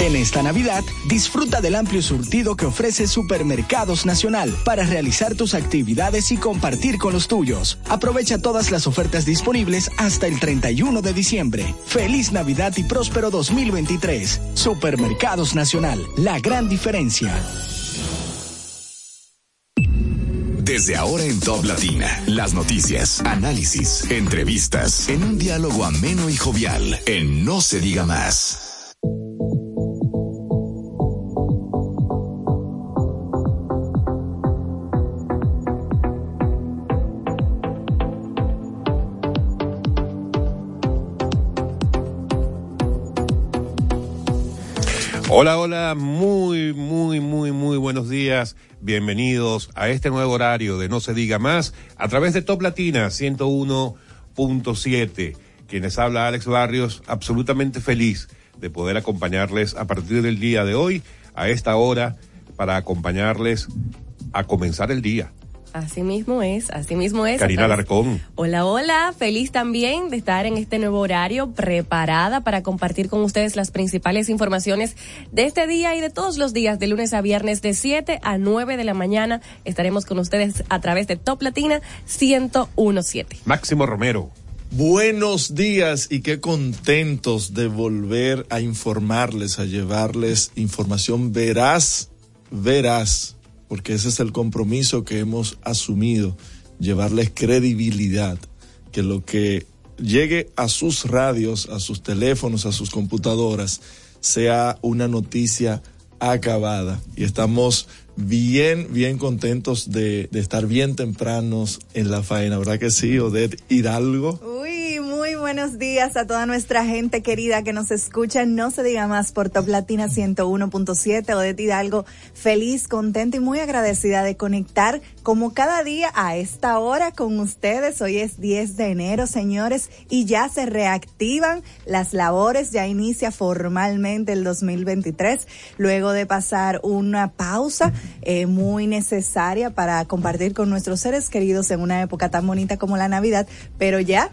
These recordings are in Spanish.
En esta Navidad, disfruta del amplio surtido que ofrece Supermercados Nacional para realizar tus actividades y compartir con los tuyos. Aprovecha todas las ofertas disponibles hasta el 31 de diciembre. Feliz Navidad y próspero 2023. Supermercados Nacional, la gran diferencia. Desde ahora en Top Latina, las noticias, análisis, entrevistas, en un diálogo ameno y jovial, en No se diga más. Hola, hola, muy, muy, muy, muy buenos días. Bienvenidos a este nuevo horario de No se diga más a través de Top Latina 101.7. Quienes habla Alex Barrios, absolutamente feliz de poder acompañarles a partir del día de hoy, a esta hora, para acompañarles a comenzar el día. Así mismo es, así mismo es. Karina Larcón. Hola, hola, feliz también de estar en este nuevo horario, preparada para compartir con ustedes las principales informaciones de este día y de todos los días, de lunes a viernes, de 7 a 9 de la mañana. Estaremos con ustedes a través de Top Latina 1017. Máximo Romero. Buenos días y qué contentos de volver a informarles, a llevarles información veraz, veraz porque ese es el compromiso que hemos asumido, llevarles credibilidad, que lo que llegue a sus radios, a sus teléfonos, a sus computadoras, sea una noticia acabada. Y estamos bien, bien contentos de, estar bien tempranos en la faena, ¿verdad que sí, Odette Hidalgo? Uy, muy buenos días a toda nuestra gente querida que nos escucha. No se diga más por Top Latina 101.7. Odette Hidalgo, feliz, contenta y muy agradecida de conectar como cada día a esta hora con ustedes. Hoy es 10 de enero, señores, y ya se reactivan las labores. Ya inicia formalmente el 2023, luego de pasar una pausa eh, muy necesaria para compartir con nuestros seres queridos en una época tan bonita como la Navidad, pero ya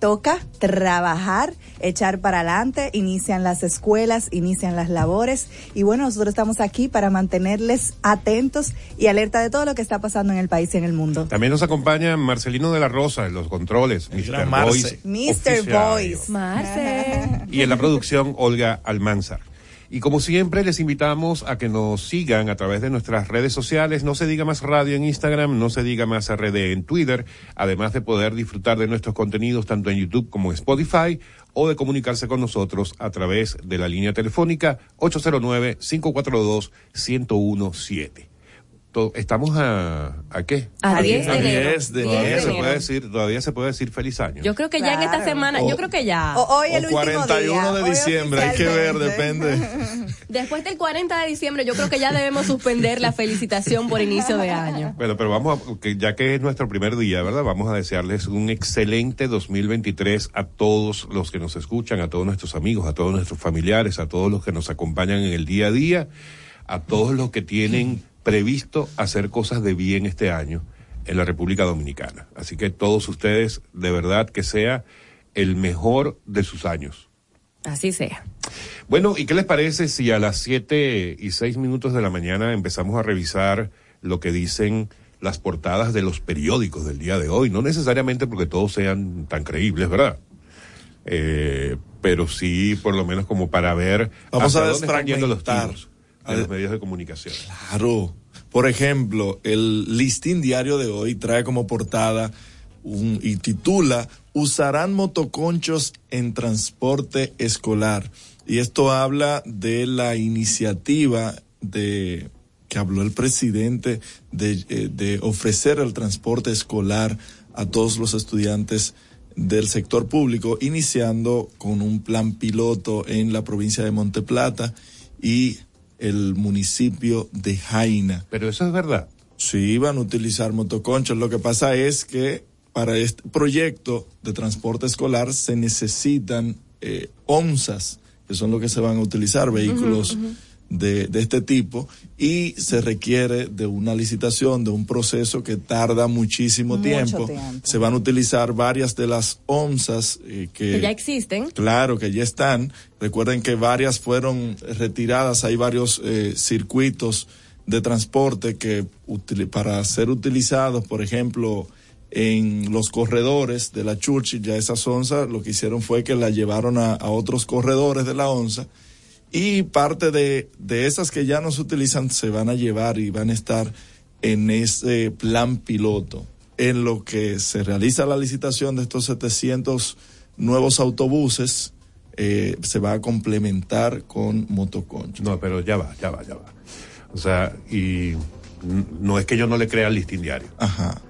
toca trabajar, echar para adelante, inician las escuelas, inician las labores y bueno, nosotros estamos aquí para mantenerles atentos y alerta de todo lo que está pasando en el país y en el mundo. También nos acompaña Marcelino de la Rosa en los controles, Mr. Voice. Mr. Voice. Marce. Y en la producción, Olga Almanzar. Y como siempre, les invitamos a que nos sigan a través de nuestras redes sociales. No se diga más radio en Instagram, no se diga más RD en Twitter, además de poder disfrutar de nuestros contenidos tanto en YouTube como en Spotify o de comunicarse con nosotros a través de la línea telefónica 809-542-1017. Estamos a, ¿a qué? A 10 de A enero. 10 de 10 Todavía enero. se puede decir, todavía se puede decir feliz año. Yo creo que ya en esta semana, yo creo que ya. O- hoy el O último 41 día, de diciembre, hay que ver, depende. Después del 40 de diciembre, yo creo que ya debemos suspender la felicitación por inicio de año. Bueno, pero vamos a, que ya que es nuestro primer día, ¿verdad? Vamos a desearles un excelente 2023 a todos los que nos escuchan, a todos nuestros amigos, a todos nuestros familiares, a todos los que nos acompañan en el día a día, a todos los que tienen previsto hacer cosas de bien este año en la República Dominicana. Así que todos ustedes, de verdad, que sea el mejor de sus años. Así sea. Bueno, ¿y qué les parece si a las 7 y 6 minutos de la mañana empezamos a revisar lo que dicen las portadas de los periódicos del día de hoy? No necesariamente porque todos sean tan creíbles, ¿verdad? Eh, pero sí, por lo menos como para ver Vamos hacia a dónde están yendo los desfragmentar. tiros de los medios de comunicación. Claro. Por ejemplo, el listín diario de hoy trae como portada un- y titula Usarán motoconchos en transporte escolar. Y esto habla de la iniciativa de que habló el presidente de, eh, de ofrecer el transporte escolar a todos los estudiantes del sector público, iniciando con un plan piloto en la provincia de Monteplata y el municipio de Jaina. Pero eso es verdad. Sí, van a utilizar motoconchos. Lo que pasa es que para este proyecto de transporte escolar se necesitan eh, onzas, que son lo que se van a utilizar, vehículos de, de, este tipo, y se requiere de una licitación, de un proceso que tarda muchísimo tiempo. tiempo. Se van a utilizar varias de las onzas eh, que, que ya existen. Claro, que ya están. Recuerden que varias fueron retiradas, hay varios eh, circuitos de transporte que para ser utilizados, por ejemplo, en los corredores de la Churchill, ya esas onzas lo que hicieron fue que la llevaron a, a otros corredores de la onza y parte de, de, esas que ya no se utilizan se van a llevar y van a estar en ese plan piloto, en lo que se realiza la licitación de estos 700 nuevos autobuses. Eh, se va a complementar con motoconcho. No, pero ya va, ya va, ya va. O sea, y no es que yo no le crea al listín diario. Ajá.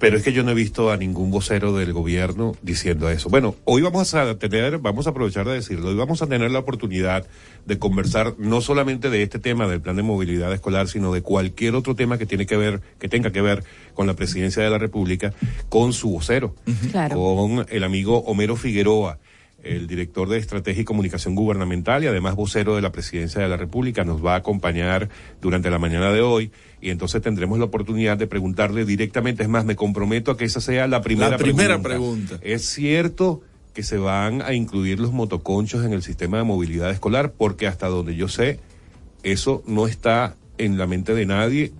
Pero es que yo no he visto a ningún vocero del gobierno diciendo eso. Bueno, hoy vamos a tener, vamos a aprovechar de decirlo, hoy vamos a tener la oportunidad de conversar no solamente de este tema del plan de movilidad escolar, sino de cualquier otro tema que tiene que ver, que tenga que ver con la presidencia de la República, con su vocero, claro. con el amigo Homero Figueroa el director de Estrategia y Comunicación Gubernamental y además vocero de la Presidencia de la República, nos va a acompañar durante la mañana de hoy y entonces tendremos la oportunidad de preguntarle directamente. Es más, me comprometo a que esa sea la primera, la primera pregunta. pregunta. ¿Es cierto que se van a incluir los motoconchos en el sistema de movilidad escolar? Porque hasta donde yo sé, eso no está en la mente de nadie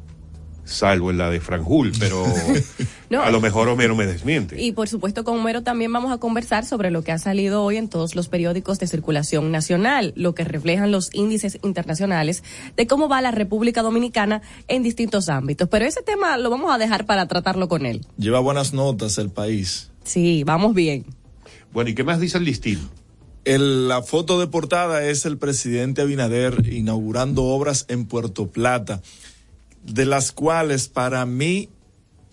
salvo en la de Franjul, pero no, a lo mejor Homero me desmiente. Y por supuesto con Homero también vamos a conversar sobre lo que ha salido hoy en todos los periódicos de circulación nacional, lo que reflejan los índices internacionales de cómo va la República Dominicana en distintos ámbitos. Pero ese tema lo vamos a dejar para tratarlo con él. Lleva buenas notas el país. Sí, vamos bien. Bueno, ¿y qué más dice el listín? El, la foto de portada es el presidente Abinader inaugurando obras en Puerto Plata de las cuales para mí,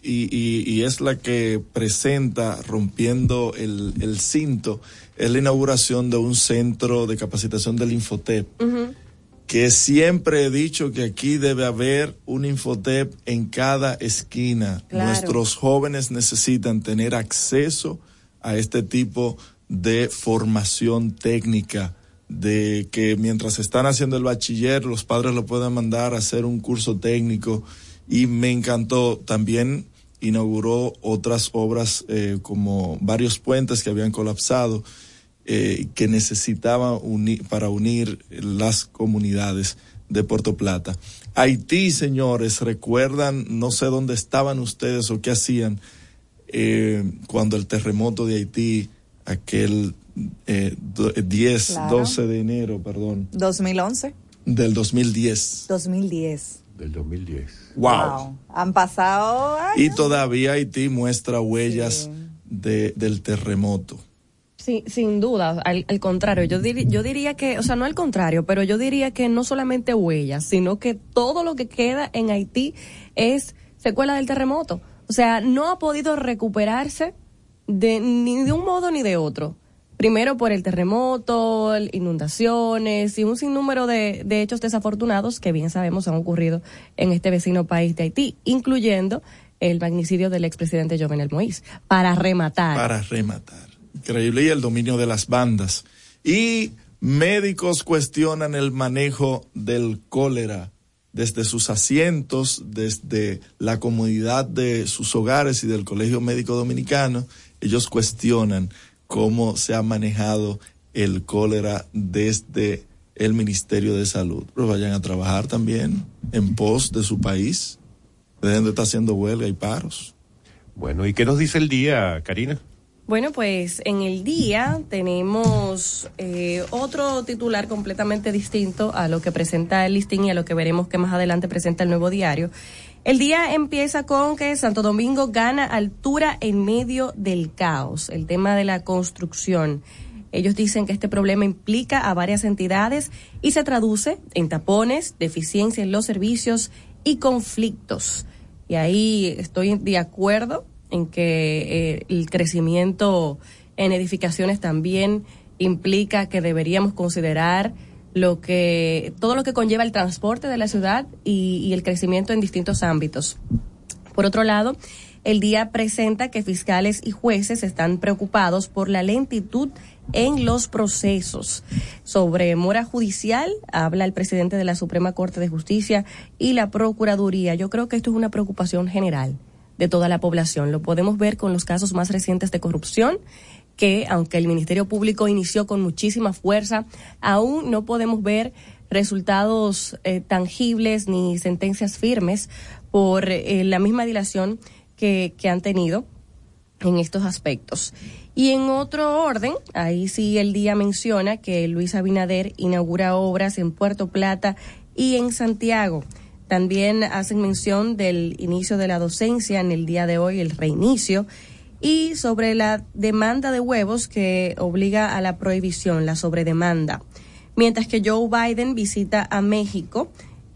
y, y, y es la que presenta rompiendo el, el, cinto, es la inauguración de un centro de capacitación del Infotep. Uh -huh. Que siempre he dicho que aquí debe haber un Infotep en cada esquina. Claro. Nuestros jóvenes necesitan tener acceso a este tipo de formación técnica de que mientras están haciendo el bachiller los padres lo puedan mandar a hacer un curso técnico y me encantó también inauguró otras obras eh, como varios puentes que habían colapsado eh, que necesitaban unir, para unir las comunidades de Puerto Plata. Haití, señores, recuerdan, no sé dónde estaban ustedes o qué hacían eh, cuando el terremoto de Haití, aquel eh, 10, claro. 12 de enero, perdón. 2011. Del 2010. 2010. Del 2010. Wow. wow. Han pasado años. Y todavía Haití muestra huellas sí. de, del terremoto. Sí, sin duda, al, al contrario, yo, dir, yo diría que, o sea, no al contrario, pero yo diría que no solamente huellas, sino que todo lo que queda en Haití es secuela del terremoto. O sea, no ha podido recuperarse de, ni de un modo ni de otro primero por el terremoto, inundaciones y un sinnúmero de, hechos desafortunados que bien sabemos han ocurrido en este vecino país de Haití, incluyendo el magnicidio del expresidente Jovenel Moïse, para rematar. Para rematar. Increíble. Y el dominio de las bandas. Y médicos cuestionan el manejo del cólera desde sus asientos, desde la comodidad de sus hogares y del Colegio Médico Dominicano. Ellos cuestionan cómo se ha manejado el cólera desde el Ministerio de Salud. Pero vayan a trabajar también en pos de su país. Dejen de estar haciendo huelga y paros. Bueno, ¿y qué nos dice el día, Karina? Bueno, pues en el día tenemos eh, otro titular completamente distinto a lo que presenta el listín y a lo que veremos que más adelante presenta el nuevo diario. El día empieza con que Santo Domingo gana altura en medio del caos, el tema de la construcción. Ellos dicen que este problema implica a varias entidades y se traduce en tapones, deficiencia en los servicios y conflictos. Y ahí estoy de acuerdo en que eh, el crecimiento en edificaciones también implica que deberíamos considerar lo que todo lo que conlleva el transporte de la ciudad y, y el crecimiento en distintos ámbitos. Por otro lado, el día presenta que fiscales y jueces están preocupados por la lentitud en los procesos. Sobre mora judicial, habla el presidente de la Suprema Corte de Justicia y la Procuraduría. Yo creo que esto es una preocupación general de toda la población. Lo podemos ver con los casos más recientes de corrupción que, aunque el Ministerio Público inició con muchísima fuerza, aún no podemos ver resultados eh, tangibles ni sentencias firmes por eh, la misma dilación que, que han tenido en estos aspectos. Y en otro orden, ahí sí el día menciona que Luis Abinader inaugura obras en Puerto Plata y en Santiago. También hacen mención del inicio de la docencia en el día de hoy, el reinicio, y sobre la demanda de huevos que obliga a la prohibición, la sobredemanda. Mientras que Joe Biden visita a México,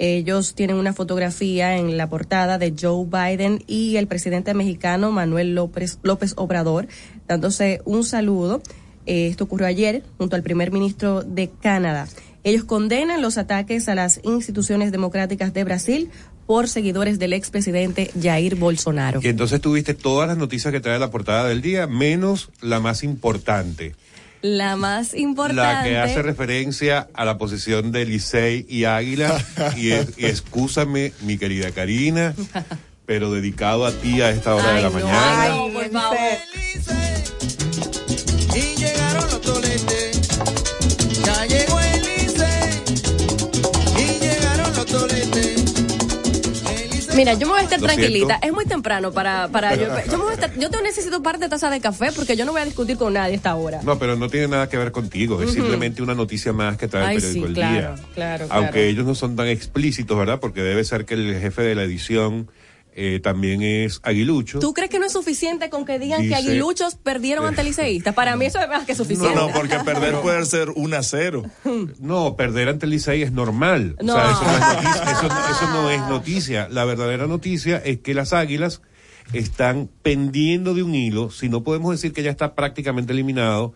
ellos tienen una fotografía en la portada de Joe Biden y el presidente mexicano Manuel López, López Obrador, dándose un saludo. Eh, esto ocurrió ayer junto al primer ministro de Canadá. Ellos condenan los ataques a las instituciones democráticas de Brasil por seguidores del expresidente Jair Bolsonaro. Y entonces tuviste todas las noticias que trae la portada del día, menos la más importante. La más importante. La que hace referencia a la posición de Licey y Águila. y, es, y excúsame, mi querida Karina, pero dedicado a ti a esta hora Ay, de la no, mañana. no, por favor. Mira, yo me voy a estar Lo tranquilita. siento. Es muy temprano para, para yo, yo, me voy a estar- yo te necesito parte de taza de café porque yo no voy a discutir con nadie esta hora. No, pero no tiene nada que ver contigo, es simplemente una noticia más que trae Ay, el periódico sí, El claro, Día. claro, Aunque claro. ellos no son tan explícitos, ¿verdad? Porque debe ser que el jefe de la edición eh, también es aguilucho. ¿Tú crees que no es suficiente con que digan que aguiluchos perdieron ante liceístas? Para mí eso es más que No, suficiente. no, porque perder puede ser 1 a 0. No, perder ante el Licey es normal. No. O sea, eso no, es noticia, eso, eso no es noticia. La verdadera noticia es que las águilas están pendiendo de un hilo. Si no podemos decir que ya está prácticamente eliminado,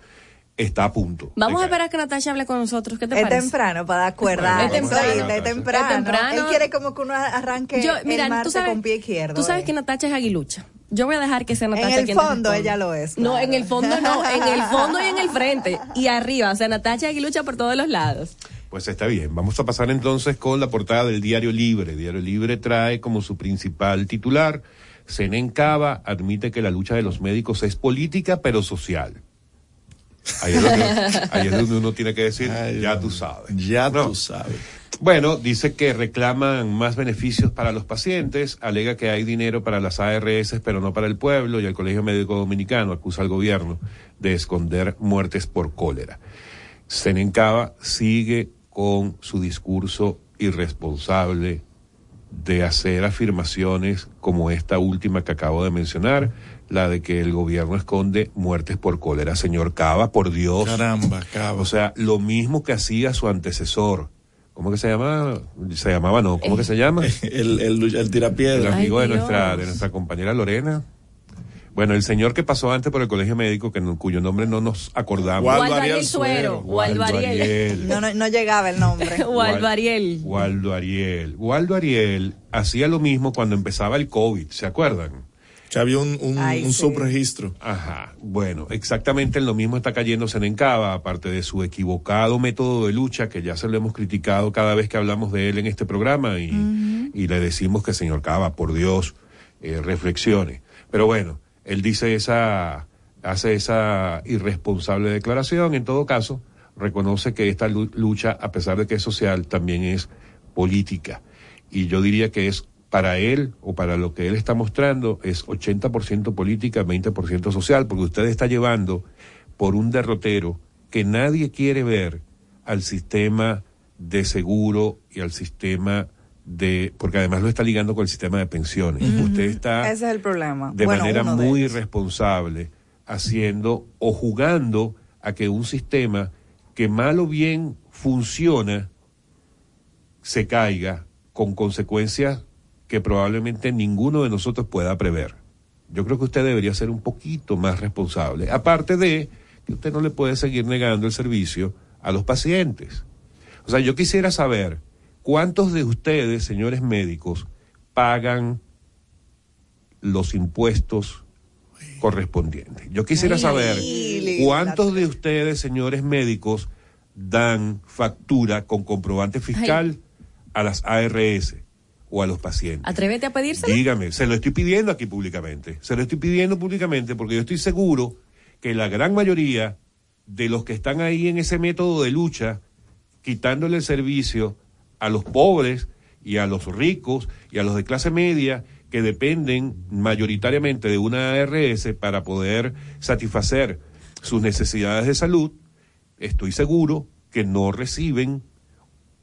está a punto. Vamos a esperar a que Natasha hable con nosotros. ¿Qué te Es parece? temprano para dar cuerda. Es temprano. Es temprano. Es temprano. Él quiere como que uno arranque Yo, el mira, martes tú sabes, con pie izquierdo. tú sabes eh. que Natacha es aguilucha. Yo voy a dejar que sea Natacha el quien fondo ella lo es, No, en el fondo no, en el fondo y en el frente. Y arriba, o sea, Natacha es aguilucha por todos los lados. Pues está bien. Vamos a pasar entonces con la portada del Diario Libre. Diario Libre trae como su principal titular, Senen Cava admite que la lucha de los médicos es política pero social. Ahí es donde, ahí es donde uno tiene que decir, Ay, ya tú sabes. Ya No. tú sabes. Bueno, dice que reclaman más beneficios para los pacientes, alega que hay dinero para las ARS pero no para el pueblo y el Colegio Médico Dominicano acusa al gobierno de esconder muertes por cólera. Senencaba sigue con su discurso irresponsable de hacer afirmaciones como esta última que acabo de mencionar, la de que el gobierno esconde muertes por cólera. Señor Cava, por Dios. Caramba, cabo. O sea, lo mismo que hacía su antecesor. ¿Cómo que se llamaba? Se llamaba, no. ¿Cómo que se llama? el, el, el El tirapiedra. amigo de nuestra, de nuestra compañera Lorena. Bueno, el señor que pasó antes por el colegio médico, que no- cuyo nombre no nos acordamos. Waldo Ariel Suero. Waldo Ariel. Ariel. No, no, no llegaba el nombre. Waldo Ariel. Waldo Ariel. Waldo Ariel hacía lo mismo cuando empezaba el COVID, ¿se acuerdan? Que había un, un, Ay, un sí. subregistro. Ajá, bueno, exactamente en lo mismo está cayendo Senencaba, aparte de su equivocado método de lucha, que ya se lo hemos criticado cada vez que hablamos de él en este programa y, y le decimos que señor Cava, por Dios, eh, reflexione. Pero bueno, él dice esa, hace esa irresponsable declaración, en todo caso, reconoce que esta lu- lucha, a pesar de que es social, también es política. Y yo diría que es para él o para lo que él está mostrando es 80% política, 20% social, porque usted está llevando por un derrotero que nadie quiere ver al sistema de seguro y al sistema de, porque además lo está ligando con el sistema de pensiones. Usted está Ese es el problema. de Bueno, manera de muy irresponsable haciendo o jugando a que un sistema que mal o bien funciona se caiga con consecuencias que probablemente ninguno de nosotros pueda prever. Yo creo que usted debería ser un poquito más responsable. Aparte de que usted no le puede seguir negando el servicio a los pacientes. O sea, yo quisiera saber cuántos de ustedes, señores médicos, pagan los impuestos correspondientes. Yo quisiera saber cuántos de ustedes, señores médicos, dan factura con comprobante fiscal a las ARS o a los pacientes. Atrévete a pedírselo. Dígame, se lo estoy pidiendo aquí públicamente. Se lo estoy pidiendo públicamente porque yo estoy seguro que la gran mayoría de los que están ahí en ese método de lucha, quitándole el servicio a los pobres y a los ricos y a los de clase media que dependen mayoritariamente de una ARS para poder satisfacer sus necesidades de salud, estoy seguro que no reciben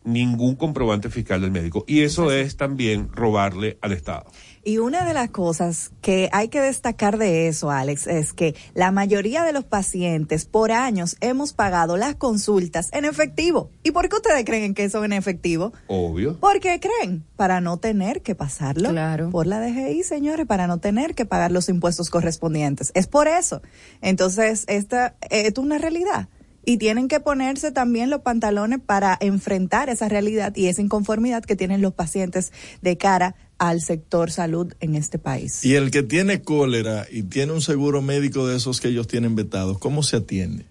ningún comprobante fiscal del médico. Y eso es también robarle al Estado. Y una de las cosas que hay que destacar de eso, Alex, es que la mayoría de los pacientes por años hemos pagado las consultas en efectivo. ¿Y por qué ustedes creen que son en efectivo? Obvio. ¿Por qué creen? Para no tener que pasarlo Claro. por la DGI, señores, para no tener que pagar los impuestos correspondientes. Es por eso. Entonces, esta es una realidad. Y tienen que ponerse también los pantalones para enfrentar esa realidad y esa inconformidad que tienen los pacientes de cara al sector salud en este país. Y el que tiene cólera y tiene un seguro médico de esos que ellos tienen vetados, ¿cómo se atiende?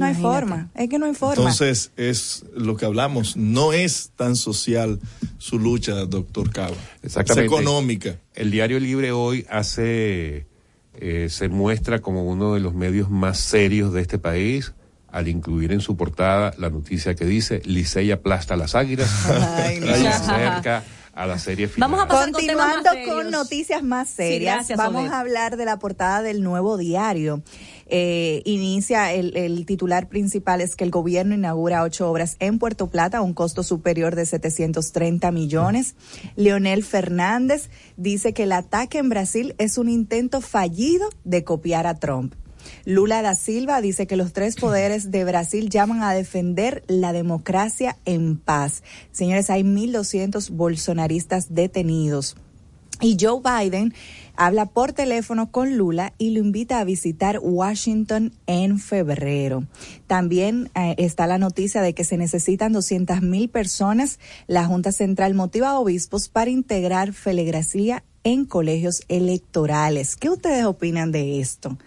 no hay Imagínate. forma, es que no hay forma. Entonces, es lo que hablamos, no es tan social su lucha, doctor Cava. Exactamente. Es económica. El Diario Libre hoy hace, eh, se muestra como uno de los medios más serios de este país al incluir en su portada la noticia que dice Licey aplasta a las águilas Ay, cerca a la serie final. Vamos a pasar con Continuando temas más con, serios. noticias más Sí, serias, gracias, vamos a hablar de la portada del nuevo diario. Eh, inicia el, el titular principal es que el gobierno inaugura ocho obras en Puerto Plata a un costo superior de 730 millones. Leonel Fernández dice que el ataque en Brasil es un intento fallido de copiar a Trump. Lula da Silva dice que los tres poderes de Brasil llaman a defender la democracia en paz. Señores, hay 1.200 bolsonaristas detenidos. Y Joe Biden habla por teléfono con Lula y lo invita a visitar Washington en febrero. También eh, está la noticia de que se necesitan 200 mil personas. La Junta Central motiva a obispos para integrar feligresía en colegios electorales. ¿Qué ustedes opinan de esto?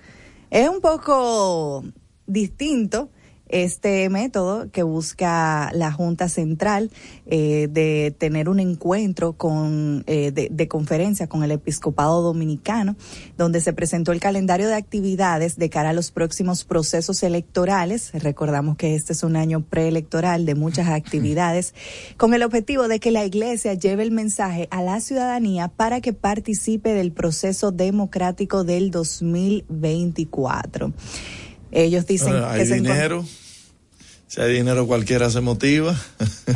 Es un poco distinto este método que busca la Junta Central eh, de tener un encuentro con eh, de, de conferencia con el episcopado dominicano, donde se presentó el calendario de actividades de cara a los próximos procesos electorales. Recordamos que este es un año preelectoral de muchas actividades, con el objetivo de que la Iglesia lleve el mensaje a la ciudadanía para que participe del proceso democrático del 2024. Ellos dicen hay que se dinero. Si hay dinero, cualquiera se motiva.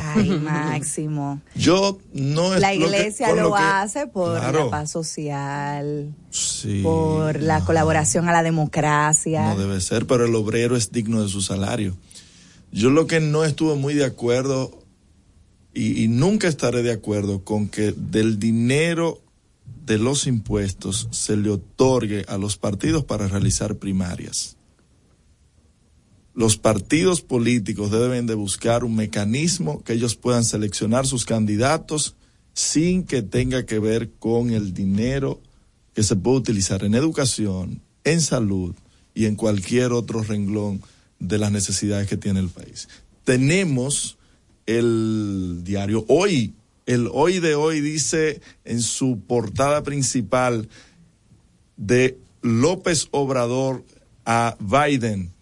Ay, Máximo. Yo no es La lo que- iglesia lo, que- hace por Claro. la paz social, Sí, por la colaboración a la democracia. No debe ser, pero el obrero es digno de su salario. Yo lo que no estuve muy de acuerdo y, y nunca estaré de acuerdo con que del dinero de los impuestos se le otorgue a los partidos para realizar primarias. Los partidos políticos deben de buscar un mecanismo que ellos puedan seleccionar sus candidatos sin que tenga que ver con el dinero que se puede utilizar en educación, en salud y en cualquier otro renglón de las necesidades que tiene el país. Tenemos el diario Hoy, el Hoy de hoy dice en su portada principal de López Obrador a Biden,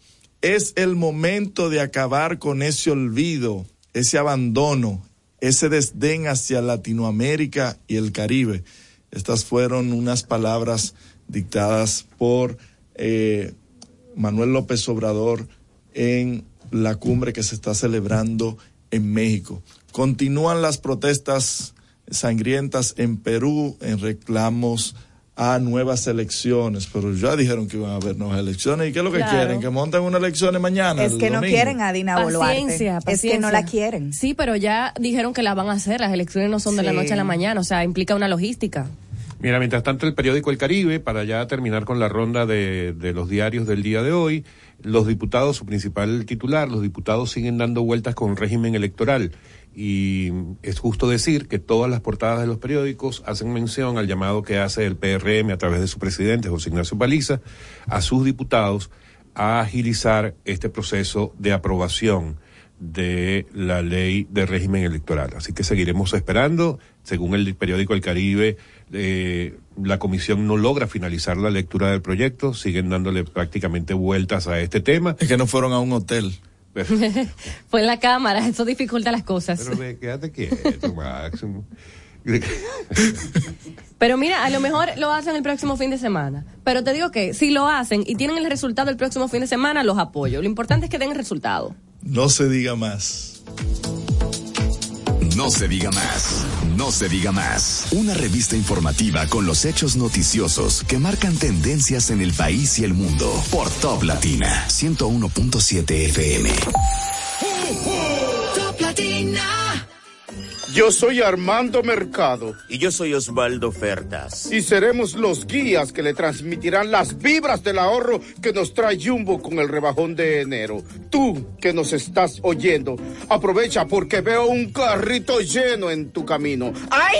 es el momento de acabar con ese olvido, ese abandono, ese desdén hacia Latinoamérica y el Caribe. Estas fueron unas palabras dictadas por eh, Manuel López Obrador en la cumbre que se está celebrando en México. Continúan las protestas sangrientas en Perú en reclamos a nuevas elecciones, pero ya dijeron que iban a haber nuevas elecciones. ¿Y qué es lo que Claro. quieren? ¿Que monten unas elecciones mañana? Es el que no quieren a Dina Boluarte. Paciencia, Es que no paciencia. la quieren. Sí, pero ya dijeron que la van a hacer. Las elecciones no son de la noche a la mañana. O sea, implica una logística. Mira, mientras tanto el periódico El Caribe, para ya terminar con la ronda de, de los diarios del día de hoy, los diputados, su principal titular, los diputados siguen dando vueltas con régimen electoral. Y es justo decir que todas las portadas de los periódicos hacen mención al llamado que hace el PRM a través de su presidente, José Ignacio Paliza, a sus diputados a agilizar este proceso de aprobación de la ley de régimen electoral. Así que seguiremos esperando. Según el periódico El Caribe, eh, la comisión no logra finalizar la lectura del proyecto, siguen dándole prácticamente vueltas a este tema. Es que no fueron a un hotel. Fue en la cámara, eso dificulta las cosas. pero ve, quédate quieto, Máximo. Pero mira, a lo mejor lo hacen el próximo fin de semana. Pero te digo que si lo hacen y tienen el resultado el próximo fin de semana, los apoyo. Lo importante es que den el resultado. No se diga más. No se diga más. No se diga más. Una revista informativa con los hechos noticiosos que marcan tendencias en el país y el mundo. Por Top Latina 101.7 FM. Top Latina. Yo soy Armando Mercado Y yo soy Osvaldo Fertas. y seremos los guías que le transmitirán las vibras del ahorro que nos trae Jumbo con el rebajón de enero. Tú que nos estás oyendo, aprovecha porque veo un carrito lleno en tu camino. ¡Ay!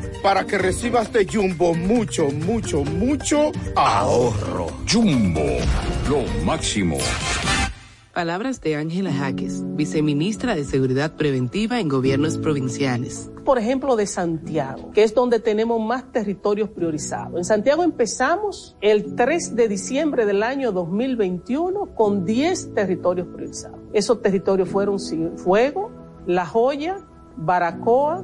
Para que recibas de Jumbo mucho, mucho, mucho ahorro. Jumbo, lo máximo. Palabras de Ángela Jaques, viceministra de Seguridad Preventiva en Gobiernos Provinciales. por ejemplo, de Santiago, que es donde tenemos más territorios priorizados. En Santiago empezamos el 3 de diciembre del año 2021 con 10 territorios priorizados. Esos territorios fueron Fuego, La Joya, Baracoa,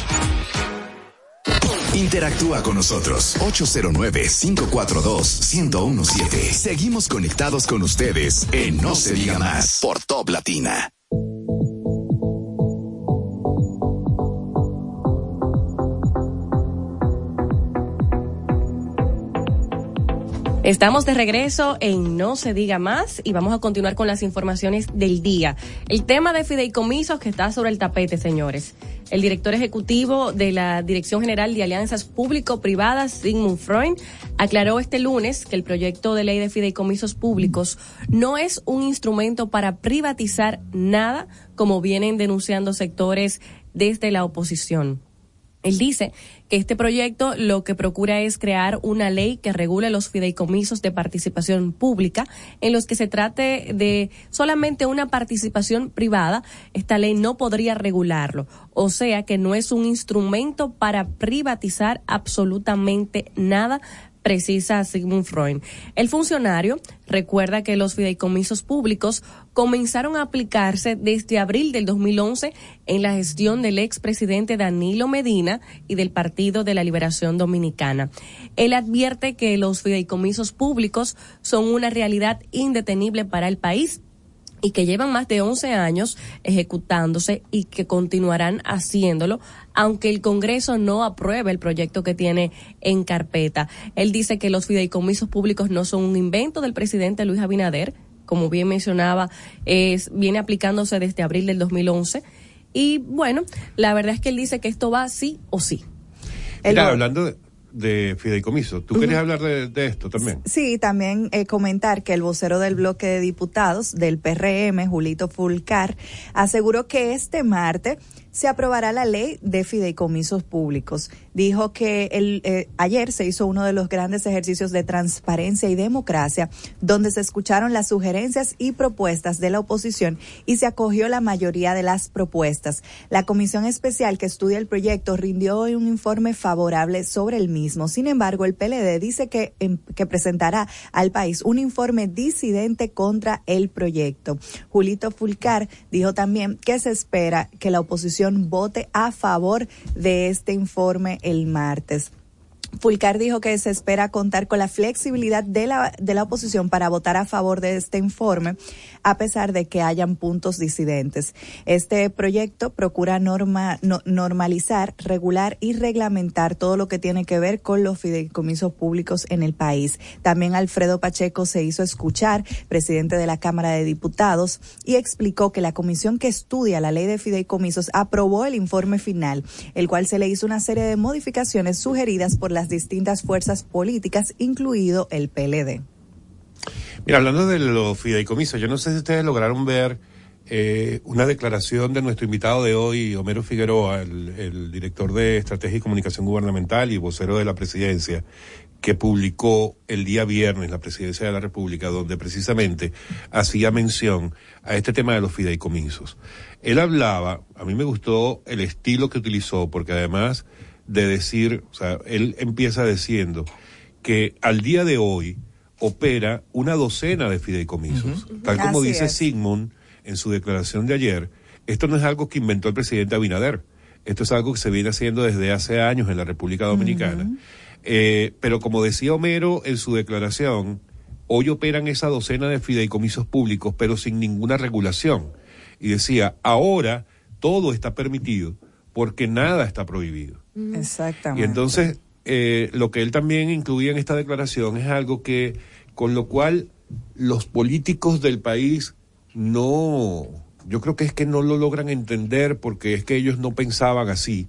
Interactúa con nosotros 809-542-1017. Seguimos conectados con ustedes en No se diga más por Top Latina. Estamos de regreso en No se diga más y vamos a continuar con las informaciones del día. El tema de fideicomisos que está sobre el tapete, señores. El director ejecutivo de la Dirección General de Alianzas Público-Privadas, Sigmund Freud, aclaró este lunes que el proyecto de ley de fideicomisos públicos no es un instrumento para privatizar nada, como vienen denunciando sectores desde la oposición. Él dice que este proyecto lo que procura es crear una ley que regule los fideicomisos de participación pública en los que se trate de solamente una participación privada. Esta ley no podría regularlo. O sea que no es un instrumento para privatizar absolutamente nada precisa Sigmund Freud. El funcionario recuerda que los fideicomisos públicos comenzaron a aplicarse desde abril del 2011 en la gestión del expresidente Danilo Medina y del Partido de la Liberación Dominicana. Él advierte que los fideicomisos públicos son una realidad indetenible para el país y que llevan más de 11 años ejecutándose y que continuarán haciéndolo, aunque el Congreso no apruebe el proyecto que tiene en carpeta. Él dice que los fideicomisos públicos no son un invento del presidente Luis Abinader, como bien mencionaba, es, viene aplicándose desde abril del 2011. Y bueno, la verdad es que él dice que esto va sí o sí. Mira, hablando de, de fideicomiso. ¿Tú querías hablar de, de esto también? Sí, también eh, comentar que el vocero del bloque de diputados del PRM, Julito Fulcar, aseguró que este martes se aprobará la ley de fideicomisos públicos. Dijo que el, eh, ayer se hizo uno de los grandes ejercicios de transparencia y democracia, donde se escucharon las sugerencias y propuestas de la oposición y se acogió la mayoría de las propuestas. La comisión especial que estudia el proyecto rindió hoy un informe favorable sobre el mismo. Sin embargo, el PLD dice que, em, que presentará al país un informe disidente contra el proyecto. Julito Fulcar dijo también que se espera que la oposición vote a favor de este informe el martes. Fulcar dijo que se espera contar con la flexibilidad de la, de la oposición para votar a favor de este informe, a pesar de que hayan puntos disidentes. Este proyecto procura norma, no, normalizar, regular y reglamentar todo lo que tiene que ver con los fideicomisos públicos en el país. También Alfredo Pacheco se hizo escuchar, presidente de la Cámara de Diputados, y explicó que la comisión que estudia la ley de fideicomisos aprobó el informe final, el cual se le hizo una serie de modificaciones sugeridas por las distintas fuerzas políticas, incluido el PLD. Mira, hablando de los fideicomisos, yo no sé si ustedes lograron ver eh, una declaración de nuestro invitado de hoy, Homero Figueroa, el, el, director de Estrategia y Comunicación Gubernamental y vocero de la presidencia, que publicó el día viernes la presidencia de la República, donde precisamente hacía mención a este tema de los fideicomisos. Él hablaba, a mí me gustó el estilo que utilizó, porque además de decir, o sea, él empieza diciendo que al día de hoy opera una docena de fideicomisos, uh -huh. tal como Así dice es. Sigmund en su declaración de ayer. Esto no es algo que inventó el presidente Abinader. Esto es algo que se viene haciendo desde hace años en la República Dominicana. Uh -huh. eh, pero como decía Homero en su declaración, hoy operan esa docena de fideicomisos públicos, pero sin ninguna regulación. Y decía, ahora todo está permitido porque nada está prohibido. Exactamente. Y entonces, eh, lo que él también incluía en esta declaración es algo que, con lo cual los políticos del país no, yo creo que es que no lo logran entender porque es que ellos no pensaban así,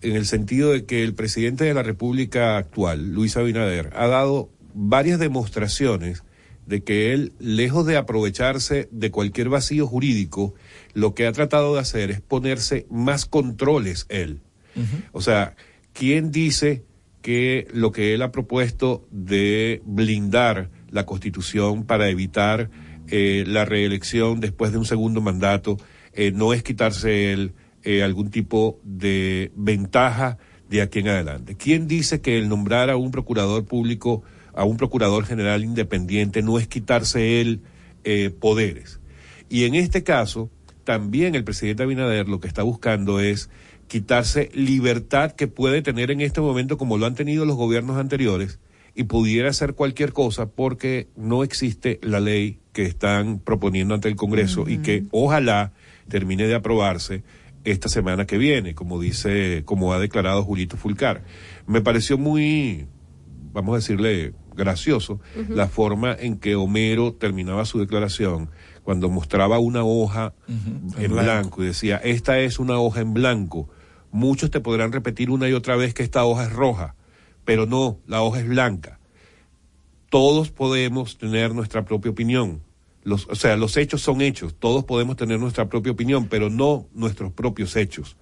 en el sentido de que el presidente de la República actual, Luis Abinader, ha dado varias demostraciones de que él, lejos de aprovecharse de cualquier vacío jurídico, lo que ha tratado de hacer es ponerse más controles él. Uh -huh. O sea, ¿quién dice que lo que él ha propuesto de blindar la constitución para evitar eh, la reelección después de un segundo mandato eh, no es quitarse él eh, algún tipo de ventaja de aquí en adelante? ¿Quién dice que el nombrar a un procurador público, a un procurador general independiente, no es quitarse él eh, poderes? Y en este caso, también el presidente Abinader lo que está buscando es quitarse libertad que puede tener en este momento como lo han tenido los gobiernos anteriores y pudiera hacer cualquier cosa porque no existe la ley que están proponiendo ante el Congreso uh -huh. y que ojalá termine de aprobarse esta semana que viene, como dice, como ha declarado Julito Fulcar. Me pareció muy, vamos a decirle, gracioso uh -huh. la forma en que Homero terminaba su declaración cuando mostraba una hoja uh -huh. en, en blanco. blanco y decía, esta es una hoja en blanco. Muchos te podrán repetir una y otra vez que esta hoja es roja, pero no, la hoja es blanca. Todos podemos tener nuestra propia opinión. Los, o sea, los hechos son hechos. Todos podemos tener nuestra propia opinión, pero no nuestros propios hechos.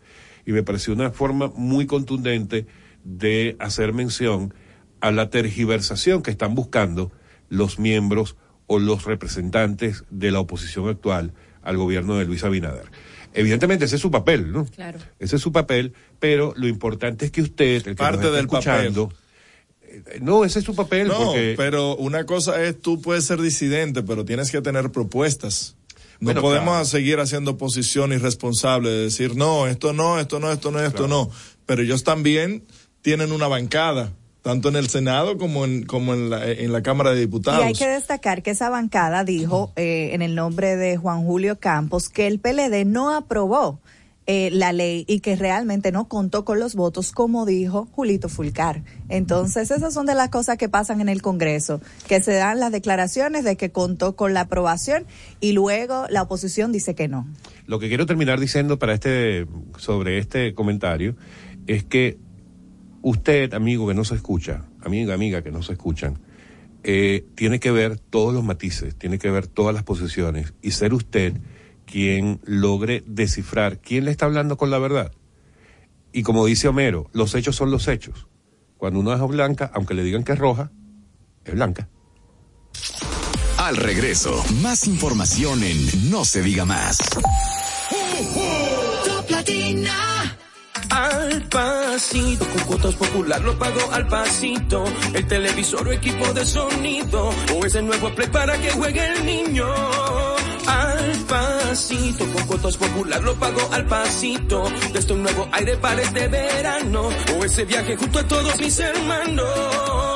Y me pareció una forma muy contundente de hacer mención a la tergiversación que están buscando los miembros o los representantes de la oposición actual al gobierno de Luis Abinader. Evidentemente ese es su papel, ¿no? Claro. Ese es su papel, pero lo importante es que usted, el que Parte nos está del escuchando, papel. no, ese es su papel. No, porque... pero una cosa es tú puedes ser disidente, pero tienes que tener propuestas. No Bueno, podemos claro. seguir haciendo posición irresponsable de decir, no, esto no, esto no, esto no, esto no. Pero ellos también tienen una bancada, tanto en el Senado como en, como en, la, en la Cámara de Diputados. Y hay que destacar que esa bancada dijo, eh, en el nombre de Juan Julio Campos, que el PLD no aprobó eh, la ley y que realmente no contó con los votos, como dijo Julito Fulcar. Entonces, esas son de las cosas que pasan en el Congreso, que se dan las declaraciones de que contó con la aprobación y luego la oposición dice que no. Lo que quiero terminar diciendo para este, sobre este comentario es que Usted, amigo que no se escucha, amiga, amiga que no se escuchan, eh, tiene que ver todos los matices, tiene que ver todas las posiciones y ser usted quien logre descifrar quién le está hablando con la verdad. Y como dice Homero, los hechos son los hechos. Cuando uno es blanca, aunque le digan que es roja, es blanca. Al regreso, más información en No se diga más. Top Latina. Al pasito, con cuotas popular lo pago al pasito. El televisor o equipo de sonido, o ese nuevo play para que juegue el niño. Al pasito, con cuotas popular lo pago al pasito. Desde un nuevo aire para este verano, o ese viaje junto a todos mis hermanos.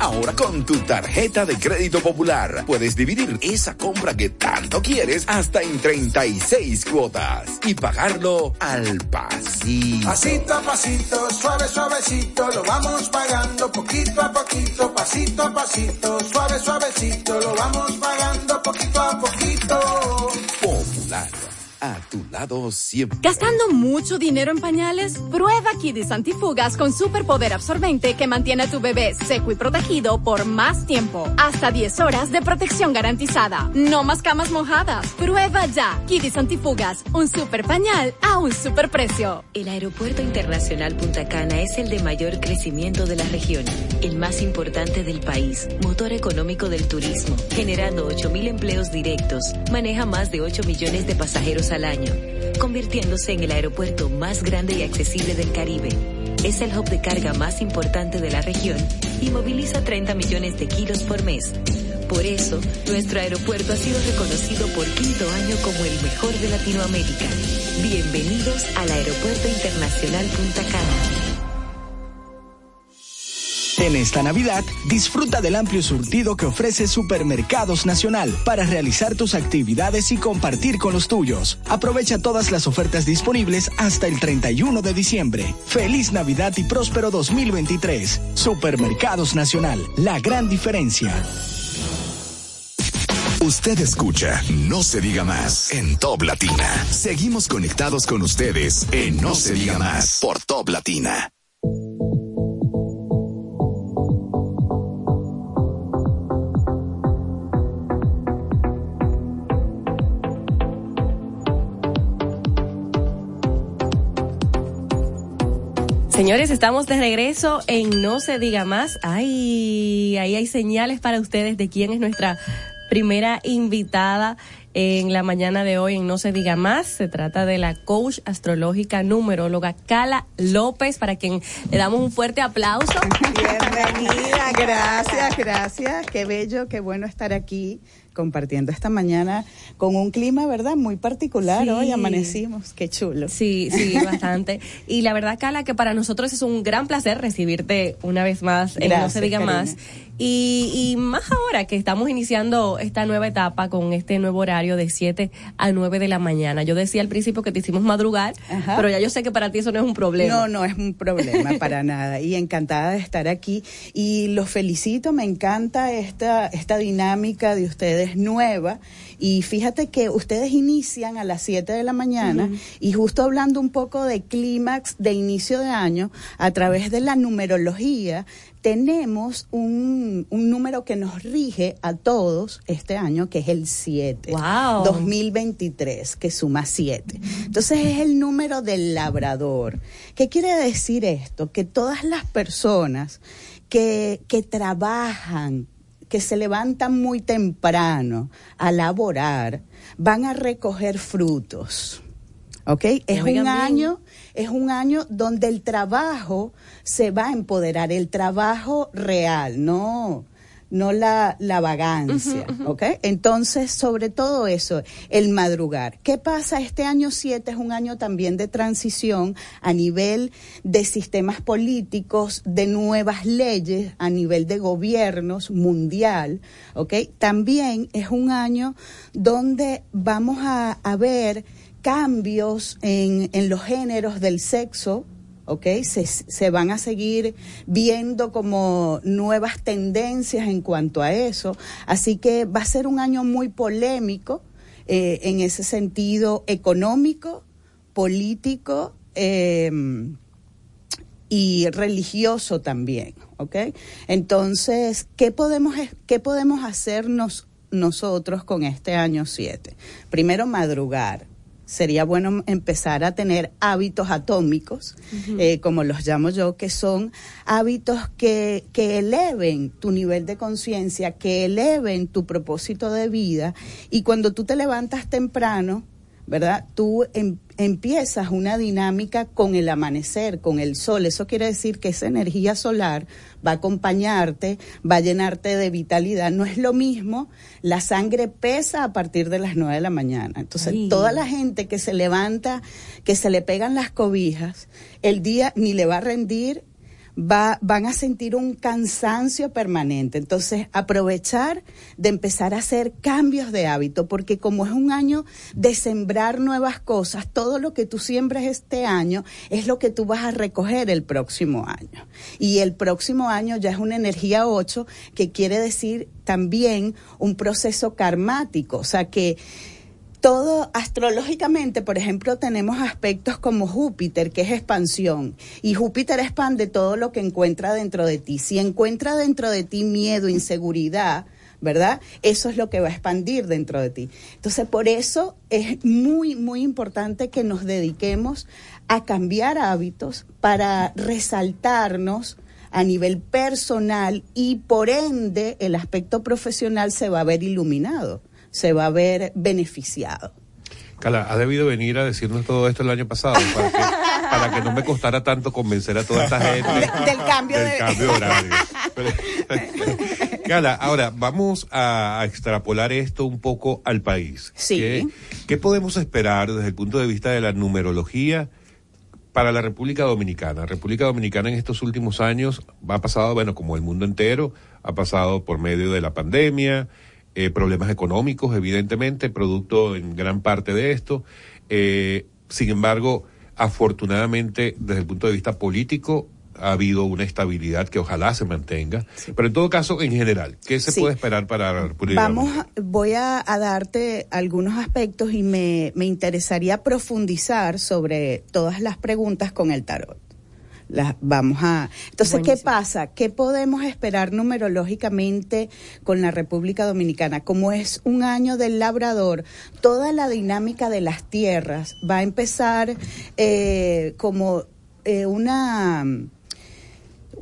Ahora con tu tarjeta de crédito popular puedes dividir esa compra que tanto quieres hasta en 36 cuotas y pagarlo al pasito. Pasito a pasito, suave, suavecito, lo vamos pagando poquito a poquito, pasito a pasito, suave, suavecito, lo vamos pagando poquito a poquito. Popular, a tu lado siempre. ¿Gastando mucho dinero en pañales? Prueba Kidis Antifugas con superpoder absorbente que mantiene a tu bebé seco y protegido por más tiempo. Hasta 10 horas de protección garantizada. No más camas mojadas. Prueba ya. Kidis Antifugas, un super pañal a un super precio. El Aeropuerto Internacional Punta Cana es el de mayor crecimiento de la región, el más importante del país, motor económico del turismo, generando 8.000 empleos directos, maneja más de 8 millones de pasajeros al año, convirtiéndose en el aeropuerto más grande y accesible del Caribe. Es el hub de carga más importante de la región y moviliza 30 millones de kilos por mes. Por eso, nuestro aeropuerto ha sido reconocido por quinto año como el mejor de Latinoamérica. Bienvenidos al Aeropuerto Internacional Punta Cana. En esta Navidad, disfruta del amplio surtido que ofrece Supermercados Nacional para realizar tus actividades y compartir con los tuyos. Aprovecha todas las ofertas disponibles hasta el 31 de diciembre. Feliz Navidad y próspero 2023. Supermercados Nacional, la gran diferencia. Usted escucha No se diga más en Top Latina. Seguimos conectados con ustedes en No se diga más por Top Latina. Señores, estamos de regreso en No se diga más. Ay, ahí hay señales para ustedes de quién es nuestra primera invitada en la mañana de hoy en No se diga más. Se trata de la coach astrológica numeróloga Cala López, para quien le damos un fuerte aplauso. Bienvenida, gracias, gracias. Qué bello, qué bueno estar aquí compartiendo esta mañana con un clima, ¿verdad? Muy particular. Sí. Hoy amanecimos, qué chulo. Sí, sí, bastante. y la verdad, Cala, que para nosotros es un gran placer recibirte una vez más en No se diga más. Y, y más ahora que estamos iniciando esta nueva etapa con este nuevo horario de 7 a 9 de la mañana. Yo decía al principio que te hicimos madrugar, Ajá. pero ya yo sé que para ti eso no es un problema. No, no es un problema para nada. Y encantada de estar aquí. Y los felicito, me encanta esta, esta dinámica de ustedes nueva. Y fíjate que ustedes inician a las 7 de la mañana y justo hablando un poco de clímax de inicio de año, a través de la numerología, tenemos un, un número que nos rige a todos este año, que es el 7. Wow. 2023, que suma 7. Entonces es el número del labrador. ¿Qué quiere decir esto? Que todas las personas que, que trabajan, que se levantan muy temprano a laborar, van a recoger frutos. ¿Ok? Es Oigan un bien. año, es un año donde el trabajo se va a empoderar, el trabajo real, no, no la, la vagancia, ¿ok? Entonces, sobre todo eso, el madrugar. ¿Qué pasa? Este año 7 es un año también de transición a nivel de sistemas políticos, de nuevas leyes, a nivel de gobiernos mundial, ¿ok? También es un año donde vamos a, a ver cambios en, en los géneros del sexo, ¿ok? Se, se van a seguir viendo como nuevas tendencias en cuanto a eso. Así que va a ser un año muy polémico eh, en ese sentido económico, político. eh, y religioso también, ¿ok? Entonces, ¿qué podemos, qué podemos hacernos nosotros con este año 7? Primero, madrugar. Sería bueno empezar a tener hábitos atómicos, eh, como los llamo yo, que son hábitos que, que eleven tu nivel de conciencia, que eleven tu propósito de vida. Y cuando tú te levantas temprano, ¿verdad? Tú em- empiezas una dinámica con el amanecer, con el sol. Eso quiere decir que esa energía solar va a acompañarte, va a llenarte de vitalidad. No es lo mismo, la sangre pesa a partir de las nueve de la mañana. Entonces, Ay. toda la gente que se levanta, que se le pegan las cobijas, el día ni le va a rendir va, van a sentir un cansancio permanente. Entonces, aprovechar de empezar a hacer cambios de hábito, porque como es un año de sembrar nuevas cosas, todo lo que tú siembres este año es lo que tú vas a recoger el próximo año. Y el próximo año ya es una energía 8, que quiere decir también un proceso karmático, o sea que todo astrológicamente, por ejemplo, tenemos aspectos como Júpiter, que es expansión, y Júpiter expande todo lo que encuentra dentro de ti. Si encuentra dentro de ti miedo, inseguridad, ¿verdad? Eso es lo que va a expandir dentro de ti. Entonces, por eso es muy, muy importante que nos dediquemos a cambiar hábitos para resaltarnos a nivel personal y por ende el aspecto profesional se va a ver iluminado, se va a ver beneficiado. Cala, ha debido venir a decirnos todo esto el año pasado para que, para que no me costara tanto convencer a toda esta gente del cambio del de cambio horario. Pero- Cala, ahora vamos a, a extrapolar esto un poco al país. Sí. ¿Qué, qué podemos esperar desde el punto de vista de la numerología para la República Dominicana? República Dominicana en estos últimos años ha pasado, bueno, como el mundo entero, ha pasado por medio de la pandemia, eh, problemas económicos, evidentemente, producto en gran parte de esto. Eh, sin embargo, afortunadamente, desde el punto de vista político, ha habido una estabilidad que ojalá se mantenga. Pero en todo caso, en general, ¿qué se Sí. puede esperar para la República Vamos, voy a, a darte algunos aspectos y me, me interesaría profundizar sobre todas las preguntas con el tarot. Las vamos a. Entonces, ¿qué pasa? ¿Qué podemos esperar numerológicamente con la República Dominicana? Como es un año del labrador, toda la dinámica de las tierras va a empezar eh, como eh, una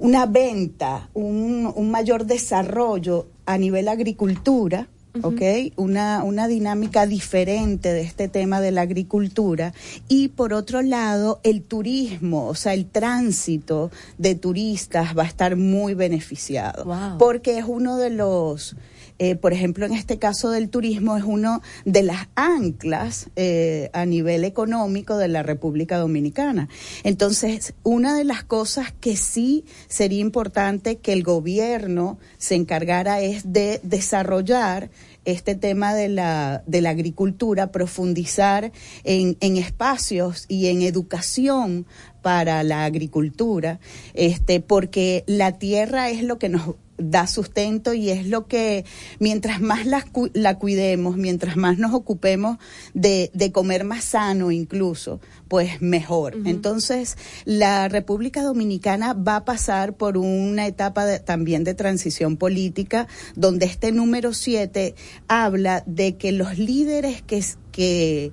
una venta, un, un mayor desarrollo a nivel agricultura, ¿ok? Una, una dinámica diferente de este tema de la agricultura. Y por otro lado, el turismo, o sea, el tránsito de turistas va a estar muy beneficiado. Wow. Porque es uno de los... eh, por ejemplo, en este caso del turismo es uno de las anclas eh, a nivel económico de la República Dominicana. Entonces, una de las cosas que sí sería importante que el gobierno se encargara es de desarrollar este tema de la, agricultura, profundizar en, en espacios y en educación para la agricultura, este, porque la tierra es lo que nos da sustento y es lo que mientras más la, la cuidemos, mientras más nos ocupemos de, de comer más sano incluso, pues mejor. Entonces, la República Dominicana va a pasar por una etapa de- también de transición política, donde este número 7 habla de que los líderes que, que,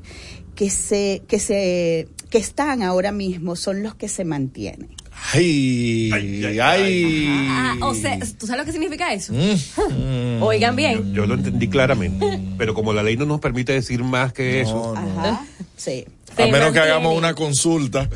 que se, que se, que están ahora mismo son los que se mantienen. Ay, ay. Ah, o sea, ¿tú sabes lo que significa eso? Mm. Oigan bien. Yo lo entendí claramente, pero como la ley no nos permite decir más que eso, Ajá. Sí. A menos que hagamos una consulta.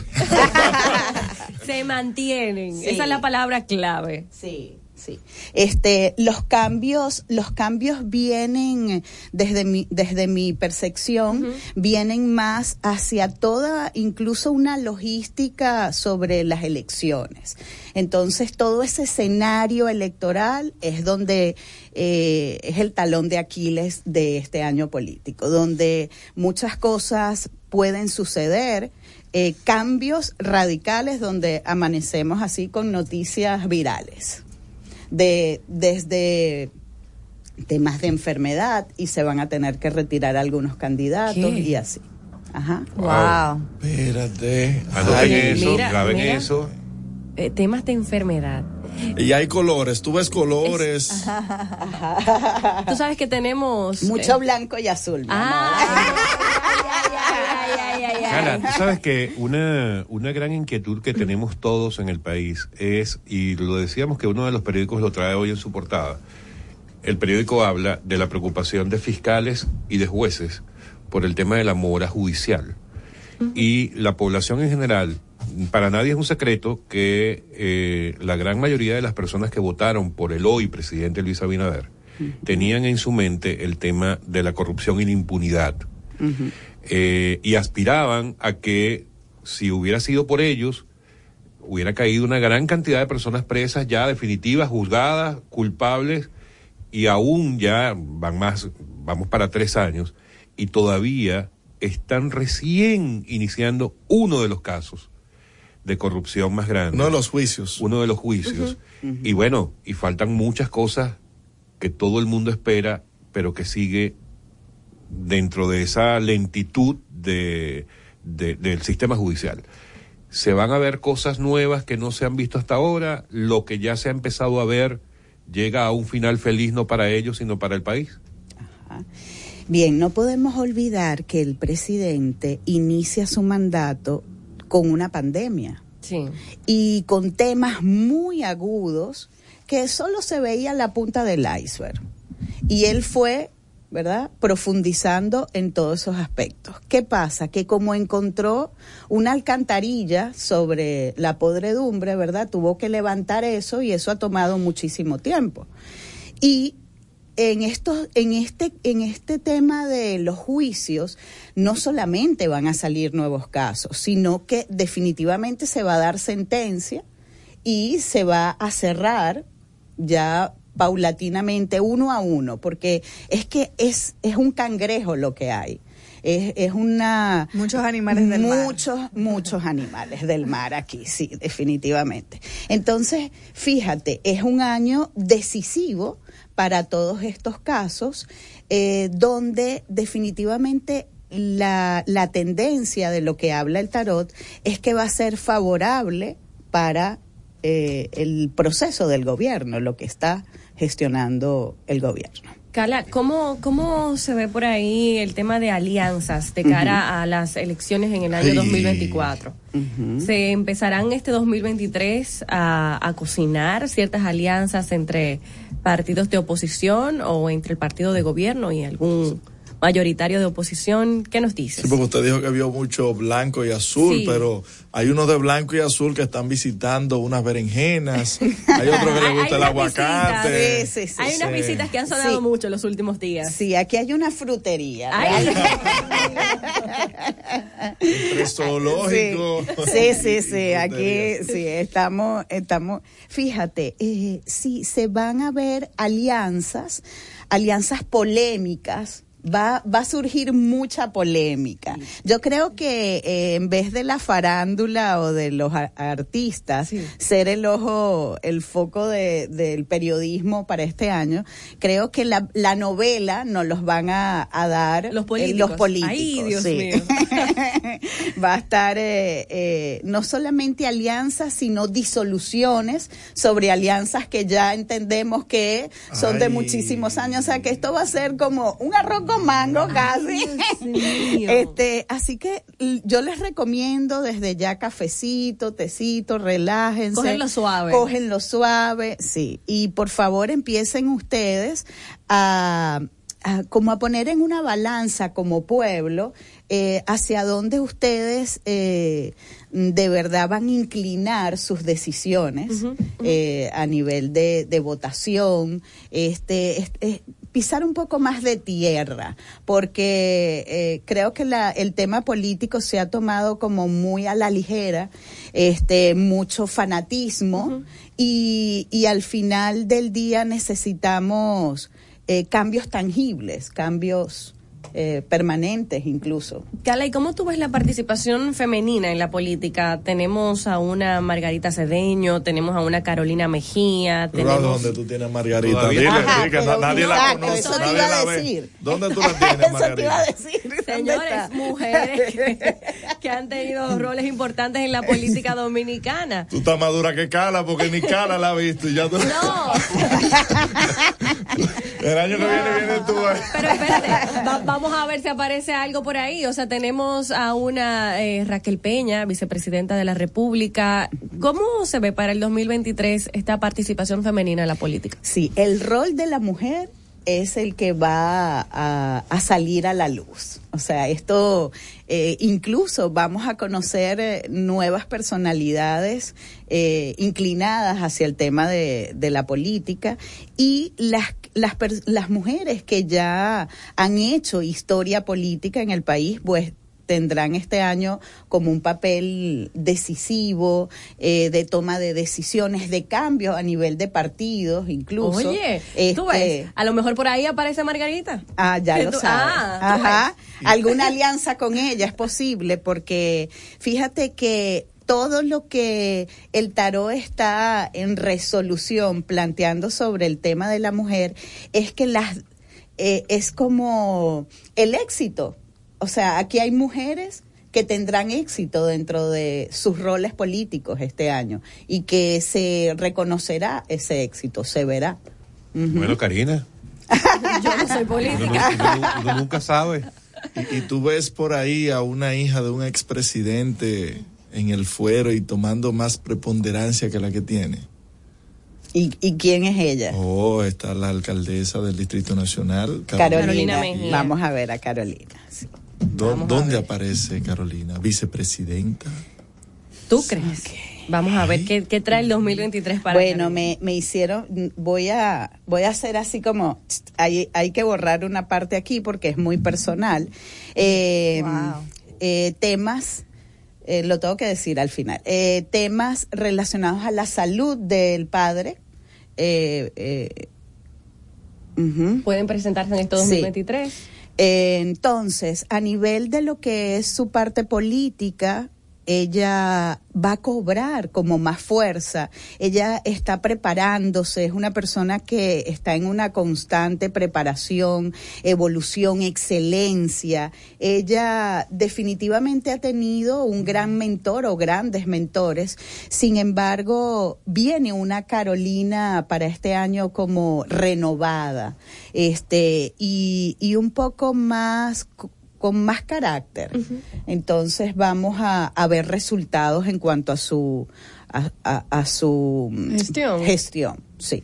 Se mantienen. Sí. Esa es la palabra clave. Sí. Sí. Este, los cambios, los cambios vienen desde mi, desde mi percepción, vienen más hacia toda, incluso una logística sobre las elecciones. Entonces, todo ese escenario electoral es donde eh, es el talón de Aquiles de este año político, donde muchas cosas pueden suceder, eh, cambios radicales donde amanecemos así con noticias virales de desde temas de enfermedad y se van a tener que retirar algunos candidatos ¿Qué? y así. Ajá. Wow. Espérate. anoten Ay, eso, mira, graben mira. eso. eh, temas de enfermedad. Y hay colores, tú ves colores. Tú sabes que tenemos... Mucho eh, blanco y azul. Ah, Carla, tú sabes que una, una gran inquietud que tenemos todos en el país es, y lo decíamos que uno de los periódicos lo trae hoy en su portada, el periódico habla de la preocupación de fiscales y de jueces por el tema de la mora judicial. Y la población en general, para nadie es un secreto que eh, la gran mayoría de las personas que votaron por el hoy presidente Luis Abinader tenían en su mente el tema de la corrupción y la impunidad. Eh, y aspiraban a que si hubiera sido por ellos, hubiera caído una gran cantidad de personas presas ya definitivas, juzgadas, culpables, y aún ya van más, vamos para tres años, y todavía están recién iniciando uno de los casos de corrupción más grande. Uno de los juicios. Uno de los juicios. Y bueno, y faltan muchas cosas que todo el mundo espera, pero que sigue dentro de esa lentitud de, de- del sistema judicial. Se van a ver cosas nuevas que no se han visto hasta ahora, lo que ya se ha empezado a ver llega a un final feliz no para ellos, sino para el país. Bien, no podemos olvidar que el presidente inicia su mandato con una pandemia Sí. y con temas muy agudos que solo se veía la punta del iceberg. Y él fue, ¿verdad?, profundizando en todos esos aspectos. ¿Qué pasa? Que como encontró una alcantarilla sobre la podredumbre, ¿verdad?, tuvo que levantar eso y eso ha tomado muchísimo tiempo. Y en estos, en este, en este tema de los juicios, no solamente van a salir nuevos casos, sino que definitivamente se va a dar sentencia y se va a cerrar ya paulatinamente uno a uno, porque es que es, es un cangrejo lo que hay. Es, es una... Muchos animales del mar. Muchos, muchos animales del mar aquí, sí, definitivamente. Entonces, fíjate, es un año decisivo para todos estos casos, eh, donde definitivamente la, la tendencia de lo que habla el tarot es que va a ser favorable para eh, el proceso del gobierno, lo que está gestionando el gobierno. Carla, ¿cómo, ¿cómo se ve por ahí el tema de alianzas de cara a las elecciones en el año Ay. 2024? ¿Se empezarán este 2023 a, a cocinar ciertas alianzas entre partidos de oposición o entre el partido de gobierno y algún mayoritario de oposición? ¿Qué nos dices? Sí, porque usted dijo que vio mucho blanco y azul, Sí. pero hay unos de blanco y azul que están visitando unas berenjenas, hay otros que les gusta el aguacate. visitas, Hay unas visitas que han sonado Sí. mucho en los últimos días. Sí, aquí hay una frutería. Ay. Entre zoológico. Sí, sí, sí, aquí sí, estamos, estamos, fíjate, eh, sí, se van a ver alianzas, alianzas polémicas. Va, va a surgir mucha polémica. Yo creo que eh, en vez de la farándula o de los artistas ser el ojo, el foco de- del periodismo para este año, creo que la, la novela nos los van a, a dar Los eh, políticos. los políticos. Ay, Dios sí. mío. va a estar eh, eh, no solamente alianzas, sino disoluciones sobre alianzas que ya entendemos que son de muchísimos años. O sea que esto va a ser como un arroz con mango casi. este, así que yo les recomiendo desde ya cafecito, tecito, relájense. Cógenlo suave. Cógenlo suave, sí. Y por favor empiecen ustedes a a- como a poner en una balanza como pueblo eh, hacia dónde ustedes eh, de verdad van a inclinar sus decisiones eh, a nivel de, de votación, este, es- es pisar un poco más de tierra, porque eh, creo que la, el tema político se ha tomado como muy a la ligera, este, mucho fanatismo y, y al final del día necesitamos eh, cambios tangibles, cambios eh, permanentes incluso. Cala, ¿y cómo tú ves la participación femenina en la política? Tenemos a una Margarita Cedeño, tenemos a una Carolina Mejía. Pero ¿a tenemos... dónde tú tienes a Margarita? Todavía. Dile, Ajá, que na- nadie la conoce, eso te nadie iba a la ve. decir. ¿Dónde tú la tienes, Eso te iba a Margarita? decir. ¿dónde Señores, mujeres que, que han tenido roles importantes en la política dominicana. Tú estás más dura que Cala porque ni Cala la ha visto y ya tú... No, El año que viene viene tú. eh. pero espérate, va- vamos a ver si aparece algo por ahí. O sea, tenemos a una eh, Raquel Peña, vicepresidenta de la República. ¿Cómo se ve para el 2023 esta participación femenina en la política? Sí, el rol de la mujer es el que va a, salir a la luz. O sea, esto eh, incluso vamos a conocer eh, nuevas personalidades eh, inclinadas hacia el tema de, la política y las, las, las mujeres que ya han hecho historia política en el país, pues tendrán este año como un papel decisivo de toma de decisiones, de cambios a nivel de partidos incluso. Oye, tú Este, ves, a lo mejor por ahí aparece Margarita. Ah, ya lo sabes. ah, Ajá. Alguna alianza con ella es posible porque fíjate que todo lo que el tarot está en resolución planteando sobre el tema de la mujer es que las eh, es como el éxito. O sea, aquí hay mujeres que tendrán éxito dentro de sus roles políticos este año y que se reconocerá ese éxito, se verá. Bueno, Karina, Yo no soy uno, política. nu- uno- uno nunca sabe. Y, y tú ves por ahí a una hija de un expresidente en el fuero y tomando más preponderancia que la que tiene. ¿Y, y quién es ella? Oh, está la alcaldesa del Distrito Nacional, Carolina. Carolina Mejía. Vamos a ver a Carolina. sí. ¿Dó- Vamos a ¿Dónde aparece Carolina? ¿Vicepresidenta? ¿Tú crees? Vamos a ver qué, qué trae el 2023 para bueno, me, me hicieron, voy a, voy a hacer así como, hay, hay que borrar una parte aquí porque es muy personal. Eh, Wow. eh, temas, eh, lo tengo que decir al final, eh, temas relacionados a la salud del padre. Eh, eh. Pueden presentarse en este Sí. 2023. Eh, entonces, a nivel de lo que es su parte política, ella va a cobrar como más fuerza. Ella está preparándose, es una persona que está en una constante preparación, evolución, excelencia. Ella definitivamente ha tenido un gran mentor o grandes mentores. Sin embargo, viene una Carolina para este año como renovada, este, y, y un poco más con más carácter. Entonces vamos a, a ver resultados en cuanto a su a, a- a su mm, Gestión. gestión, sí.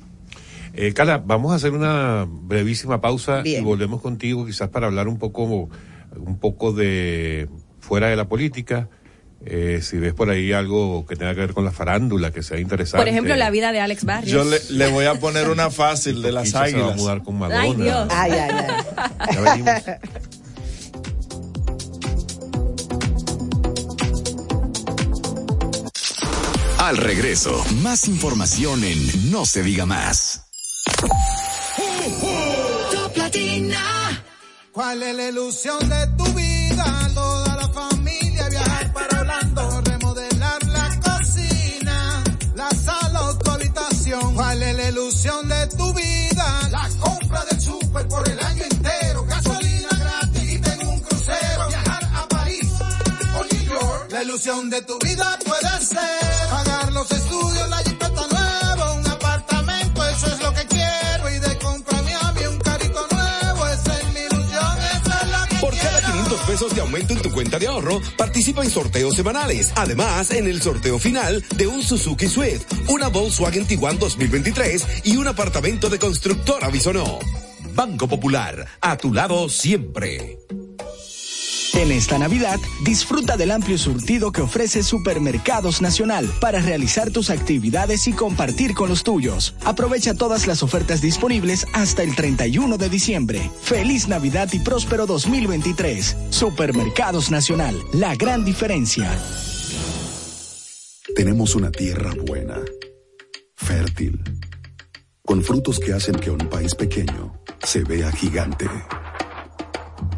Eh, Carla, vamos a hacer una brevísima pausa Bien. y volvemos contigo quizás para hablar un poco, un poco de fuera de la política. Eh, si ves por ahí algo que tenga que ver con la farándula, que sea interesante. Por ejemplo, la vida de Alex Barrios. Yo le, le voy a poner una fácil de las Quicho se va a águilas. mudar con Madonna. Ay, Dios. Ay, ay, ay. Ya venimos. Al regreso, más información en No se diga más. Top Latina. ¿Cuál es la ilusión de tu vida? Toda la familia viajar para Orlando, remodelar la cocina, la sala o tu habitación. ¿Cuál es la ilusión de tu vida? La compra del súper por el año entero, gasolina gratis y tengo un crucero. Viajar a París o New York. La ilusión de tu vida puede ser estudios, la jipeta nueva, un apartamento, eso es lo que quiero y de comprarme a mí un carrito nuevo, esa es mi ilusión, esa es la que Por cada quiero. 500 pesos de aumento en tu cuenta de ahorro, participa en sorteos semanales. Además, en el sorteo final de un Suzuki Swift, una Volkswagen Tiguan 2023 y un apartamento de constructora Bisonó. Banco Popular, a tu lado siempre. En esta Navidad, disfruta del amplio surtido que ofrece Supermercados Nacional para realizar tus actividades y compartir con los tuyos. Aprovecha todas las ofertas disponibles hasta el 31 de diciembre. Feliz Navidad y próspero 2023. Supermercados Nacional, la gran diferencia. Tenemos una tierra buena, fértil, con frutos que hacen que un país pequeño se vea gigante.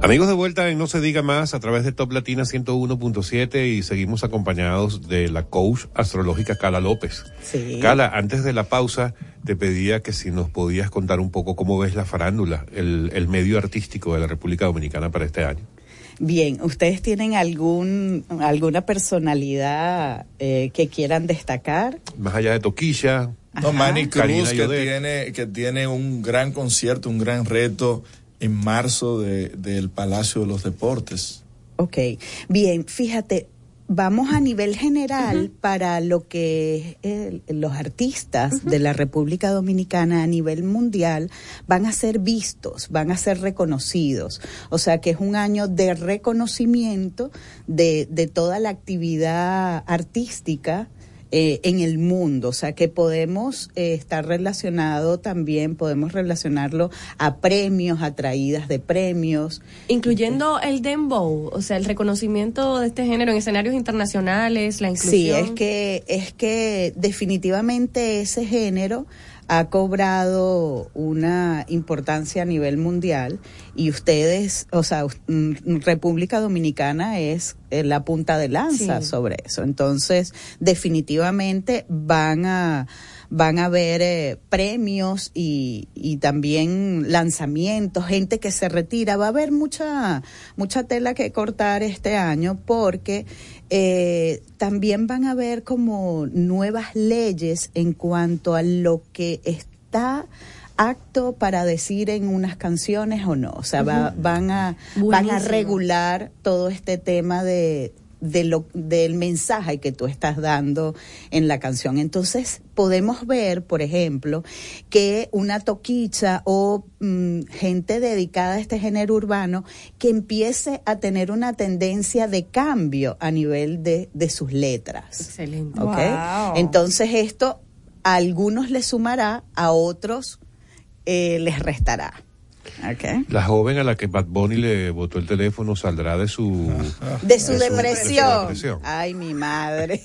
Amigos de vuelta en No se diga más a través de Top Latina 101.7 y seguimos acompañados de la coach astrológica Cala López. Sí. Cala, antes de la pausa te pedía que si nos podías contar un poco cómo ves la farándula, el, el medio artístico de la República Dominicana para este año. Bien, ¿ustedes tienen algún alguna personalidad eh, que quieran destacar? Más allá de Toquilla. No, Manny Karina Cruz, que Yodet. tiene, que tiene un gran concierto, un gran reto en marzo de- del Palacio de los Deportes. Ok, bien, fíjate, vamos a nivel general para lo que eh, los artistas de la República Dominicana a nivel mundial van a ser vistos, van a ser reconocidos. O sea que es un año de reconocimiento de, de toda la actividad artística eh, en el mundo, o sea que podemos eh, estar relacionado también, podemos relacionarlo a premios, a traídas de premios. Incluyendo el dembow, o sea, el reconocimiento de este género en escenarios internacionales, la inclusión. Sí, es que, es que definitivamente ese género ha cobrado una importancia a nivel mundial y ustedes, o sea, mm, República Dominicana es eh, la punta de lanza Sí. sobre eso. Entonces, definitivamente van a van a haber eh, premios y, y también lanzamientos, gente que se retira. Va a haber mucha, mucha tela que cortar este año porque eh, también van a haber como nuevas leyes en cuanto a lo que está acto para decir en unas canciones o no. O sea, va- van, a, van a regular todo este tema de, de lo, del mensaje que tú estás dando en la canción. Entonces, podemos ver, por ejemplo, que una toquicha o mm, gente dedicada a este género urbano que empiece a tener una tendencia de cambio a nivel de, de sus letras. Excelente. Wow. Entonces, esto a algunos les sumará, a otros eh, les restará. ¿Ok? La joven a la que Bad Bunny le botó el teléfono saldrá de su... De su de su depresión. depresión. Ay, mi madre.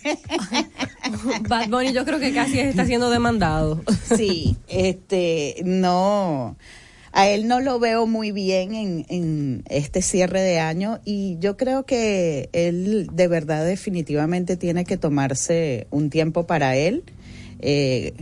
Bad Bunny yo creo que casi está siendo demandado. Sí, este, no, a él no lo veo muy bien en, en este cierre de año y yo creo que él de verdad definitivamente tiene que tomarse un tiempo para él. Eh,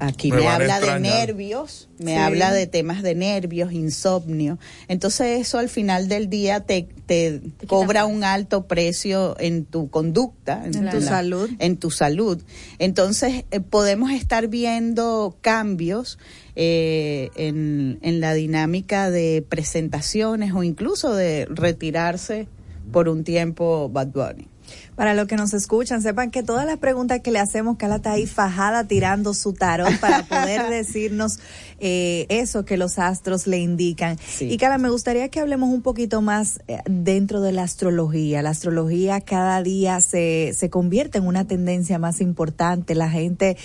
Aquí Me habla de nervios, me Sí. habla de temas de nervios, insomnio. Entonces eso al final del día te, te cobra un alto precio en tu conducta, En tu salud. en tu salud. Entonces eh, podemos estar viendo cambios eh, en, en la dinámica de presentaciones o incluso de retirarse por un tiempo Bad Bunny. Para los que nos escuchan, sepan que todas las preguntas que le hacemos, Cala está ahí fajada tirando su tarot para poder decirnos eh, eso que los astros le indican. Y Cala, me gustaría que hablemos un poquito más eh, dentro de la astrología. La astrología cada día se, se convierte en una tendencia más importante. La gente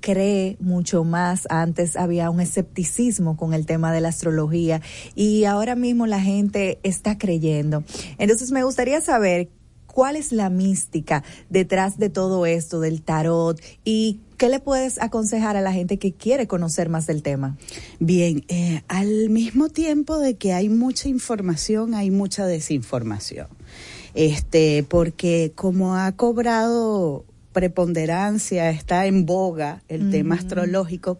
cree mucho más. Antes había un escepticismo con el tema de la astrología y ahora mismo la gente está creyendo. Entonces me gustaría saber ¿Cuál es la mística detrás de todo esto del tarot y qué le puedes aconsejar a la gente que quiere conocer más del tema? Bien, eh, al mismo tiempo de que hay mucha información, hay mucha desinformación. Este, porque como ha cobrado preponderancia, está en boga el tema astrológico.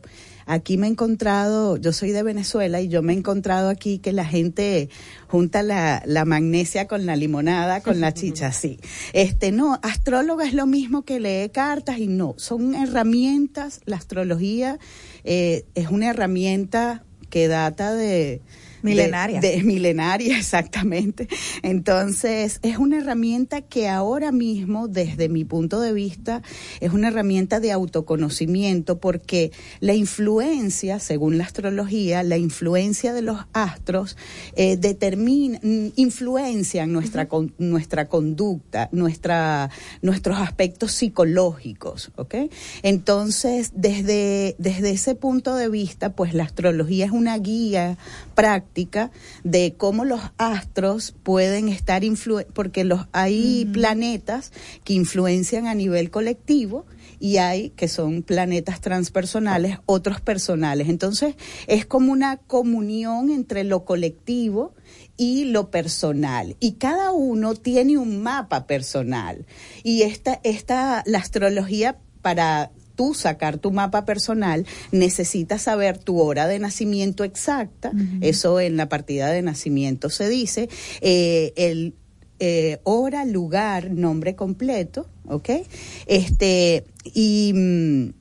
Aquí me he encontrado, yo soy de Venezuela y yo me he encontrado aquí que la gente junta la, la magnesia con la limonada, con la chicha, sí. Este, no, astróloga es lo mismo que lee cartas y no, son herramientas, la astrología eh, es una herramienta que data de, Milenaria. De, de milenaria, exactamente. Entonces, es una herramienta que ahora mismo, desde mi punto de vista, es una herramienta de autoconocimiento porque la influencia, según la astrología, la influencia de los astros eh, determina, mm, influencian nuestra, con- nuestra conducta, nuestra, nuestros aspectos psicológicos, ¿ok? Entonces, desde, desde ese punto de vista, pues la astrología es una guía práctica de cómo los astros pueden estar influ porque los hay planetas que influencian a nivel colectivo y hay que son planetas transpersonales, otros personales. Entonces, es como una comunión entre lo colectivo y lo personal. Y cada uno tiene un mapa personal. Y esta, esta, la astrología para tú sacar tu mapa personal, necesitas saber tu hora de nacimiento exacta, eso en la partida de nacimiento se dice, eh, el eh, hora, lugar, nombre completo, ¿ok? Este, y, mm,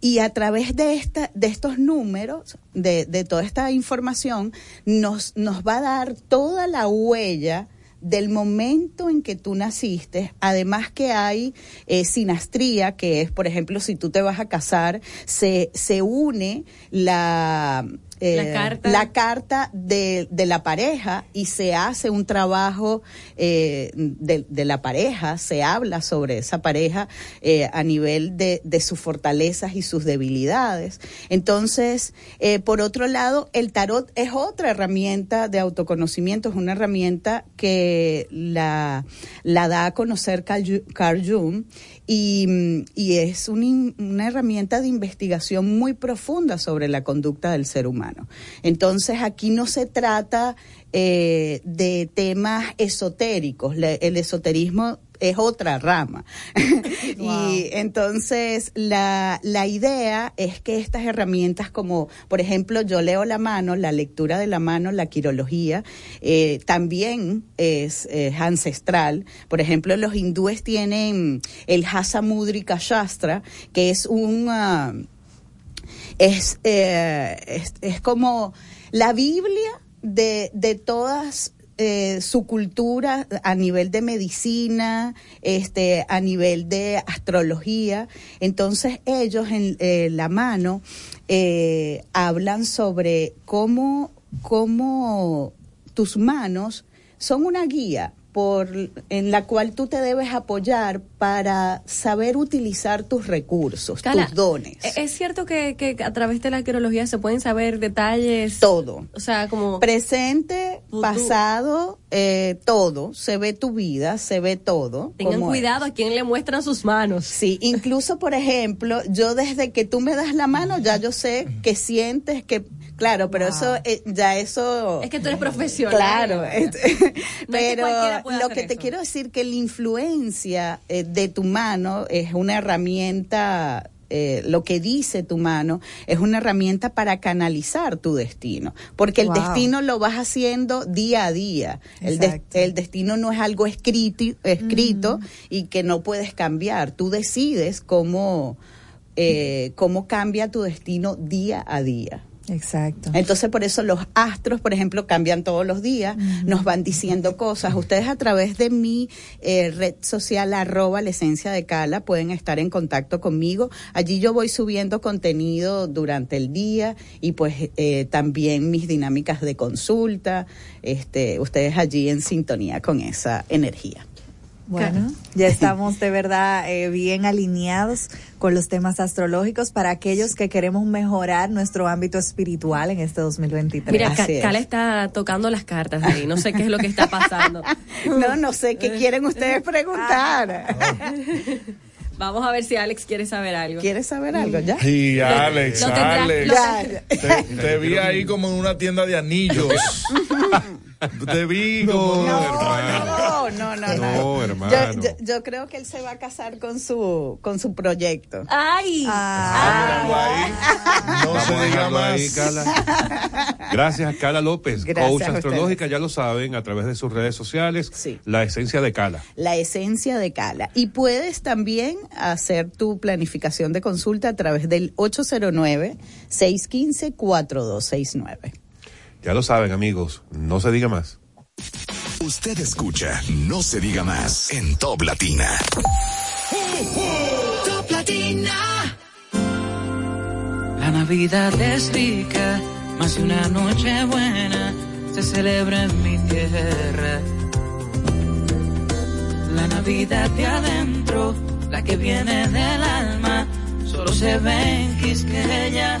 y a través de, esta, de estos números, de, de toda esta información, nos, nos va a dar toda la huella del momento en que tú naciste, además que hay eh, sinastría, que es, por ejemplo, si tú te vas a casar, se, se une la, eh, La carta. la carta de, de la pareja y se hace un trabajo eh, de, de la pareja, se habla sobre esa pareja eh, a nivel de, de sus fortalezas y sus debilidades. Entonces, eh, por otro lado, el tarot es otra herramienta de autoconocimiento, es una herramienta que la, la da a conocer Carl Jung y, mm, y es una herramienta de investigación muy profunda sobre la conducta del ser humano. Entonces aquí no se trata eh, de temas esotéricos, el esoterismo es otra rama. y entonces la, la idea es que estas herramientas como, por ejemplo, yo leo la mano, la lectura de la mano, la quirología, eh, también es, es ancestral. Por ejemplo, los hindúes tienen el Hasamudrika Shastra, que es un... ah, es, eh, es, es como la Biblia de, de todas eh, su cultura a nivel de medicina, este, a nivel de astrología. Entonces ellos en eh, la mano eh, hablan sobre cómo, cómo tus manos son una guía por en la cual tú te debes apoyar para saber utilizar tus recursos, tus dones. ¿e- ¿Es cierto que, que a través de la quirología se pueden saber detalles? Todo. O sea, como... Presente, pasado, eh, todo. Se ve tu vida, se ve todo. Tengan es. cuidado a quién le muestran sus manos. Sí, incluso, por ejemplo, yo desde que tú me das la mano, ya yo sé que sientes que, claro, pero eso, eh, ya eso... Es que tú eres profesional. Claro, este, pero lo que te quiero decir que la influencia eh, de tu mano es una herramienta eh, lo que dice tu mano es una herramienta para canalizar tu destino, porque el Wow. destino lo vas haciendo día a día. El, Exacto. el destino no es algo escrito, escrito y que no puedes cambiar. Tú decides cómo, eh, cómo cambia tu destino día a día. Exacto. Entonces, por eso los astros, por ejemplo, cambian todos los días, nos van diciendo cosas. Ustedes a través de mi eh, red social, arroba la esencia de Cala, pueden estar en contacto conmigo. Allí yo voy subiendo contenido durante el día y pues eh, también mis dinámicas de consulta. Este, ustedes allí en sintonía con esa energía. Bueno, ya estamos de verdad eh, bien alineados con los temas astrológicos para aquellos que queremos mejorar nuestro ámbito espiritual en este 2023. Mira, Ca- Así es. Cala está tocando las cartas ahí. No sé qué es lo que está pasando. No, no sé qué quieren ustedes preguntar. Vamos a ver si Alex quiere saber algo. ¿Quieres saber algo ya? Y Alex, lo tendrá- Alex. lo Te, te vi ahí como en una tienda de anillos. te vi como. No, no, no, no, No, hermano. Yo, yo- yo creo que él se va a casar con su con su proyecto. Ay, No se diga ahí, más. Carla. Gracias, Carla López, Gracias coach astrológica, ya lo saben, a través de sus redes sociales, la esencia de Cala. La esencia de Cala. Y puedes también hacer tu planificación de consulta a través del 809-615-4269. Ya lo saben, amigos, no se diga más. Usted escucha No se diga más en Top Latina. Top Latina. La Navidad es rica, más de una noche buena se celebra en mi tierra. La Navidad de adentro, la que viene del alma, solo se ve en Quisqueya.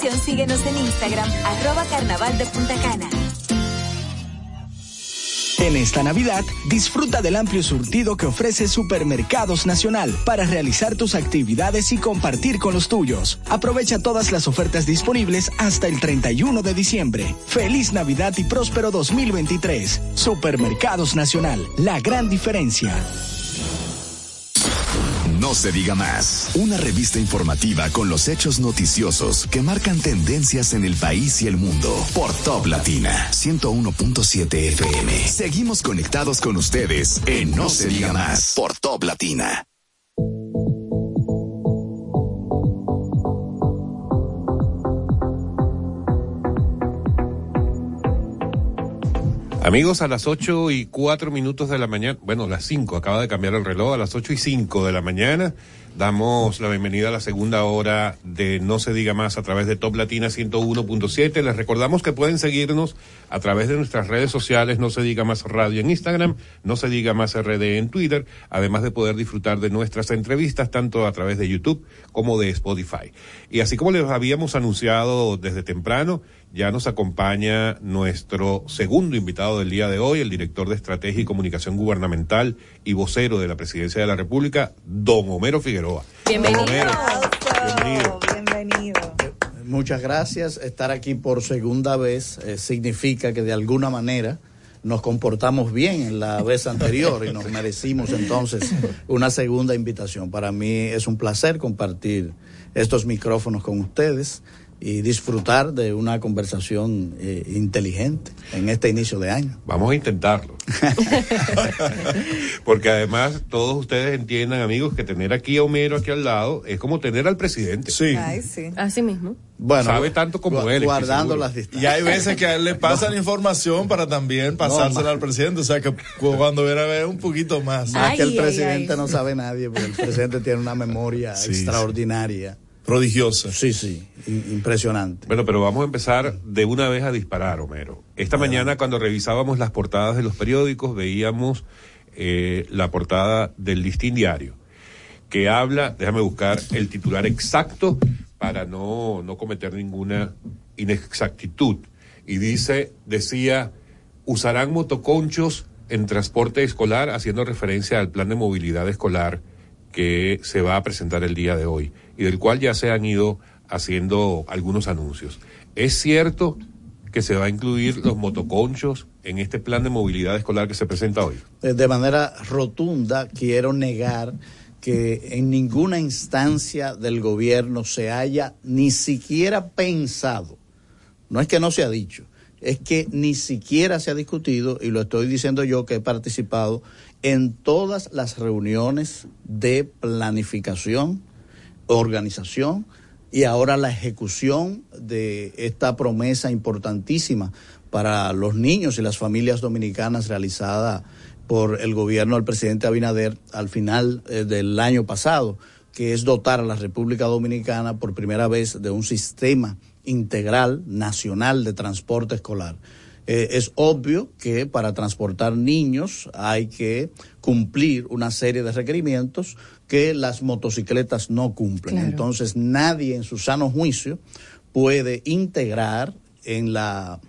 síguenos en Instagram, arroba carnaval de Punta Cana. En esta Navidad, disfruta del amplio surtido que ofrece Supermercados Nacional para realizar tus actividades y compartir con los tuyos. Aprovecha todas las ofertas disponibles hasta el 31 de diciembre. Feliz Navidad y próspero 2023. Supermercados Nacional, la gran diferencia. No se diga más. Una revista informativa con los hechos noticiosos que marcan tendencias en el país y el mundo. Por Top Latina 101.7 FM. Seguimos conectados con ustedes en No se diga más. Por Top Latina. Amigos, a las 8 y 4 minutos de la mañana, bueno, las 5, acaba de cambiar el reloj, a las 8 y 5 de la mañana, damos la bienvenida a la segunda hora de No se diga más a través de Top Latina 101.7. Les recordamos que pueden seguirnos a través de nuestras redes sociales, No se diga más radio en Instagram, No se diga más RD en Twitter, además de poder disfrutar de nuestras entrevistas tanto a través de YouTube como de Spotify. Y así como les habíamos anunciado desde temprano, ya nos acompaña nuestro segundo invitado del día de hoy, el director de Estrategia y Comunicación Gubernamental y vocero de la Presidencia de la República, don Homero Figueroa. Bienvenido. Bienvenido. Bienvenido. Muchas gracias. Estar aquí por segunda vez eh, significa que de alguna manera nos comportamos bien en la vez anterior y nos merecimos entonces una segunda invitación. Para mí es un placer compartir estos micrófonos con ustedes y disfrutar de una conversación eh, inteligente en este inicio de año. Vamos a intentarlo. Porque además todos ustedes entiendan, amigos, que tener aquí a Homero aquí al lado es como tener al presidente. Sí. Ay, sí. Así mismo. Bueno, Sabe tanto como gu- él. Guardando las distancias. Y hay veces que a él le pasan información para también pasársela al presidente. O sea que cu- cuando viera a ver un poquito más. Más que el presidente ay. no sabe nadie, porque el presidente tiene una memoria Sí, extraordinaria. Prodigiosa. Sí, sí, impresionante. Bueno, pero vamos a empezar de una vez a disparar, Homero. Esta mañana cuando revisábamos las portadas de los periódicos veíamos eh, la portada del listín diario, que habla, déjame buscar el titular exacto para no, no cometer ninguna inexactitud. Y dice, decía, usarán motoconchos en transporte escolar, haciendo referencia al plan de movilidad escolar que se va a presentar el día de hoy y del cual ya se han ido haciendo algunos anuncios. ¿Es cierto que se va a incluir los motoconchos en este plan de movilidad escolar que se presenta hoy? Eh, De manera rotunda quiero negar que en ninguna instancia del gobierno se haya ni siquiera pensado, no es que no se ha dicho, es que ni siquiera se ha discutido, y lo estoy diciendo yo que he participado en todas las reuniones de planificación, organización y ahora la ejecución de esta promesa importantísima para los niños y las familias dominicanas realizada por el gobierno del presidente Abinader al final eh, del año pasado, que es dotar a la República Dominicana por primera vez de un sistema integral nacional de transporte escolar. Eh, es obvio que para transportar niños hay que cumplir una serie de requerimientos que las motocicletas no cumplen. Claro. Entonces nadie en su sano juicio puede integrar en la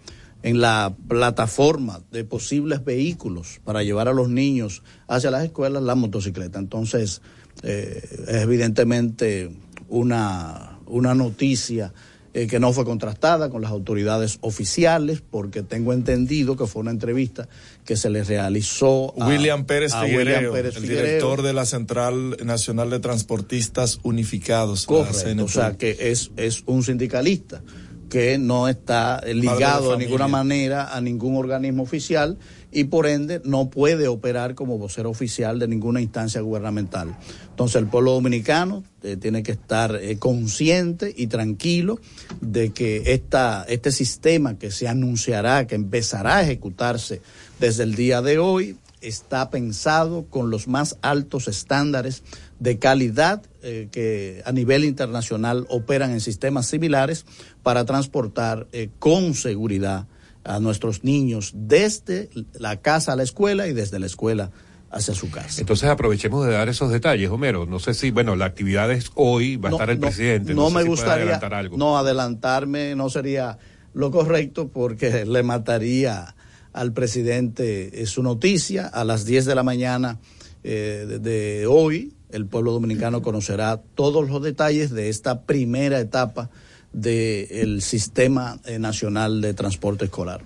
en la plataforma de posibles vehículos para llevar a los niños hacia las escuelas la motocicleta. Entonces, eh, es evidentemente una, una noticia eh, que no fue contrastada con las autoridades oficiales, porque tengo entendido que fue una entrevista que se le realizó a William Pérez a Figuereo, William Pérez el Figuereo. director de la Central Nacional de Transportistas Unificados. la Correcto, CNT. o sea que es, es un sindicalista que no está ligado de ninguna manera a ningún organismo oficial y por ende no puede operar como vocero oficial de ninguna instancia gubernamental. Entonces el pueblo dominicano eh, tiene que estar eh, consciente y tranquilo de que esta, este sistema que se anunciará, que empezará a ejecutarse desde el día de hoy, está pensado con los más altos estándares de calidad eh, que a nivel internacional operan en sistemas similares para transportar eh, con seguridad a nuestros niños desde la casa a la escuela y desde la escuela hacia su casa. Entonces aprovechemos de dar esos detalles, Homero. No sé si, bueno, la actividad es hoy, va a estar el no, presidente. No, sé me si gustaría adelantar algo. no adelantarme, no sería lo correcto porque le mataría al presidente su noticia a las 10 de la mañana eh, de, hoy. El pueblo dominicano conocerá todos los detalles de esta primera etapa del sistema eh, nacional de transporte escolar.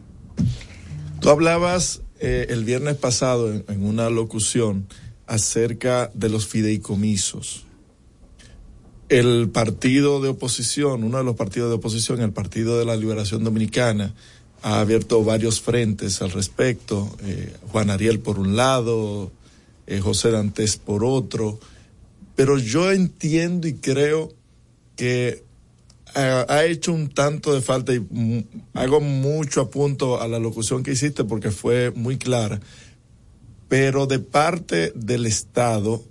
Tú hablabas eh, el viernes pasado en una locución acerca de los fideicomisos. El partido de oposición, uno de los partidos de oposición, el Partido de la Liberación Dominicana, ha abierto varios frentes al respecto. eh, Juan Ariel por un lado, eh, José Dantes por otro. Pero yo entiendo y creo que ha, hecho un tanto de falta y hago mucho apunto a la locución que hiciste porque fue muy clara, pero de parte del Estado,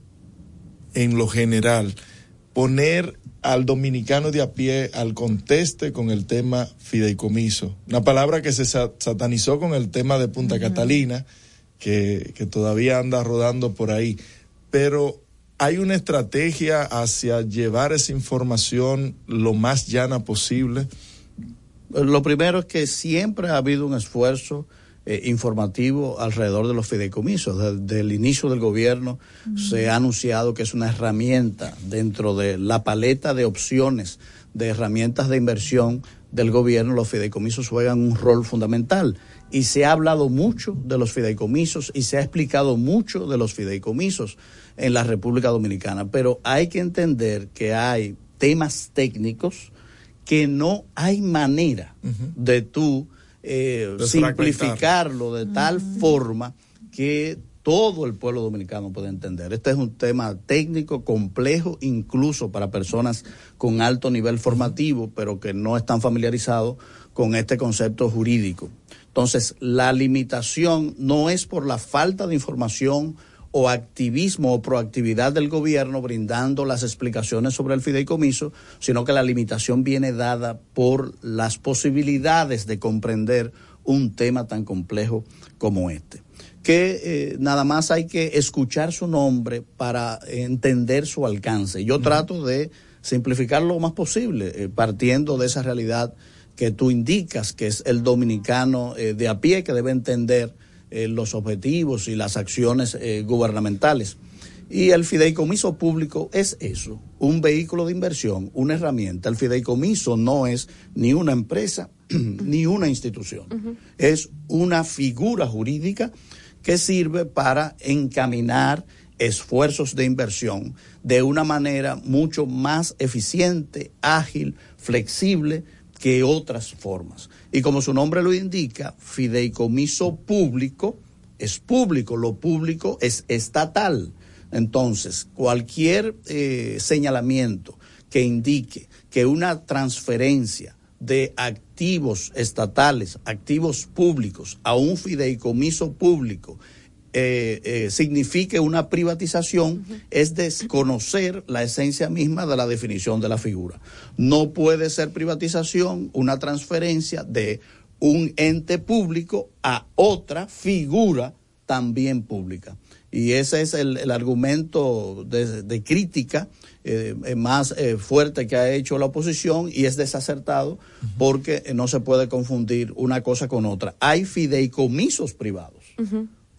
en lo general, poner al dominicano de a pie al conteste con el tema fideicomiso, una palabra que se sa- satanizó con el tema de Punta Catalina, que, que todavía anda rodando por ahí, pero hay una estrategia hacia llevar esa información lo más llana posible. Lo primero es que siempre ha habido un esfuerzo eh, informativo alrededor de los fideicomisos. Desde el inicio del gobierno se ha anunciado que es una herramienta dentro de la paleta de opciones de herramientas de inversión del gobierno. Los fideicomisos juegan un rol fundamental y se ha hablado mucho de los fideicomisos y se ha explicado mucho de los fideicomisos en la República Dominicana. Pero hay que entender que hay temas técnicos que no hay manera de tú eh, simplificarlo de tal forma que todo el pueblo dominicano puede entender. Este es un tema técnico, complejo, incluso para personas con alto nivel formativo, pero que no están familiarizados con este concepto jurídico. Entonces, la limitación no es por la falta de información o activismo o proactividad del gobierno brindando las explicaciones sobre el fideicomiso, sino que la limitación viene dada por las posibilidades de comprender un tema tan complejo como este. que eh, nada más hay que escuchar su nombre para entender su alcance. Yo trato de simplificar lo más posible, eh, partiendo de esa realidad que tú indicas, que es el dominicano eh, de a pie que debe entender eh, los objetivos y las acciones eh, gubernamentales. Y el fideicomiso público es eso, un vehículo de inversión, una herramienta. El fideicomiso no es ni una empresa ni una institución, es una figura jurídica que sirve para encaminar esfuerzos de inversión de una manera mucho más eficiente, ágil, flexible que otras formas. Y como su nombre lo indica, fideicomiso público es público, lo público es estatal. Entonces, cualquier eh, señalamiento que indique que una transferencia de activos estatales, activos públicos, a un fideicomiso público, eh, eh, signifique una privatización es desconocer la esencia misma de la definición de la figura. No puede ser privatización una transferencia de un ente público a otra figura también pública. Y ese es el, el argumento de, de crítica eh, más eh, fuerte que ha hecho la oposición y es desacertado porque no se puede confundir una cosa con otra. Hay fideicomisos privados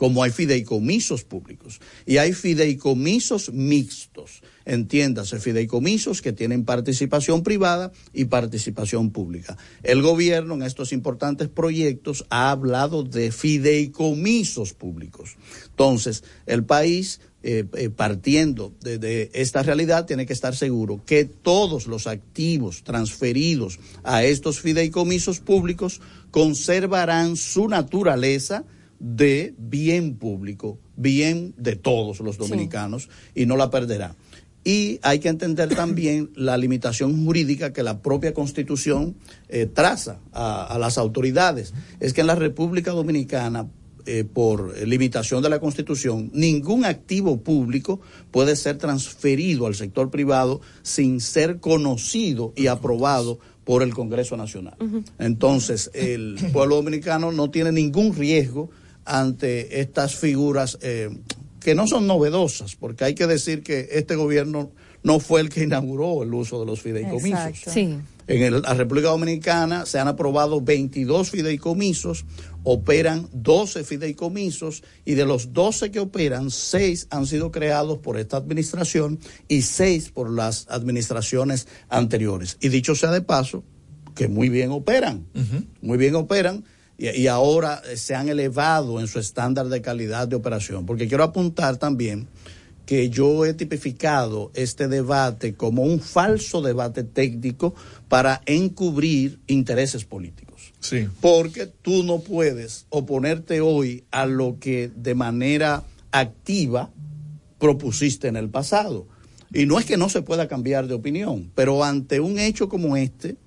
como hay fideicomisos públicos y hay fideicomisos mixtos. Entiéndase, fideicomisos que tienen participación privada y participación pública. El gobierno en estos importantes proyectos ha hablado de fideicomisos públicos. Entonces, el país eh, eh, partiendo de, de, esta realidad, tiene que estar seguro que todos los activos transferidos a estos fideicomisos públicos conservarán su naturaleza de bien público, bien de todos los dominicanos, sí. y no la perderá. Y hay que entender también la limitación jurídica que la propia Constitución eh, traza a, a, las autoridades. Es que en la República Dominicana, eh, por limitación de la Constitución, ningún activo público puede ser transferido al sector privado sin ser conocido y aprobado por el Congreso Nacional. Entonces, el pueblo dominicano no tiene ningún riesgo ante estas figuras eh, que no son novedosas, porque hay que decir que este gobierno no fue el que inauguró el uso de los fideicomisos. Sí. En el, la República Dominicana se han aprobado 22 fideicomisos, operan 12 fideicomisos y de los 12 que operan, 6 han sido creados por esta administración y 6 por las administraciones anteriores. Y dicho sea de paso, que muy bien operan, uh -huh. muy bien operan y, y, ahora se han elevado en su estándar de calidad de operación. Porque quiero apuntar también que yo he tipificado este debate como un falso debate técnico para encubrir intereses políticos. Sí. Porque tú no puedes oponerte hoy a lo que de manera activa propusiste en el pasado. Y no es que no se pueda cambiar de opinión, pero ante un hecho como este,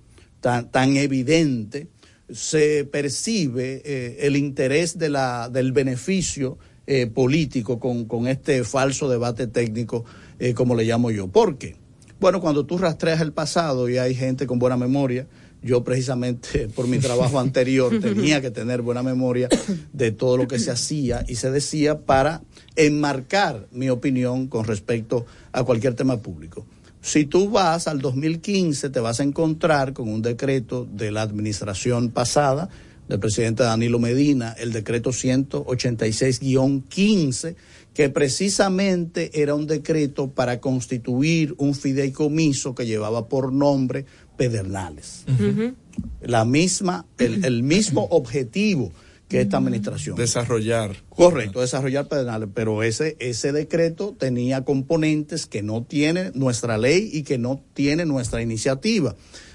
tan, tan evidente, se percibe eh, el interés de la, del beneficio eh, político con, con, este falso debate técnico, eh, como le llamo yo. ¿Por qué? Bueno, cuando tú rastreas el pasado y hay gente con buena memoria, yo precisamente por mi trabajo anterior tenía que tener buena memoria de todo lo que se hacía y se decía para enmarcar mi opinión con respecto a cualquier tema público. Si tú vas al 2015, te vas a encontrar con un decreto de la administración pasada, del presidente Danilo Medina, el decreto 186-15, que precisamente era un decreto para constituir un fideicomiso que llevaba por nombre Pedernales. Uh -huh. La misma, el, el mismo objetivo que esta administración. Desarrollar. Correcto, desarrollar Pedernales, pero ese, ese decreto tenía componentes que no tiene nuestra ley y que no tiene nuestra iniciativa.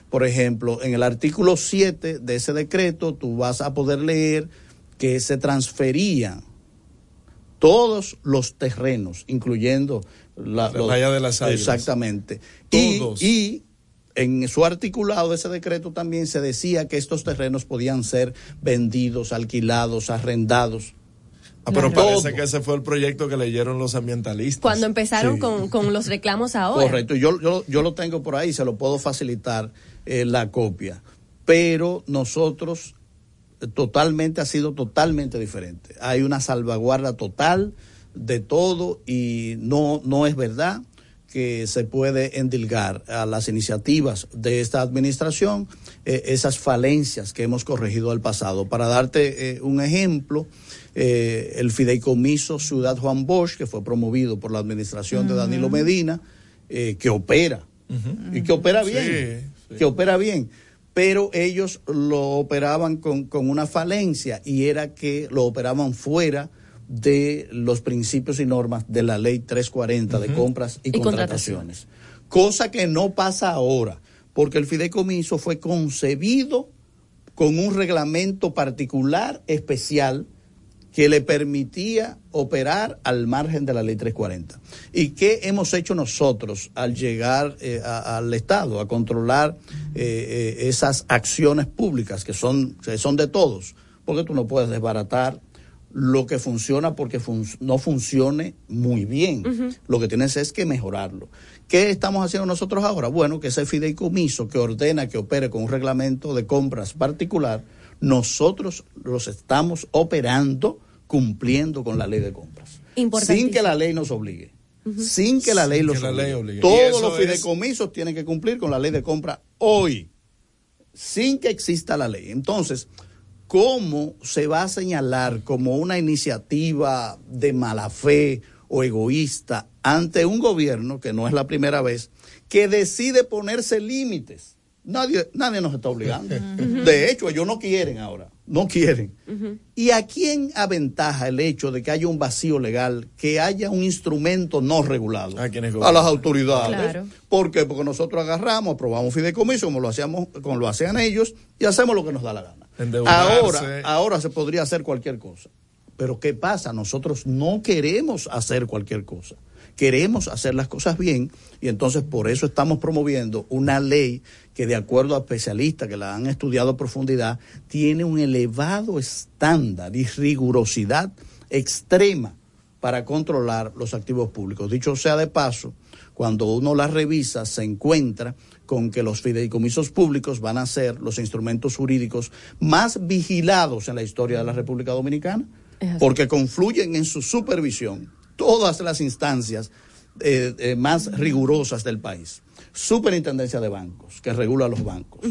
Por ejemplo, en el artículo 7 de ese decreto tú vas a poder leer que se transferían todos los terrenos, incluyendo la, la playa de las Águilas. Exactamente. Todos. Y, y en su articulado de ese decreto también se decía que estos terrenos podían ser vendidos, alquilados, arrendados. Ah, pero claro. parece que ese fue el proyecto que leyeron los ambientalistas. Cuando empezaron sí. con, con, los reclamos ahora. Correcto, yo, yo, yo, lo tengo por ahí, se lo puedo facilitar eh, la copia. Pero nosotros totalmente, ha sido totalmente diferente. Hay una salvaguarda total de todo y no, no es verdad que se puede endilgar a las iniciativas de esta administración eh, esas falencias que hemos corregido al pasado. Para darte eh, un ejemplo, eh, el fideicomiso Ciudad Juan Bosch, que fue promovido por la administración de Danilo Medina, eh, que opera y que opera bien, que opera bien. Pero ellos lo operaban con, con una falencia y era que lo operaban fuera de los principios y normas de la ley 340 de compras y, Y contrataciones. Cosa que no pasa ahora, porque el fideicomiso fue concebido con un reglamento particular, especial, que le permitía operar al margen de la ley 340. ¿Y qué hemos hecho nosotros al llegar eh, a- al Estado, a controlar eh, eh, esas acciones públicas que son, que son de todos? Porque tú no puedes desbaratar lo que funciona porque fun- no funcione muy bien. Lo que tienes es que mejorarlo. ¿Qué estamos haciendo nosotros ahora? Bueno, que ese fideicomiso que ordena que opere con un reglamento de compras particular, nosotros los estamos operando cumpliendo con la ley de compras. Sin que la ley nos obligue. Sin que la ley Sin los que la obligue. ley obligue. Y Todos los es- fideicomisos tienen que cumplir con la ley de compra hoy, sin que exista la ley. Entonces, ¿cómo se va a señalar como una iniciativa de mala fe o egoísta ante un gobierno, que no es la primera vez, que decide ponerse límites? Nadie, nadie nos está obligando. De hecho, ellos no quieren ahora, no quieren. ¿Y a quién aventaja el hecho de que haya un vacío legal, que haya un instrumento no regulado? A, gobiernan. las autoridades. Claro. ¿Por qué? Porque nosotros agarramos, aprobamos fideicomiso, como lo hacíamos, como lo hacían ellos, y hacemos lo que nos da la gana. Ahora, ahora se podría hacer cualquier cosa. Pero ¿qué pasa? Nosotros no queremos hacer cualquier cosa. Queremos hacer las cosas bien y entonces por eso estamos promoviendo una ley que de acuerdo a especialistas que la han estudiado a profundidad, tiene un elevado estándar y rigurosidad extrema para controlar los activos públicos. Dicho sea de paso, cuando uno la revisa se encuentra con que los fideicomisos públicos van a ser los instrumentos jurídicos más vigilados en la historia de la República Dominicana, porque confluyen en su supervisión todas las instancias eh, eh, más rigurosas del país. Superintendencia de Bancos, que regula los bancos.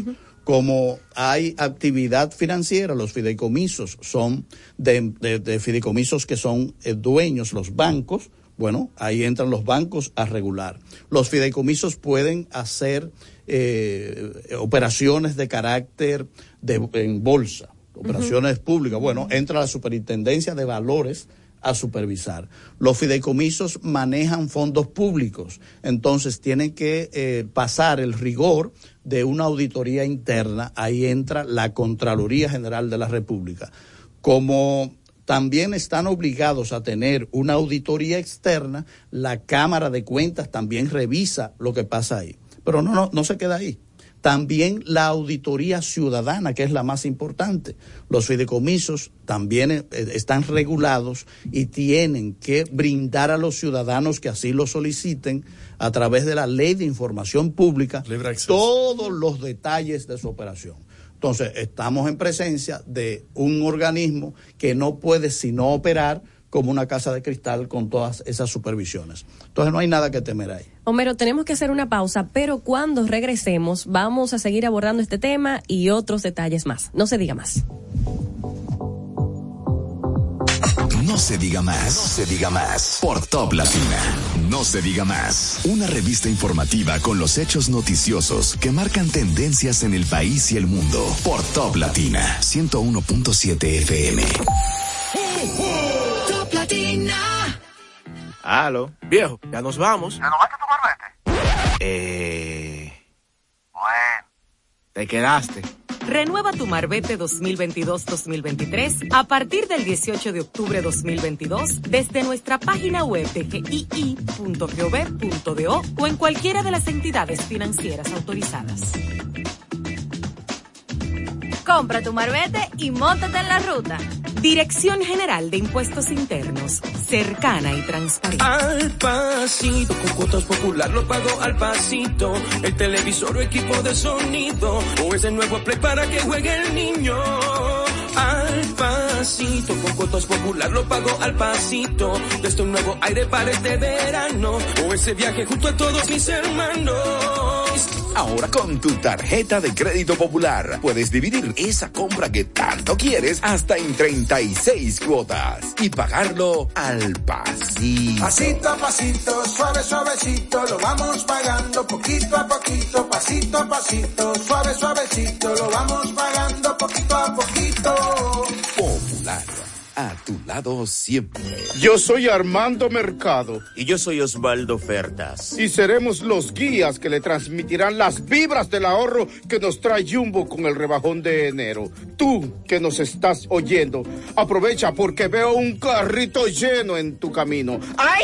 Como hay actividad financiera, los fideicomisos son de, de- de fideicomisos que son eh, dueños los bancos, bueno, ahí entran los bancos a regular. Los fideicomisos pueden hacer eh, operaciones de carácter de, en bolsa, operaciones públicas. Bueno, entra la superintendencia de valores a supervisar. Los fideicomisos manejan fondos públicos, entonces tienen que eh, pasar el rigor de una auditoría interna. Ahí entra la Contraloría General de la República. Como también están obligados a tener una auditoría externa, la Cámara de Cuentas también revisa lo que pasa ahí. Pero no, no, no se queda ahí. También la auditoría ciudadana, que es la más importante. Los fideicomisos también eh, están regulados y tienen que brindar a los ciudadanos que así lo soliciten a través de la ley de información pública todos los detalles de su operación. Entonces, estamos en presencia de un organismo que no puede sino operar como una casa de cristal con todas esas supervisiones. Entonces, no hay nada que temer ahí. Homero, tenemos que hacer una pausa, pero cuando regresemos vamos a seguir abordando este tema y otros detalles más. No se diga más. No se diga más. No se diga más. Por Top Latina. No se diga más. Una revista informativa con los hechos noticiosos que marcan tendencias en el país y el mundo. Por Top Latina. 101.7 FM. Top Latina. Aló, viejo, ya nos vamos. ¿Ya no vas a tu barbete? Eh. Bueno. Te quedaste. Renueva tu Marbete 2022-2023 a partir del 18 de octubre 2022 desde nuestra página web de gii.gov.do o en cualquiera de las entidades financieras autorizadas. Compra tu marbete y montate en la ruta. Dirección General de Impuestos Internos, cercana y transparente. Al pasito, con cuotas popular lo pago al pasito. El televisor o equipo de sonido, o ese nuevo play para que juegue el niño. al pasito. Con cuotas popular lo pago al pasito. Desde un nuevo aire para este verano. O ese viaje junto a todos mis hermanos. Ahora con tu tarjeta de crédito popular puedes dividir esa compra que tanto quieres hasta en 36 cuotas y pagarlo al pasito. Pasito a pasito, suave suavecito, lo vamos pagando poquito a poquito, pasito a pasito, suave suavecito, lo vamos pagando poquito a poquito. Popular, a tu lado siempre. Yo soy Armando Mercado. Y yo soy Osvaldo Fertas. Y seremos los guías que le transmitirán las vibras del ahorro que nos trae Jumbo con el rebajón de enero. Tú que nos estás oyendo, aprovecha porque veo un carrito lleno en tu camino. ¡Ay!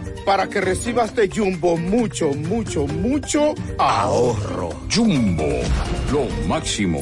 Para que recibas de Jumbo mucho, mucho, mucho ahorro. Jumbo, lo máximo.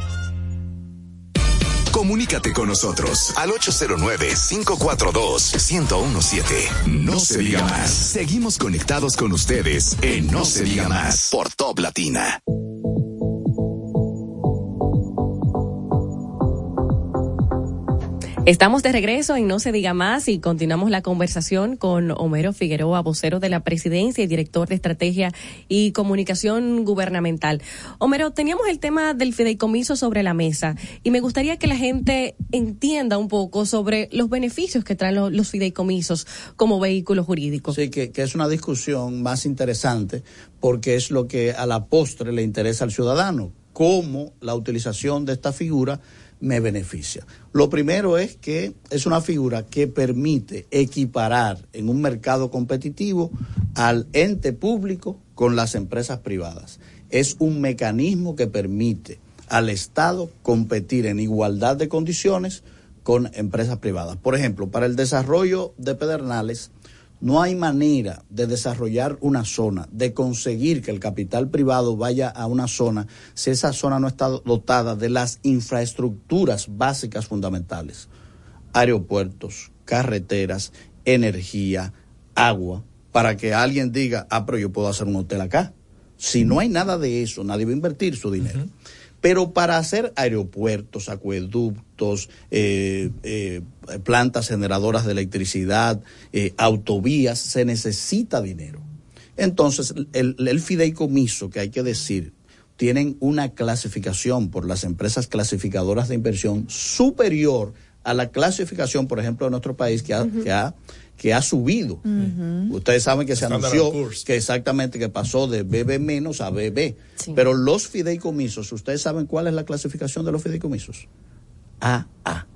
Comunícate con nosotros al 809-542-1017. No se diga más. Seguimos conectados con ustedes en No se diga más por Top Latina. Estamos de regreso en No se diga más y continuamos la conversación con Homero Figueroa, vocero de la presidencia y director de estrategia y comunicación gubernamental. Homero, teníamos el tema del fideicomiso sobre la mesa y me gustaría que la gente entienda un poco sobre los beneficios que traen los, fideicomisos como vehículo jurídico. Sí, que, que es una discusión más interesante porque es lo que a la postre le interesa al ciudadano, cómo la utilización de esta figura me beneficia. Lo primero es que es una figura que permite equiparar en un mercado competitivo al ente público con las empresas privadas. Es un mecanismo que permite al Estado competir en igualdad de condiciones con empresas privadas. Por ejemplo, para el desarrollo de Pedernales, no hay manera de desarrollar una zona, de conseguir que el capital privado vaya a una zona si esa zona no está dotada de las infraestructuras básicas fundamentales. Aeropuertos, carreteras, energía, agua, para que alguien diga, ah, pero yo puedo hacer un hotel acá. Si no hay nada de eso, nadie va a invertir su dinero. Pero para hacer aeropuertos, acueductos, eh, eh, plantas generadoras de electricidad, eh, autovías, se necesita dinero. Entonces, el, el fideicomiso, que hay que decir, tienen una clasificación por las empresas clasificadoras de inversión superior a la clasificación, por ejemplo, de nuestro país, que ha, que ha que ha subido. Ustedes saben que se Standard anunció que exactamente que pasó de BB menos a BB. Pero los fideicomisos, ¿ustedes saben cuál es la clasificación de los fideicomisos? AA.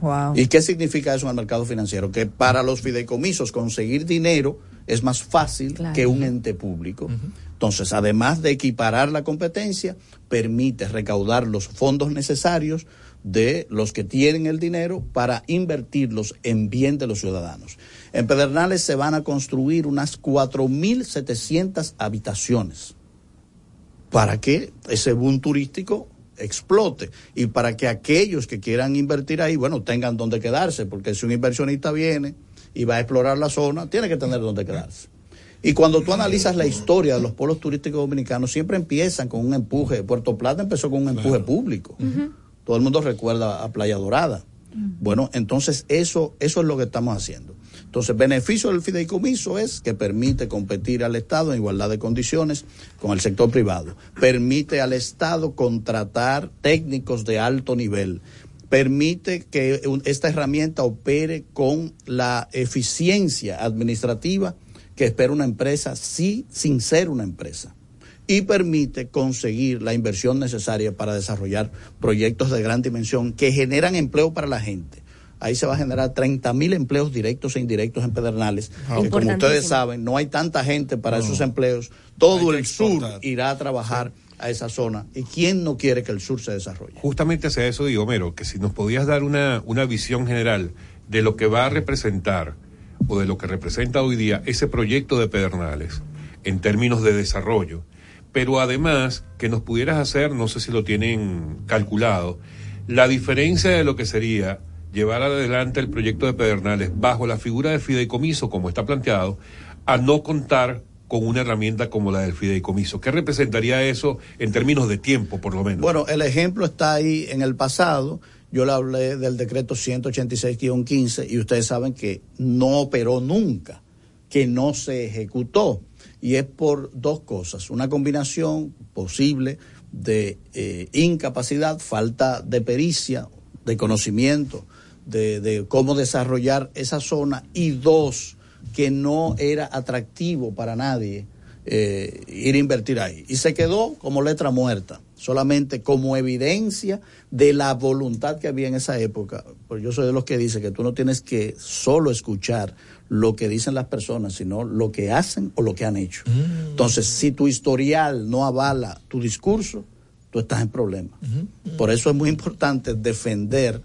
Wow. ¿Y qué significa eso en el mercado financiero? Que para los fideicomisos conseguir dinero es más fácil Claro. que un ente público. Entonces, además de equiparar la competencia, permite recaudar los fondos necesarios de los que tienen el dinero para invertirlos en bien de los ciudadanos. En Pedernales se van a construir unas 4.700 habitaciones para que ese boom turístico explote y para que aquellos que quieran invertir ahí, bueno, tengan donde quedarse, porque si un inversionista viene y va a explorar la zona, tiene que tener donde quedarse. Y cuando tú analizas la historia de los polos turísticos dominicanos, siempre empiezan con un empuje. Puerto Plata empezó con un empuje público. Todo el mundo recuerda a Playa Dorada. Bueno, entonces eso, eso es lo que estamos haciendo. Entonces, beneficio del fideicomiso es que permite competir al Estado en igualdad de condiciones con el sector privado. Permite al Estado contratar técnicos de alto nivel. Permite que esta herramienta opere con la eficiencia administrativa que espera una empresa, sí, sin ser una empresa. Y permite conseguir la inversión necesaria para desarrollar proyectos de gran dimensión que generan empleo para la gente. Ahí se va a generar 30 mil empleos directos e indirectos en Pedernales. que como ustedes saben, no hay tanta gente para esos empleos. Todo el sur irá a trabajar a esa zona. ¿Y quién no quiere que el sur se desarrolle? Justamente hacia eso digo, Homero, que si nos podías dar una, una visión general de lo que va a representar o de lo que representa hoy día ese proyecto de Pedernales en términos de desarrollo, pero además que nos pudieras hacer, no sé si lo tienen calculado, la diferencia de lo que sería llevar adelante el proyecto de Pedernales bajo la figura de fideicomiso como está planteado, a no contar con una herramienta como la del fideicomiso. ¿Qué representaría eso en términos de tiempo, por lo menos? Bueno, el ejemplo está ahí en el pasado. Yo le hablé del decreto 186-15 y ustedes saben que no operó nunca, que no se ejecutó. Y es por dos cosas. Una combinación posible de eh, incapacidad, falta de pericia, de conocimiento de, cómo desarrollar esa zona. Y dos, que no era atractivo para nadie eh, ir a invertir ahí. Y se quedó como letra muerta, solamente como evidencia de la voluntad que había en esa época. Pues yo soy de los que dice que tú no tienes que solo escuchar lo que dicen las personas, sino lo que hacen o lo que han hecho. Mm. Entonces, si tu historial no avala tu discurso, tú estás en problemas. Por eso es muy importante defender,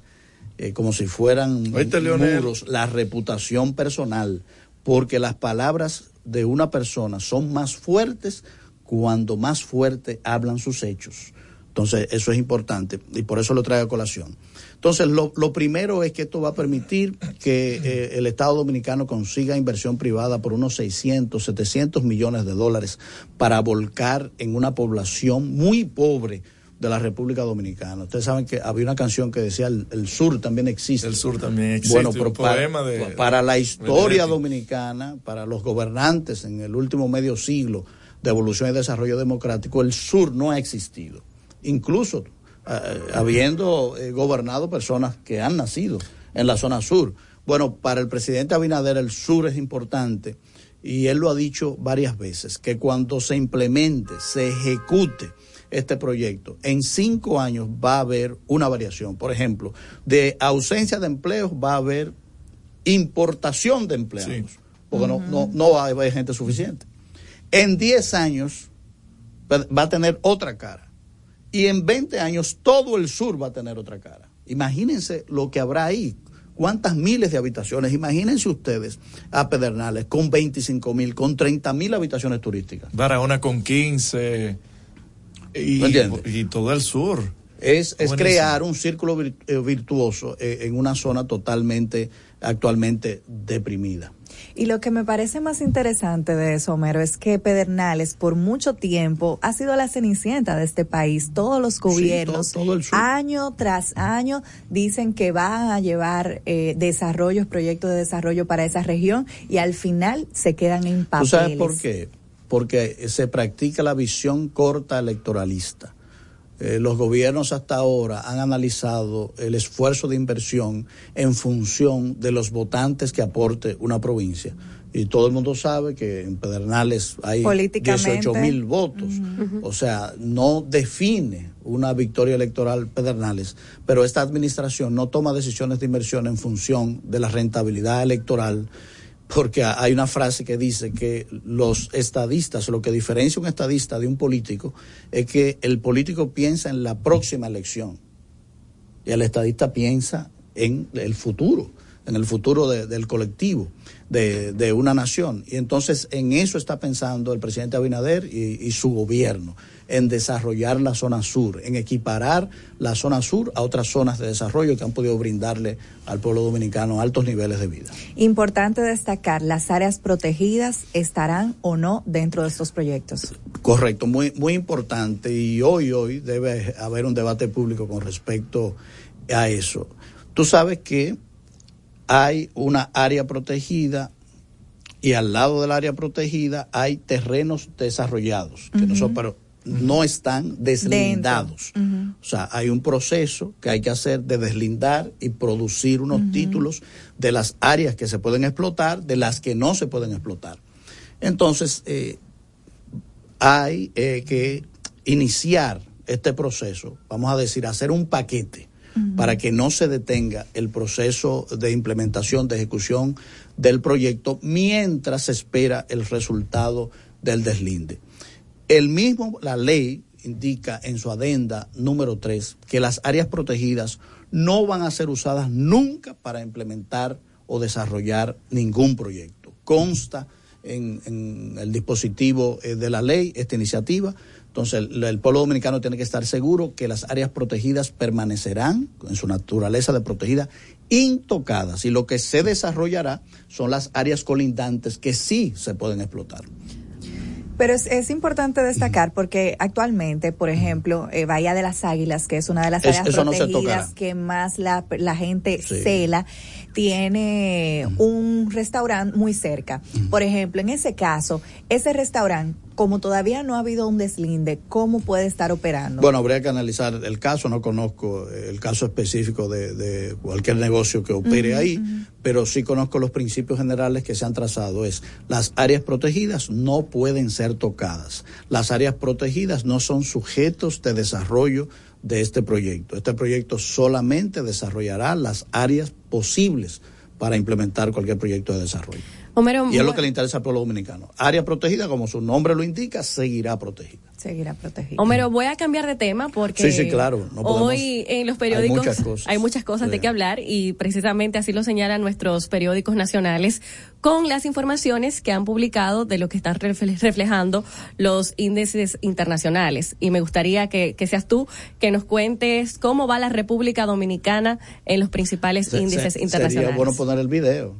eh, como si fueran Oíste, muros, la reputación personal, porque las palabras de una persona son más fuertes cuando más fuerte hablan sus hechos. Entonces, eso es importante y por eso lo traigo a colación. Entonces, lo, lo primero es que esto va a permitir que eh, el Estado Dominicano consiga inversión privada por unos 600, 700 millones de dólares para volcar en una población muy pobre de la República Dominicana. Ustedes saben que había una canción que decía el, el sur también existe. El sur también existe. Bueno, pero para, de, para la historia dominicana, para los gobernantes en el último medio siglo de evolución y desarrollo democrático, el sur no ha existido. Incluso habiendo eh, gobernado personas que han nacido en la zona sur. Bueno, para el presidente Abinader el sur es importante y él lo ha dicho varias veces, que cuando se implemente, se ejecute este proyecto, en cinco años va a haber una variación. Por ejemplo, de ausencia de empleos va a haber importación de empleados, porque no, no, no va a haber gente suficiente. En 10 años va a tener otra cara. Y en 20 años todo el sur va a tener otra cara. Imagínense lo que habrá ahí. ¿Cuántas miles de habitaciones? Imagínense ustedes a Pedernales con 25 mil, con 30 mil habitaciones turísticas. Barahona con 15 y, y todo el sur. Es, es crear un círculo eh, virtuoso eh, en una zona totalmente, actualmente deprimida. Y lo que me parece más interesante de eso, Homero, es que Pedernales por mucho tiempo ha sido la cenicienta de este país. Todos los gobiernos, todo- todo año tras año, dicen que van a llevar eh, desarrollos, proyectos de desarrollo para esa región y al final se quedan en ¿Tú papeles. sabes por qué? Porque se practica la visión corta electoralista. Eh, los gobiernos hasta ahora han analizado el esfuerzo de inversión en función de los votantes que aporte una provincia. Y todo el mundo sabe que en Pedernales hay Políticamente. 18 mil votos. O sea, no define una victoria electoral Pedernales, pero esta administración no toma decisiones de inversión en función de la rentabilidad electoral, porque ha- hay una frase que dice que los estadistas, lo que diferencia un estadista de un político, es que el político piensa en la próxima elección y el estadista piensa en el futuro, en el futuro de- del colectivo, de, una nación. Y entonces en eso está pensando el presidente Abinader y su gobierno, en desarrollar la zona sur, en equiparar la zona sur a otras zonas de desarrollo que han podido brindarle al pueblo dominicano altos niveles de vida. Importante destacar, las áreas protegidas estarán o no dentro de estos proyectos. Correcto, muy, muy importante. Y hoy, hoy debe haber un debate público con respecto a eso. Tú sabes que hay una área protegida y al lado del área protegida hay terrenos desarrollados, que no son, pero no están deslindados. O sea, hay un proceso que hay que hacer de deslindar y producir unos títulos de las áreas que se pueden explotar, de las que no se pueden explotar. Entonces, eh, hay eh, que iniciar este proceso, vamos a decir, hacer un paquete para que no se detenga el proceso de implementación, de ejecución del proyecto mientras se espera el resultado del deslinde. El mismo, la ley indica en su adenda número 3 que las áreas protegidas no van a ser usadas nunca para implementar o desarrollar ningún proyecto. Consta en, el dispositivo eh, de la ley esta iniciativa entonces, el, el, pueblo dominicano tiene que estar seguro que las áreas protegidas permanecerán en su naturaleza de protegida intocadas y lo que se desarrollará son las áreas colindantes que sí se pueden explotar. Pero es, es, importante destacar porque actualmente, por ejemplo, eh, Bahía de las Águilas, que es una de las áreas es, protegidas no que más la, la gente Sí. cela, tiene un restaurante muy cerca. Por ejemplo, en ese caso, ese restaurante, como todavía no ha habido un deslinde, ¿cómo puede estar operando? Bueno, habría que analizar el caso, no conozco el caso específico de, de cualquier negocio que opere ahí, pero sí conozco los principios generales que se han trazado. Es las áreas protegidas no pueden ser tocadas. Las áreas protegidas no son sujetos de desarrollo de este proyecto. Este proyecto solamente desarrollará las áreas posibles para implementar cualquier proyecto de desarrollo. Homero, Y es lo que le interesa al pueblo dominicano. Área protegida, como su nombre lo indica, seguirá protegida. Seguirá protegido. Homero, voy a cambiar de tema porque Sí, sí, claro, no podemos- hoy en los periódicos Hay muchas cosas. hay muchas cosas de qué hablar y precisamente así lo señalan nuestros periódicos nacionales con las informaciones que han publicado de lo que están refle- reflejando los índices internacionales. Y me gustaría que, que seas tú que nos cuentes cómo va la República Dominicana en los principales Se- índices se- internacionales. Sería bueno poner el video.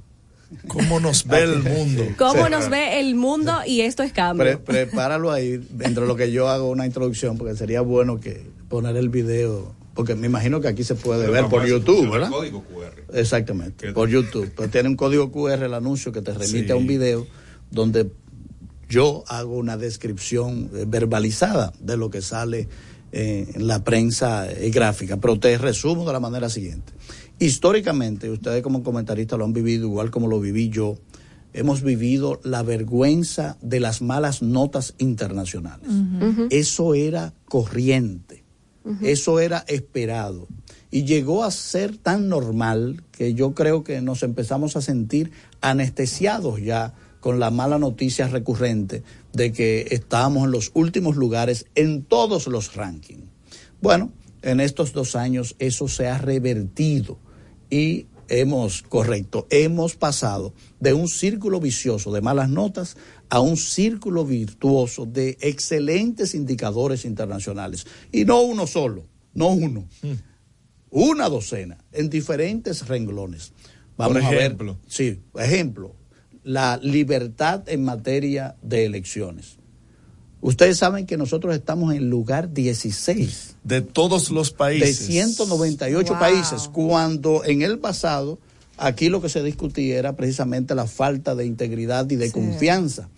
¿Cómo nos ve el mundo? ¿Cómo Sí. nos ve el mundo y esto es cambio? Pre- prepáralo ahí, entre lo que yo hago una introducción, porque sería bueno que poner el video, porque me imagino que aquí se puede Pero ver por YouTube, ¿verdad? código QR. Exactamente, por YouTube. Pues tiene un código QR el anuncio que te remite Sí. a un video donde yo hago una descripción eh, verbalizada de lo que sale eh, en la prensa eh, gráfica, pero te resumo de la manera siguiente. Históricamente, ustedes como comentaristas lo han vivido igual como lo viví yo, hemos vivido la vergüenza de las malas notas internacionales. Eso era corriente, eso era esperado. Y llegó a ser tan normal que yo creo que nos empezamos a sentir anestesiados ya con la mala noticia recurrente de que estábamos en los últimos lugares en todos los rankings. Bueno, en estos dos años eso se ha revertido y hemos, correcto, hemos pasado de un círculo vicioso de malas notas a un círculo virtuoso de excelentes indicadores internacionales. Y no uno solo, no uno, una docena, en diferentes renglones. Vamos Por a ver. Sí, ejemplo, la libertad en materia de elecciones. Ustedes saben que nosotros estamos en lugar 16 De todos los países. de 198 Wow. países, cuando en el pasado aquí lo que se discutía era precisamente la falta de integridad y de Sí. confianza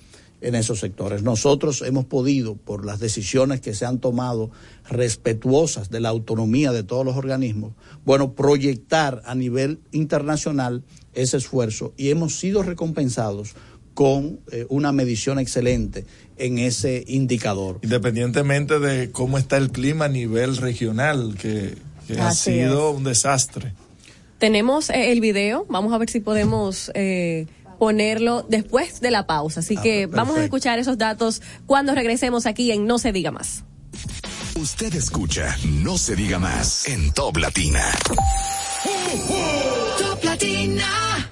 en esos sectores. Nosotros hemos podido, por las decisiones que se han tomado respetuosas de la autonomía de todos los organismos, bueno, proyectar a nivel internacional ese esfuerzo y hemos sido recompensados con eh, una medición excelente en ese indicador. Independientemente de cómo está el clima a nivel regional, que, que ha sido un desastre. Tenemos eh, el video, vamos a ver si podemos eh, ponerlo después de la pausa. Así que vamos a escuchar esos datos cuando regresemos aquí en No se diga más. Usted escucha No se diga más en Top Latina. Top Latina.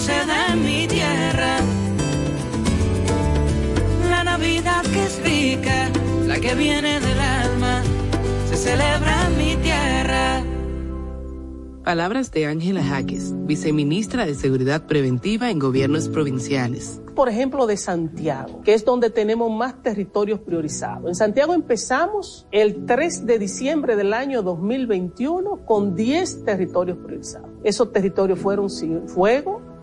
se da en mi tierra. La Navidad que es rica, la que viene del alma, se celebra en mi tierra. Palabras de Ángela Jaques, viceministra de Seguridad Preventiva en Gobiernos Provinciales. Por ejemplo, de Santiago, que es donde tenemos más territorios priorizados. En Santiago empezamos el 3 de diciembre del año 2021 con 10 territorios priorizados. Esos territorios fueron Fuego,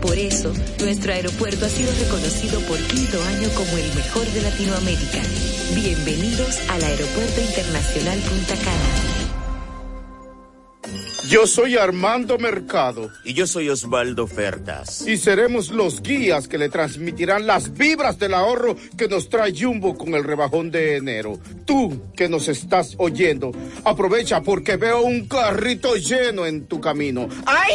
por eso, nuestro aeropuerto ha sido reconocido por quinto año como el mejor de Latinoamérica. Bienvenidos al Aeropuerto Internacional Punta Cana. Yo soy Armando Mercado. Y yo soy Osvaldo Fertas. Y seremos los guías que le transmitirán las vibras del ahorro que nos trae Jumbo con el rebajón de enero. Tú que nos estás oyendo, aprovecha porque veo un carrito lleno en tu camino. ¡Ay!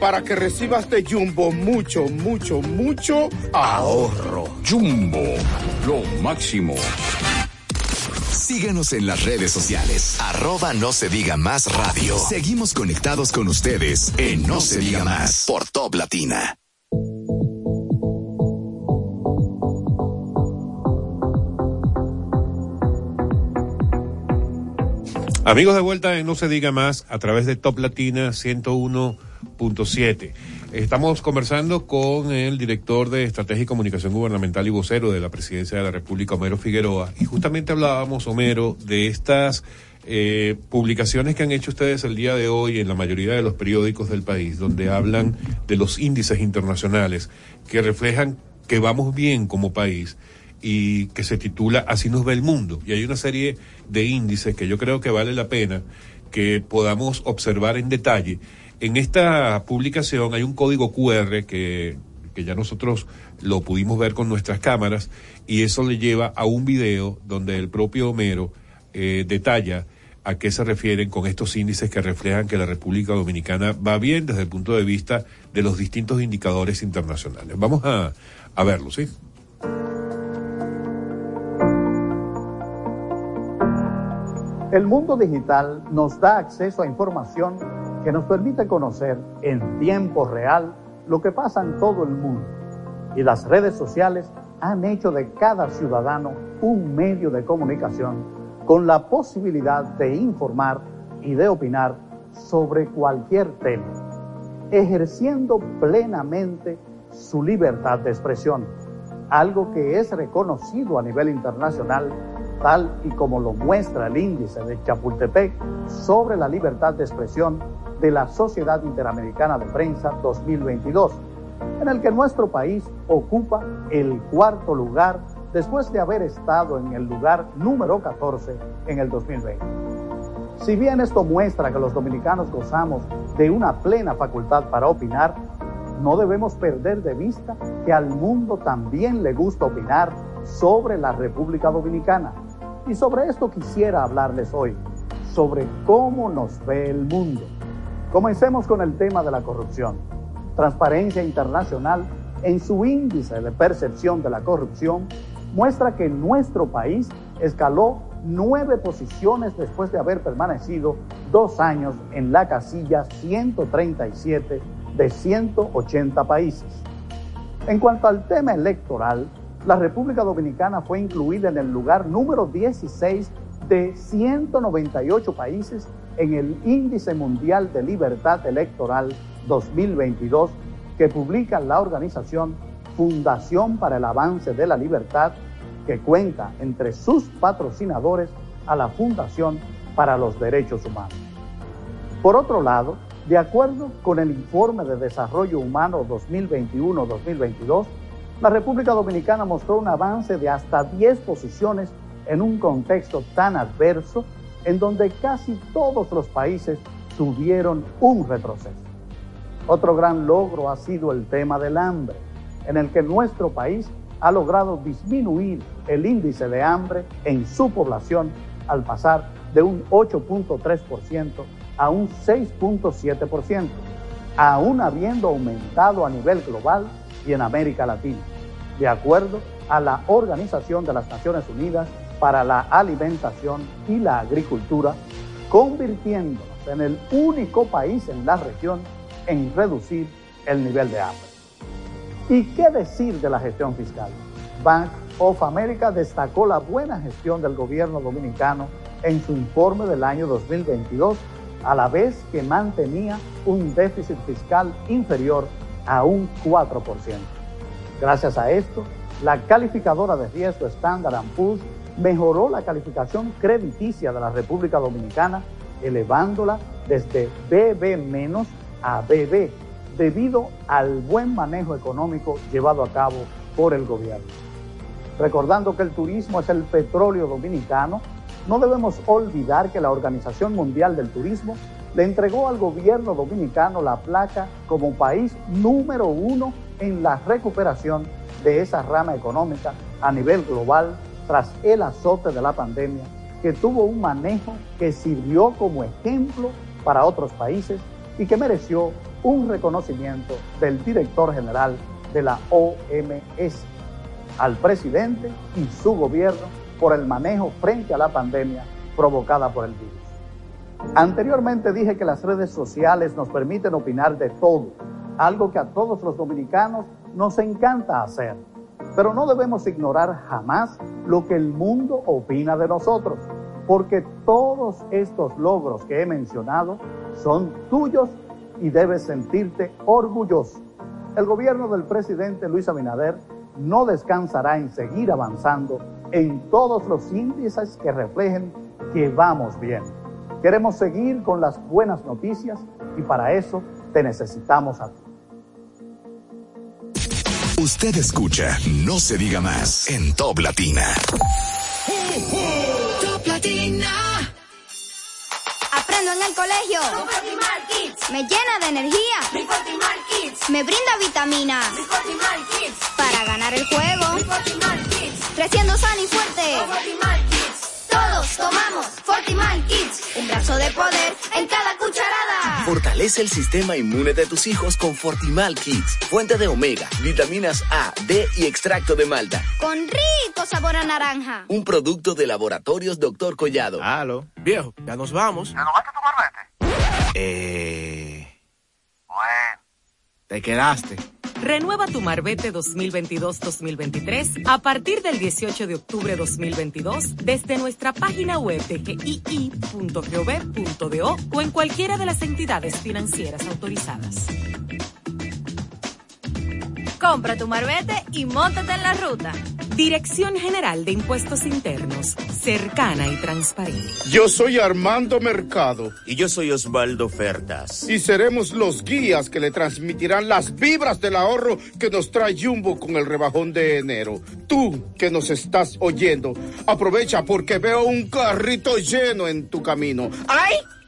para que recibas de Jumbo mucho, mucho, mucho ahorro. Jumbo, lo máximo. Síguenos en las redes sociales. Arroba no se diga más radio. Seguimos conectados con ustedes en No, se, diga, más por Top Latina. Amigos de vuelta en No se diga más a través de Top Latina 101 siete. Estamos conversando con el director de Estrategia y Comunicación Gubernamental y vocero de la Presidencia de la República, Homero Figueroa, y justamente hablábamos, Homero, de estas eh, publicaciones que han hecho ustedes el día de hoy en la mayoría de los periódicos del país, donde hablan de los índices internacionales que reflejan que vamos bien como país y que se titula Así nos ve el mundo. Y hay una serie de índices que yo creo que vale la pena que podamos observar en detalle en esta publicación hay un código QR que, ya nosotros lo pudimos ver con nuestras cámaras y eso le lleva a un video donde el propio Homero eh, detalla a qué se refieren con estos índices que reflejan que la República Dominicana va bien desde el punto de vista de los distintos indicadores internacionales. Vamos a, a verlo, ¿sí? El mundo digital nos da acceso a información que nos permite conocer en tiempo real lo que pasa en todo el mundo. Y las redes sociales han hecho de cada ciudadano un medio de comunicación con la posibilidad de informar y de opinar sobre cualquier tema, ejerciendo plenamente su libertad de expresión, algo que es reconocido a nivel internacional tal y como lo muestra el índice de Chapultepec sobre la libertad de expresión de la Sociedad Interamericana de Prensa 2022, en el que nuestro país ocupa el cuarto lugar después de haber estado en el lugar número 14 en el 2020. Si bien esto muestra que los dominicanos gozamos de una plena facultad para opinar, no debemos perder de vista que al mundo también le gusta opinar sobre la República Dominicana. Y sobre esto quisiera hablarles hoy, sobre cómo nos ve el mundo. Comencemos con el tema de la corrupción. Transparencia Internacional, en su índice de percepción de la corrupción, muestra que nuestro país escaló nueve posiciones después de haber permanecido dos años en la casilla 137 de 180 países. En cuanto al tema electoral, la República Dominicana fue incluida en el lugar número 16 de 198 países en el Índice Mundial de Libertad Electoral 2022 que publica la organización Fundación para el Avance de la Libertad, que cuenta entre sus patrocinadores a la Fundación para los Derechos Humanos. Por otro lado, de acuerdo con el Informe de Desarrollo Humano 2021-2022, la República Dominicana mostró un avance de hasta 10 posiciones en un contexto tan adverso en donde casi todos los países tuvieron un retroceso. Otro gran logro ha sido el tema del hambre, en el que nuestro país ha logrado disminuir el índice de hambre en su población al pasar de un 8.3% a un 6.7%, aún habiendo aumentado a nivel global y en América Latina, de acuerdo a la Organización de las Naciones Unidas para la alimentación y la agricultura, convirtiéndonos en el único país en la región en reducir el nivel de hambre. ¿Y qué decir de la gestión fiscal? Bank of America destacó la buena gestión del gobierno dominicano en su informe del año 2022, a la vez que mantenía un déficit fiscal inferior a un 4%. Gracias a esto, la calificadora de riesgo Standard Poor's mejoró la calificación crediticia de la República Dominicana, elevándola desde BB- a BB, debido al buen manejo económico llevado a cabo por el gobierno. Recordando que el turismo es el petróleo dominicano, no debemos olvidar que la Organización Mundial del Turismo le entregó al gobierno dominicano la placa como país número uno en la recuperación de esa rama económica a nivel global tras el azote de la pandemia, que tuvo un manejo que sirvió como ejemplo para otros países y que mereció un reconocimiento del director general de la OMS, al presidente y su gobierno por el manejo frente a la pandemia provocada por el virus. Anteriormente dije que las redes sociales nos permiten opinar de todo, algo que a todos los dominicanos nos encanta hacer. Pero no debemos ignorar jamás lo que el mundo opina de nosotros, porque todos estos logros que he mencionado son tuyos y debes sentirte orgulloso. El gobierno del presidente Luis Abinader no descansará en seguir avanzando en todos los índices que reflejen que vamos bien. Queremos seguir con las buenas noticias y para eso te necesitamos a ti. Usted escucha No se diga más en Top Latina. Top Latina. Aprendo en el colegio. Kids. Me llena de energía. Kids. Me brinda vitamina. Kids. Para ganar el juego. Kids. Creciendo sano y fuerte. Tomamos Fortimal Kids. Un brazo de poder en cada cucharada. Fortalece el sistema inmune de tus hijos con Fortimal Kids. Fuente de omega, vitaminas A, D y extracto de malta. Con rico sabor a naranja. Un producto de laboratorios Doctor Collado. Halo. Viejo, ya nos vamos. ¿Ya no vas a tu marbete? Eh. Bueno. Te quedaste. Renueva tu Marbete 2022-2023 a partir del 18 de octubre 2022 desde nuestra página web de gii.gov.do o en cualquiera de las entidades financieras autorizadas. Compra tu marbete y montate en la ruta. Dirección General de Impuestos Internos, cercana y transparente. Yo soy Armando Mercado. Y yo soy Osvaldo Fertas. Y seremos los guías que le transmitirán las vibras del ahorro que nos trae Jumbo con el rebajón de enero. Tú que nos estás oyendo, aprovecha porque veo un carrito lleno en tu camino. ¡Ay!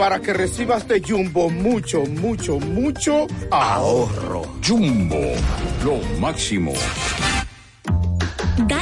Para que recibas de Jumbo mucho, mucho, mucho ahorro. Jumbo, lo máximo.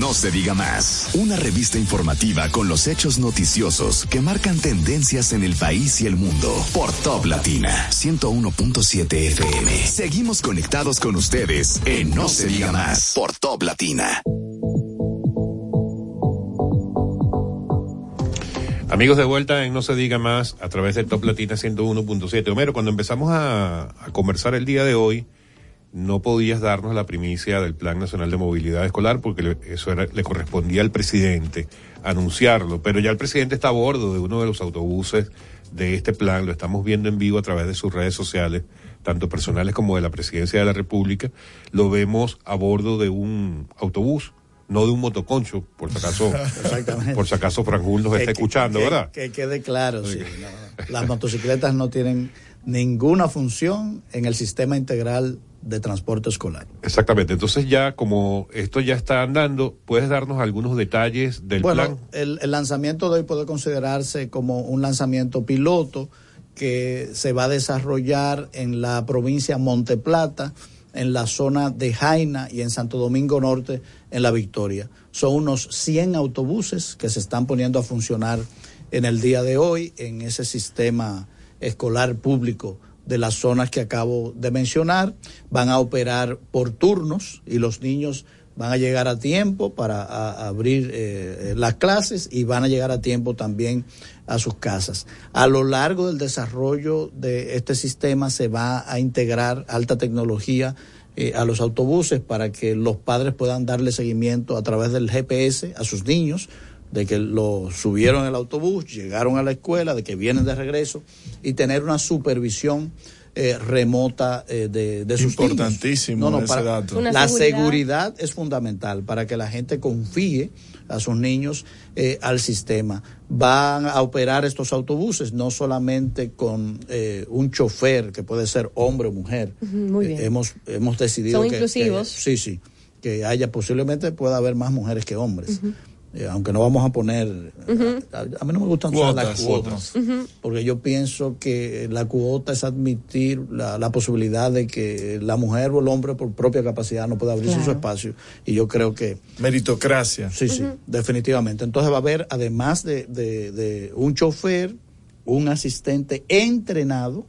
No se diga más. Una revista informativa con los hechos noticiosos que marcan tendencias en el país y el mundo. Por Top Latina 101.7 FM. Seguimos conectados con ustedes en No, se diga más. Por Top Latina. Amigos de vuelta en No se diga más a través de Top Latina 101.7. Homero, cuando empezamos a, a conversar el día de hoy, no podías darnos la primicia del Plan Nacional de Movilidad Escolar porque le, eso era, le correspondía al presidente anunciarlo, pero ya el presidente está a bordo de uno de los autobuses de este plan, lo estamos viendo en vivo a través de sus redes sociales, tanto personales como de la presidencia de la República, lo vemos a bordo de un autobús, no de un motoconcho, por si acaso, por si acaso Franjul nos Que- está escuchando, que- ¿verdad? Que quede claro, sí. no. Las motocicletas no tienen ninguna función en el sistema integral de transporte escolar. Exactamente. Entonces ya como esto ya está andando, ¿puedes darnos algunos detalles del bueno, plan? El, el lanzamiento de hoy puede considerarse como un lanzamiento piloto que se va a desarrollar en la provincia Monte Plata, en la zona de Jaina y en Santo Domingo Norte, en La Victoria. Son unos 100 autobuses que se están poniendo a funcionar en el día de hoy en ese sistema escolar público de las zonas que acabo de mencionar. Van a operar por turnos y los niños van a llegar a tiempo para abrir eh, las clases y van a llegar a tiempo también a sus casas. A lo largo del desarrollo de este sistema se va a integrar alta tecnología eh, a los autobuses para que los padres puedan darle seguimiento a través del GPS a sus niños de que lo subieron al autobús, llegaron a la escuela, de que vienen de regreso y tener una supervisión eh, remota eh, de, de sus niños. Importantísimo ese para- dato. La seguridad. seguridad es fundamental para que la gente confíe a sus niños eh, al sistema. Van a operar estos autobuses no solamente con eh, un chofer que puede ser hombre o mujer. Muy bien. Eh, hemos, hemos decidido Son que- inclusivos. que- sí, sí. Que haya posiblemente pueda haber más mujeres que hombres. Eh, aunque no vamos a poner a, a mí no me gustan usar las Cuotas. cuotas, porque yo pienso que la cuota es admitir la, la posibilidad de que la mujer o el hombre por propia capacidad no pueda abrirse Claro. su espacio. Y yo creo que... Meritocracia. Sí, sí, definitivamente. Entonces va a haber, además de, de- de un chofer, un asistente entrenado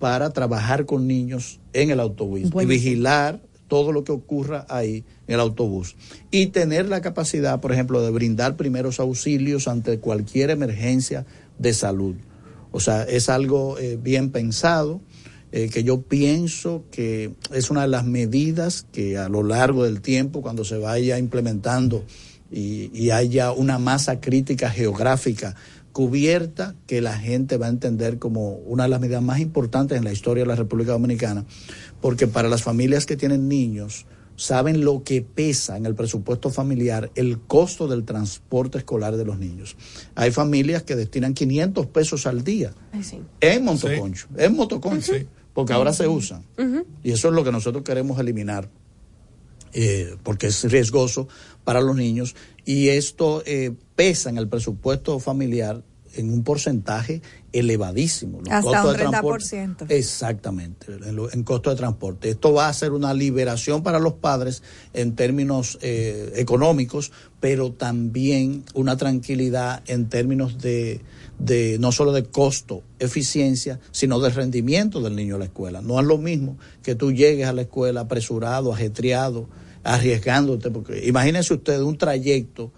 para trabajar con niños en el autobús y vigilar todo lo que ocurra ahí en el autobús. Y tener la capacidad, por ejemplo, de brindar primeros auxilios ante cualquier emergencia de salud. O sea, es algo eh, bien pensado, eh, que yo pienso que es una de las medidas que a lo largo del tiempo, cuando se vaya implementando y, y haya una masa crítica geográfica cubierta, que la gente va a entender como una de las medidas más importantes en la historia de la República Dominicana, porque para las familias que tienen niños, saben lo que pesa en el presupuesto familiar el costo del transporte escolar de los niños. Hay familias que destinan 500 pesos al día Ay, sí. en motoconcho, en motoconcho, porque ahora se usan. Y eso es lo que nosotros queremos eliminar, eh, porque es riesgoso para los niños. Y esto eh, pesa en el presupuesto familiar en un porcentaje elevadísimo. Los Hasta costos un de transporte- 30%. Exactamente, en, lo- en costo de transporte. Esto va a ser una liberación para los padres en términos eh, económicos, pero también una tranquilidad en términos de, de no solo de costo, eficiencia, sino de rendimiento del niño a la escuela. No es lo mismo que tú llegues a la escuela apresurado, ajetreado, arriesgándote, porque imagínense ustedes un trayecto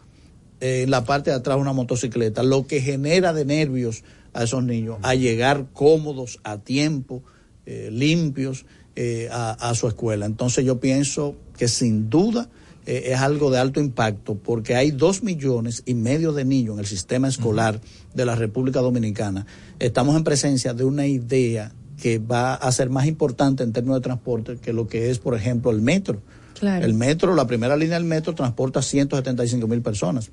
eh, en la parte de atrás de una motocicleta, lo que genera de nervios a esos niños, a llegar cómodos, a tiempo, eh, limpios eh, a, a su escuela. Entonces yo pienso que sin duda eh, es algo de alto impacto porque hay dos millones y medio de niños en el sistema escolar de la República Dominicana. Estamos en presencia de una idea que va a ser más importante en términos de transporte que lo que es, por ejemplo, el metro. Claro. El metro, la primera línea del metro transporta 175 mil personas.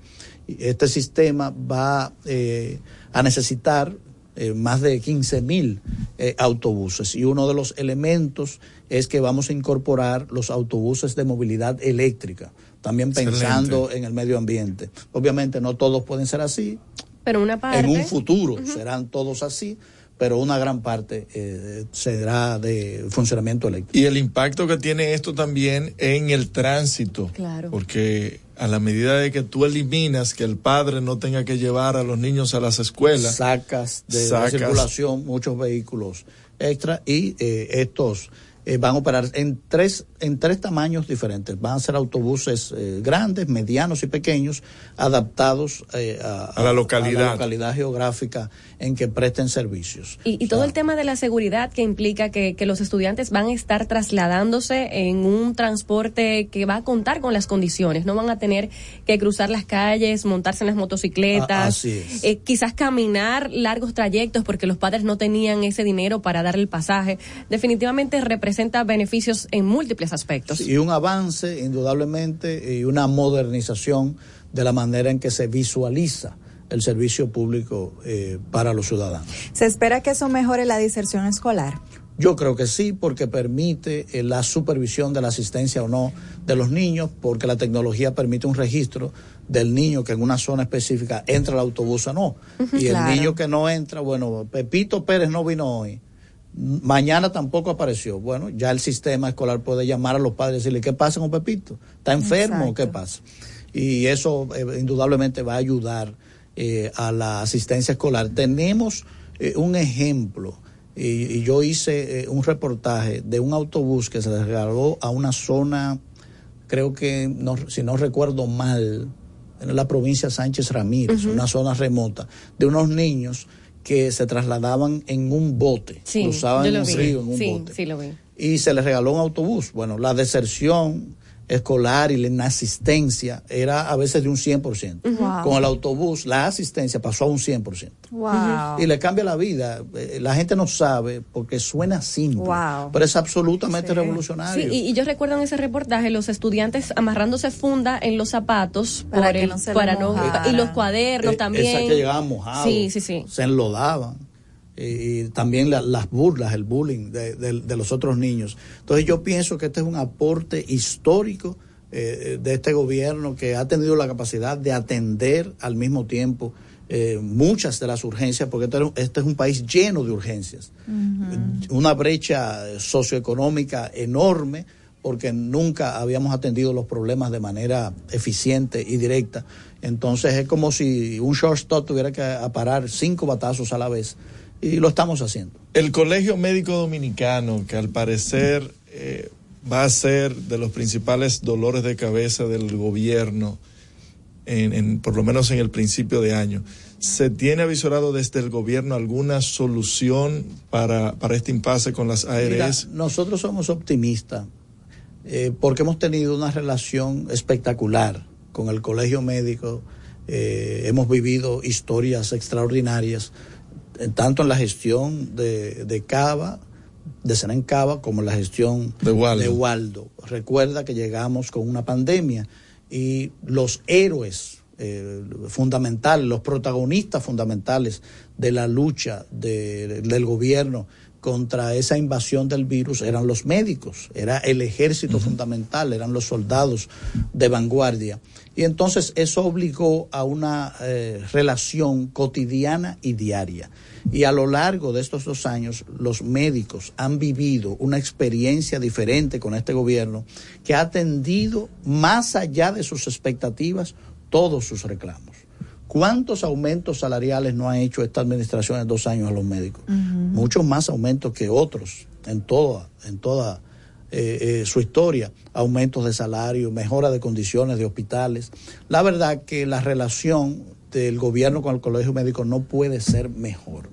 Este sistema va eh, a necesitar eh, más de 15 mil eh, autobuses y uno de los elementos es que vamos a incorporar los autobuses de movilidad eléctrica, también pensando Excelente. en el medio ambiente. Obviamente no todos pueden ser así, Pero una parte. en un futuro serán todos así, pero una gran parte eh, será de funcionamiento eléctrico. Y el impacto que tiene esto también en el tránsito. Claro. Porque a la medida de que tú eliminas que el padre no tenga que llevar a los niños a las escuelas, sacas de, de sacas- circulación muchos vehículos extra y eh, estos eh, van a operar en tres en tres tamaños diferentes. Van a ser autobuses eh, grandes, medianos y pequeños, adaptados eh, a, A la localidad. a la localidad geográfica en que presten servicios. Y, y todo el tema de la seguridad que implica que, que los estudiantes van a estar trasladándose en un transporte que va a contar con las condiciones, no van a tener que cruzar las calles, montarse en las motocicletas, Ah, así es. eh, quizás caminar largos trayectos porque los padres no tenían ese dinero para dar el pasaje. Definitivamente representa beneficios en múltiples aspectos. Y un avance, indudablemente, y una modernización de la manera en que se visualiza el servicio público eh, para los ciudadanos. ¿Se espera que eso mejore la diserción escolar? Yo creo que sí, porque permite eh, la supervisión de la asistencia o no de los niños, porque la tecnología permite un registro del niño que en una zona específica entra al autobús o no. Y el claro. niño que no entra, bueno, Pepito Pérez no vino hoy. Mañana tampoco apareció. Bueno, ya el sistema escolar puede llamar a los padres y decirle, ¿qué pasa con Pepito? ¿Está enfermo o qué pasa? Y eso eh, indudablemente va a ayudar eh, a la asistencia escolar. Tenemos eh, un ejemplo, y, y yo hice eh, un reportaje de un autobús que se regaló a una zona, creo que, no, si no recuerdo mal, en la provincia Sánchez Ramírez, una zona remota, de unos niños que se trasladaban en un bote, Sí, cruzaban un vi. río en un sí, bote sí lo vi. y se les regaló un autobús. Bueno, la deserción escolar y la inasistencia era a veces de un 100%. Wow. Con el autobús, la asistencia pasó a un 100%. Wow. Y le cambia la vida. Eh, La gente no sabe porque suena simple, Wow. pero es absolutamente revolucionario. Sí, y, y yo recuerdo en ese reportaje los estudiantes amarrándose funda en los zapatos Para por que el- no se para no- y los cuadernos Eh, también. Esas que llegaban mojados. Sí, sí, sí. Se enlodaban. Y, también la- las burlas, el bullying de, de- de los otros niños. Entonces yo pienso que este es un aporte histórico eh, de este gobierno que ha tenido la capacidad de atender al mismo tiempo eh, muchas de las urgencias, porque este, este es un país lleno de urgencias una brecha socioeconómica enorme porque nunca habíamos atendido los problemas de manera eficiente y directa. Entonces es como si un shortstop tuviera que a parar cinco batazos a la vez y lo estamos haciendo. El Colegio Médico Dominicano, que al parecer eh, va a ser de los principales dolores de cabeza del gobierno, en, en- por lo menos en el principio de año, ¿se tiene avisorado desde el gobierno alguna solución para, para este impasse con las Mira, ARS? nosotros somos optimistas eh, porque hemos tenido una relación espectacular con el colegio médico, eh, hemos vivido historias extraordinarias, tanto en la gestión de, de Cava, de Senén Cava, como en la gestión De Waldo. Waldo. Recuerda que llegamos con una pandemia y los héroes eh, fundamentales, los protagonistas fundamentales de la lucha de- del gobierno contra esa invasión del virus eran los médicos, era el ejército fundamental, eran los soldados de vanguardia. Y entonces eso obligó a una eh, relación cotidiana y diaria. Y a lo largo de estos dos años, los médicos han vivido una experiencia diferente con este gobierno que ha atendido más allá de sus expectativas todos sus reclamos. ¿Cuántos aumentos salariales no ha hecho esta administración en dos años a los médicos? Muchos más aumentos que otros en toda, en toda eh, eh, su historia. Aumentos de salario, mejora de condiciones de hospitales. La verdad que la relación del gobierno con el colegio médico no puede ser mejor.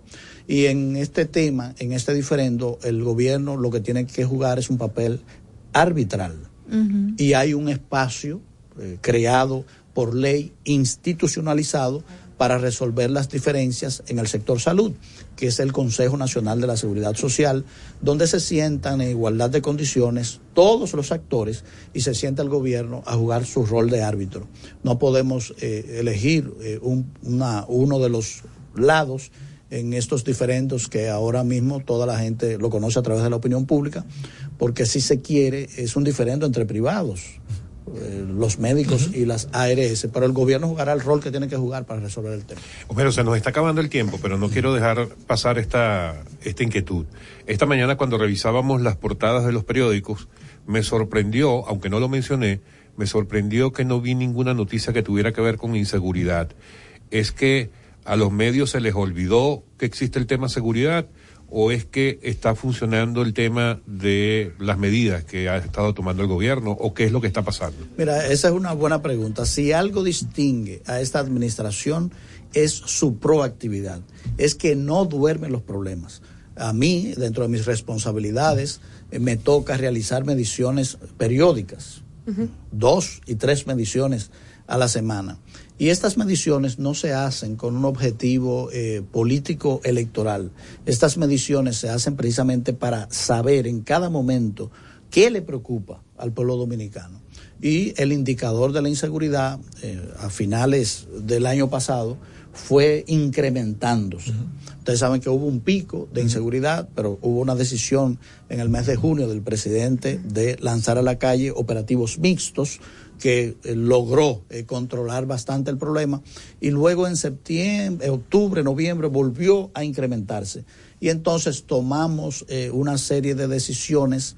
Y en este tema, en este diferendo, el gobierno lo que tiene que jugar es un papel arbitral y hay un espacio eh, creado por ley institucionalizado para resolver las diferencias en el sector salud, que es el Consejo Nacional de la Seguridad Social, donde se sientan en igualdad de condiciones todos los actores y se sienta el gobierno a jugar su rol de árbitro. No podemos eh, elegir eh, un- una- uno de los lados en estos diferendos que ahora mismo toda la gente lo conoce a través de la opinión pública, porque si se quiere es un diferendo entre privados, eh, los médicos y las ARS, pero el gobierno jugará el rol que tiene que jugar para resolver el tema. Homero, se nos está acabando el tiempo, pero no quiero dejar pasar esta, esta inquietud. Esta mañana cuando revisábamos las portadas de los periódicos, me sorprendió, aunque no lo mencioné, me sorprendió que no vi ninguna noticia que tuviera que ver con inseguridad. Es que a los medios se les olvidó que existe el tema seguridad o es que está funcionando el tema de las medidas que ha estado tomando el gobierno o qué es lo que está pasando. Mira, esa es una buena pregunta. Si algo distingue a esta administración es su proactividad, es que no duermen los problemas. A mí, dentro de mis responsabilidades, eh, me toca realizar mediciones periódicas, dos y tres mediciones a la semana. Y estas mediciones no se hacen con un objetivo eh, político electoral. Estas mediciones se hacen precisamente para saber en cada momento qué le preocupa al pueblo dominicano. Y el indicador de la inseguridad eh, a finales del año pasado fue incrementándose. Ustedes saben que hubo un pico de inseguridad, pero hubo una decisión en el mes de junio del presidente de lanzar a la calle operativos mixtos que eh, logró eh, controlar bastante el problema y luego en septiembre, octubre, noviembre volvió a incrementarse. Y entonces tomamos eh, una serie de decisiones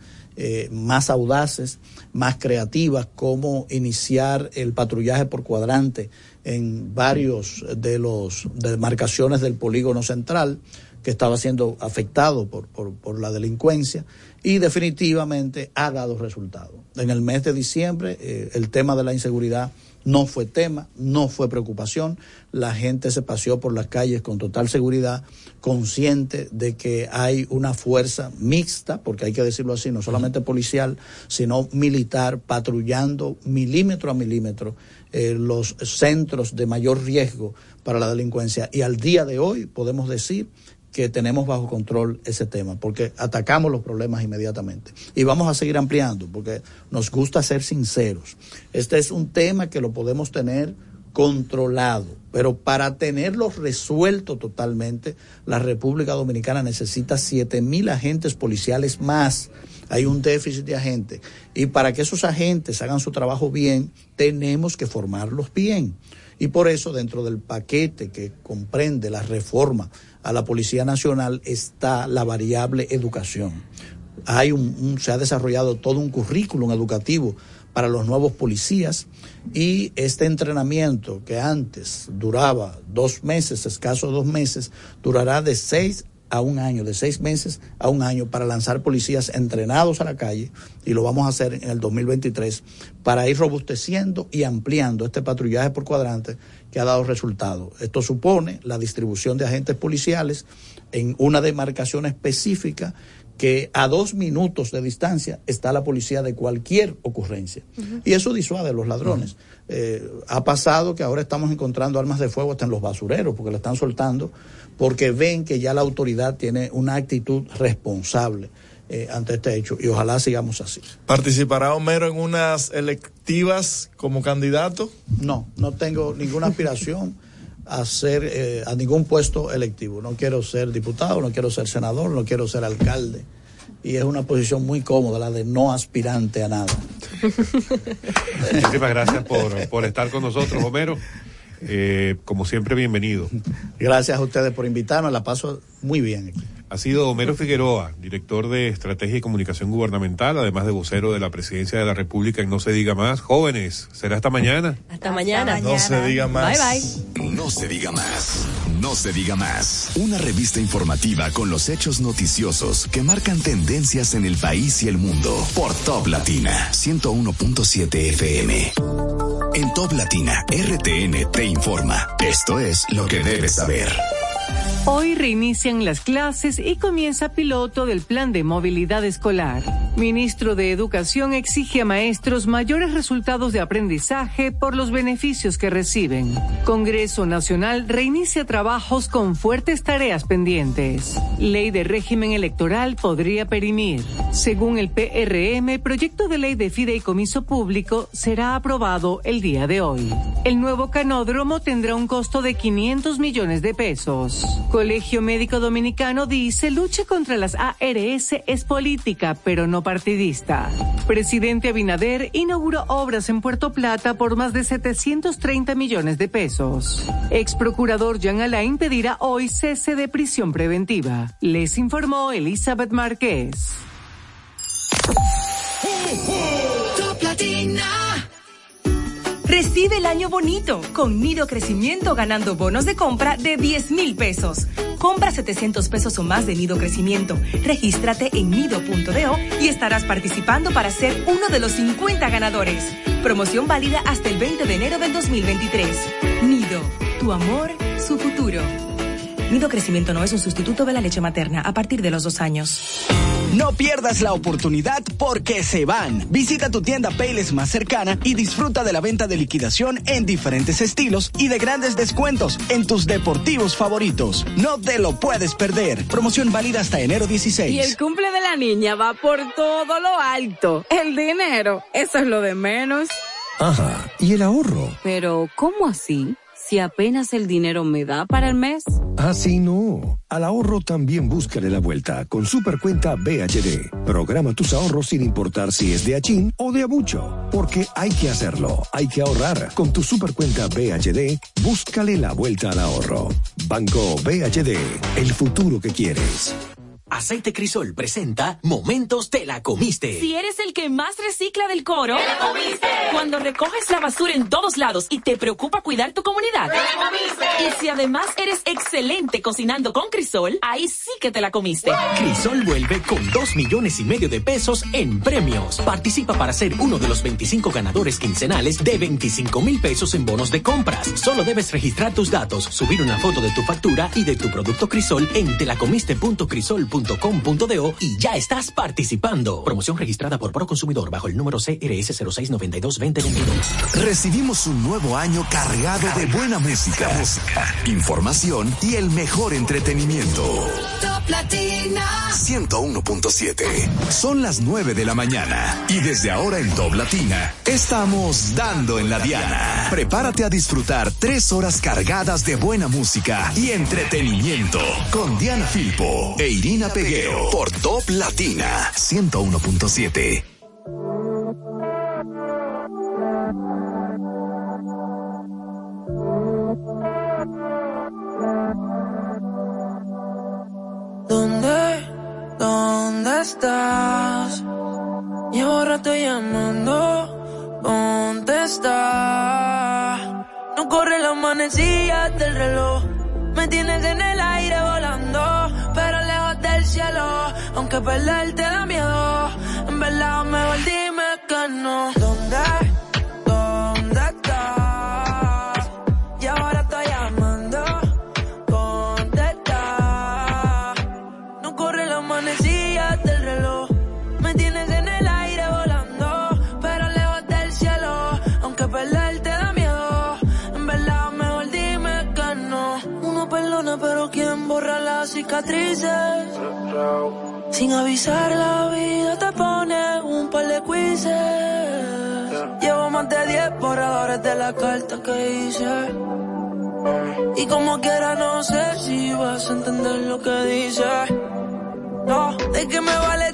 más audaces, más creativas, como iniciar el patrullaje por cuadrante en varios de los demarcaciones del polígono central que estaba siendo afectado por, por la delincuencia y definitivamente ha dado resultado. En el mes de diciembre eh, el tema de la inseguridad no fue tema, no fue preocupación, la gente se paseó por las calles con total seguridad, consciente de que hay una fuerza mixta, porque hay que decirlo así, no solamente policial, sino militar, patrullando milímetro a milímetro eh, los centros de mayor riesgo para la delincuencia. Y al día de hoy podemos decir que tenemos bajo control ese tema, porque atacamos los problemas inmediatamente. Y vamos a seguir ampliando, porque nos gusta ser sinceros. Este es un tema que lo podemos tener controlado, pero para tenerlo resuelto totalmente, la República Dominicana necesita 7 mil agentes policiales más. Hay un déficit de agentes. Y para que esos agentes hagan su trabajo bien, tenemos que formarlos bien. Y por eso dentro del paquete que comprende la reforma a la Policía Nacional está la variable educación. Hay un, se ha desarrollado todo un currículum educativo para los nuevos policías y este entrenamiento que antes duraba dos meses, escaso dos meses, durará de seis a un año, de seis meses a un año para lanzar policías entrenados a la calle y lo vamos a hacer en el 2023 para ir robusteciendo y ampliando este patrullaje por cuadrante que ha dado resultado. Esto supone la distribución de agentes policiales en una demarcación específica que a dos minutos de distancia está la policía de cualquier ocurrencia. Y eso disuade a los ladrones. Eh, ha pasado que ahora estamos encontrando armas de fuego hasta en los basureros, porque la están soltando, porque ven que ya la autoridad tiene una actitud responsable eh, ante este hecho. Y ojalá sigamos así. ¿Participará Homero en unas electivas como candidato? No, no tengo ninguna aspiración a ser eh, a ningún puesto electivo. No quiero ser diputado, no quiero ser senador, no quiero ser alcalde. Y es una posición muy cómoda la de no aspirante a nada. Muchísimas gracias por, por estar con nosotros, Homero. Eh, como siempre, bienvenido. Gracias a ustedes por invitarme, la paso muy bien aquí. Ha sido Homero Figueroa, director de Estrategia y Comunicación Gubernamental, además de vocero de la Presidencia de la República en No se diga más. Jóvenes, será hasta mañana. Hasta mañana. No se diga más. Bye bye. No se diga más. No se diga más. Una revista informativa con los hechos noticiosos que marcan tendencias en el país y el mundo. Por Top Latina 101.7 FM. En Top Latina, RTN te informa. Esto es lo que debes saber. Hoy reinician las clases y comienza piloto del plan de movilidad escolar. Ministro de Educación exige a maestros mayores resultados de aprendizaje por los beneficios que reciben. Congreso Nacional reinicia trabajos con fuertes tareas pendientes. Ley de régimen electoral podría perimir. Según el PRM, proyecto de ley de fideicomiso público será aprobado el día de hoy. El nuevo canódromo tendrá un costo de 500 millones de pesos. Colegio Médico Dominicano dice lucha contra las ARS es política, pero no partidista. Presidente Abinader inauguró obras en Puerto Plata por más de 730 millones de pesos. Ex procurador Jean Alain pedirá hoy cese de prisión preventiva. Les informó Elizabeth Márquez. Recibe el año bonito con Nido Crecimiento ganando bonos de compra de 10 mil pesos. Compra 700 pesos o más de Nido Crecimiento. Regístrate en nido.do y estarás participando para ser uno de los 50 ganadores. Promoción válida hasta el 20 de enero del 2023. Nido, tu amor, su futuro. Nido Crecimiento no es un sustituto de la leche materna a partir de los dos años. No pierdas la oportunidad porque se van. Visita tu tienda Payless más cercana y disfruta de la venta de liquidación en diferentes estilos y de grandes descuentos en tus deportivos favoritos. No te lo puedes perder. Promoción válida hasta enero 16. Y el cumple de la niña va por todo lo alto. El dinero, eso es lo de menos. Ajá, ¿y el ahorro? Pero, ¿cómo así? Si apenas el dinero me da para el mes. Así no. Al ahorro también búscale la vuelta con Supercuenta BHD. Programa tus ahorros sin importar si es de Achín o de Abucho. Porque hay que hacerlo, hay que ahorrar. Con tu Supercuenta BHD, búscale la vuelta al ahorro. Banco BHD, el futuro que quieres. Aceite Crisol presenta Momentos Te la comiste. Si eres el que más recicla del coro, ¡Te la comiste! Cuando recoges la basura en todos lados y te preocupa cuidar tu comunidad, ¡Te la comiste! Y si además eres excelente cocinando con Crisol, ahí sí que te la comiste. Crisol vuelve con dos millones y medio de pesos en premios. Participa para ser uno de los 25 ganadores quincenales de 25 mil pesos en bonos de compras. Solo debes registrar tus datos, subir una foto de tu factura y de tu producto Crisol en telacomiste.crisol.com.do y ya estás participando. Promoción registrada por Proconsumidor bajo el número CRS 06922022. Recibimos un nuevo año cargado de buena música, información y el mejor entretenimiento. Top Latina. 101.7. Son las 9 de la mañana y desde ahora en Top Latina estamos dando en la diana. Prepárate a disfrutar tres horas cargadas de buena música y entretenimiento con Diana Filpo e Irina Peguero por Top Latina 101.7. ¿Dónde? ¿Dónde estás? Llevo rato llamando, contesta. No corre la manecilla del reloj. Me tienes en el aire Aunque perderte da miedo, en verdad mejor dime que no. ¿Dónde? ¿Dónde estás? Y ahora estoy llamando, contesta. No corre la manecilla del reloj. Me tienes en el aire volando, pero lejos del cielo. Aunque perderte da miedo, en verdad mejor dime que no. Uno perdona, pero ¿quién borra las cicatrices? Sin avisar la vida te pone un par de quizzes. Llevo más de 10 borradores de la carta que hice. Y como quiera no sé si vas a entender lo que dice. No, de que me vale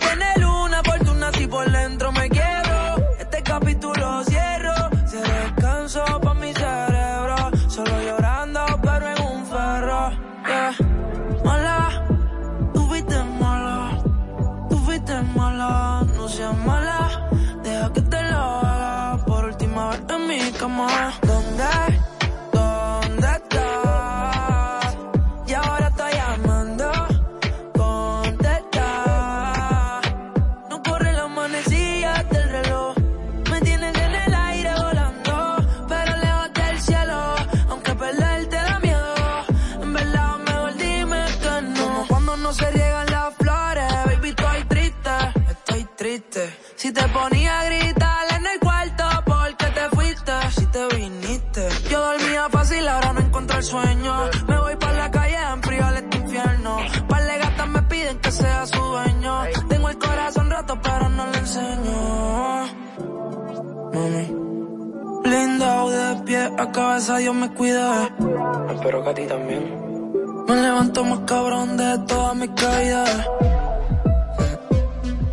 Dios me cuida. Espero que a ti también. Me levanto más cabrón de todas mis caídas.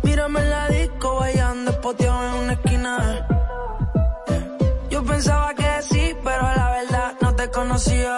Mírame en la disco, bailando espoteado en una esquina. Yo pensaba que sí, pero la verdad no te conocía.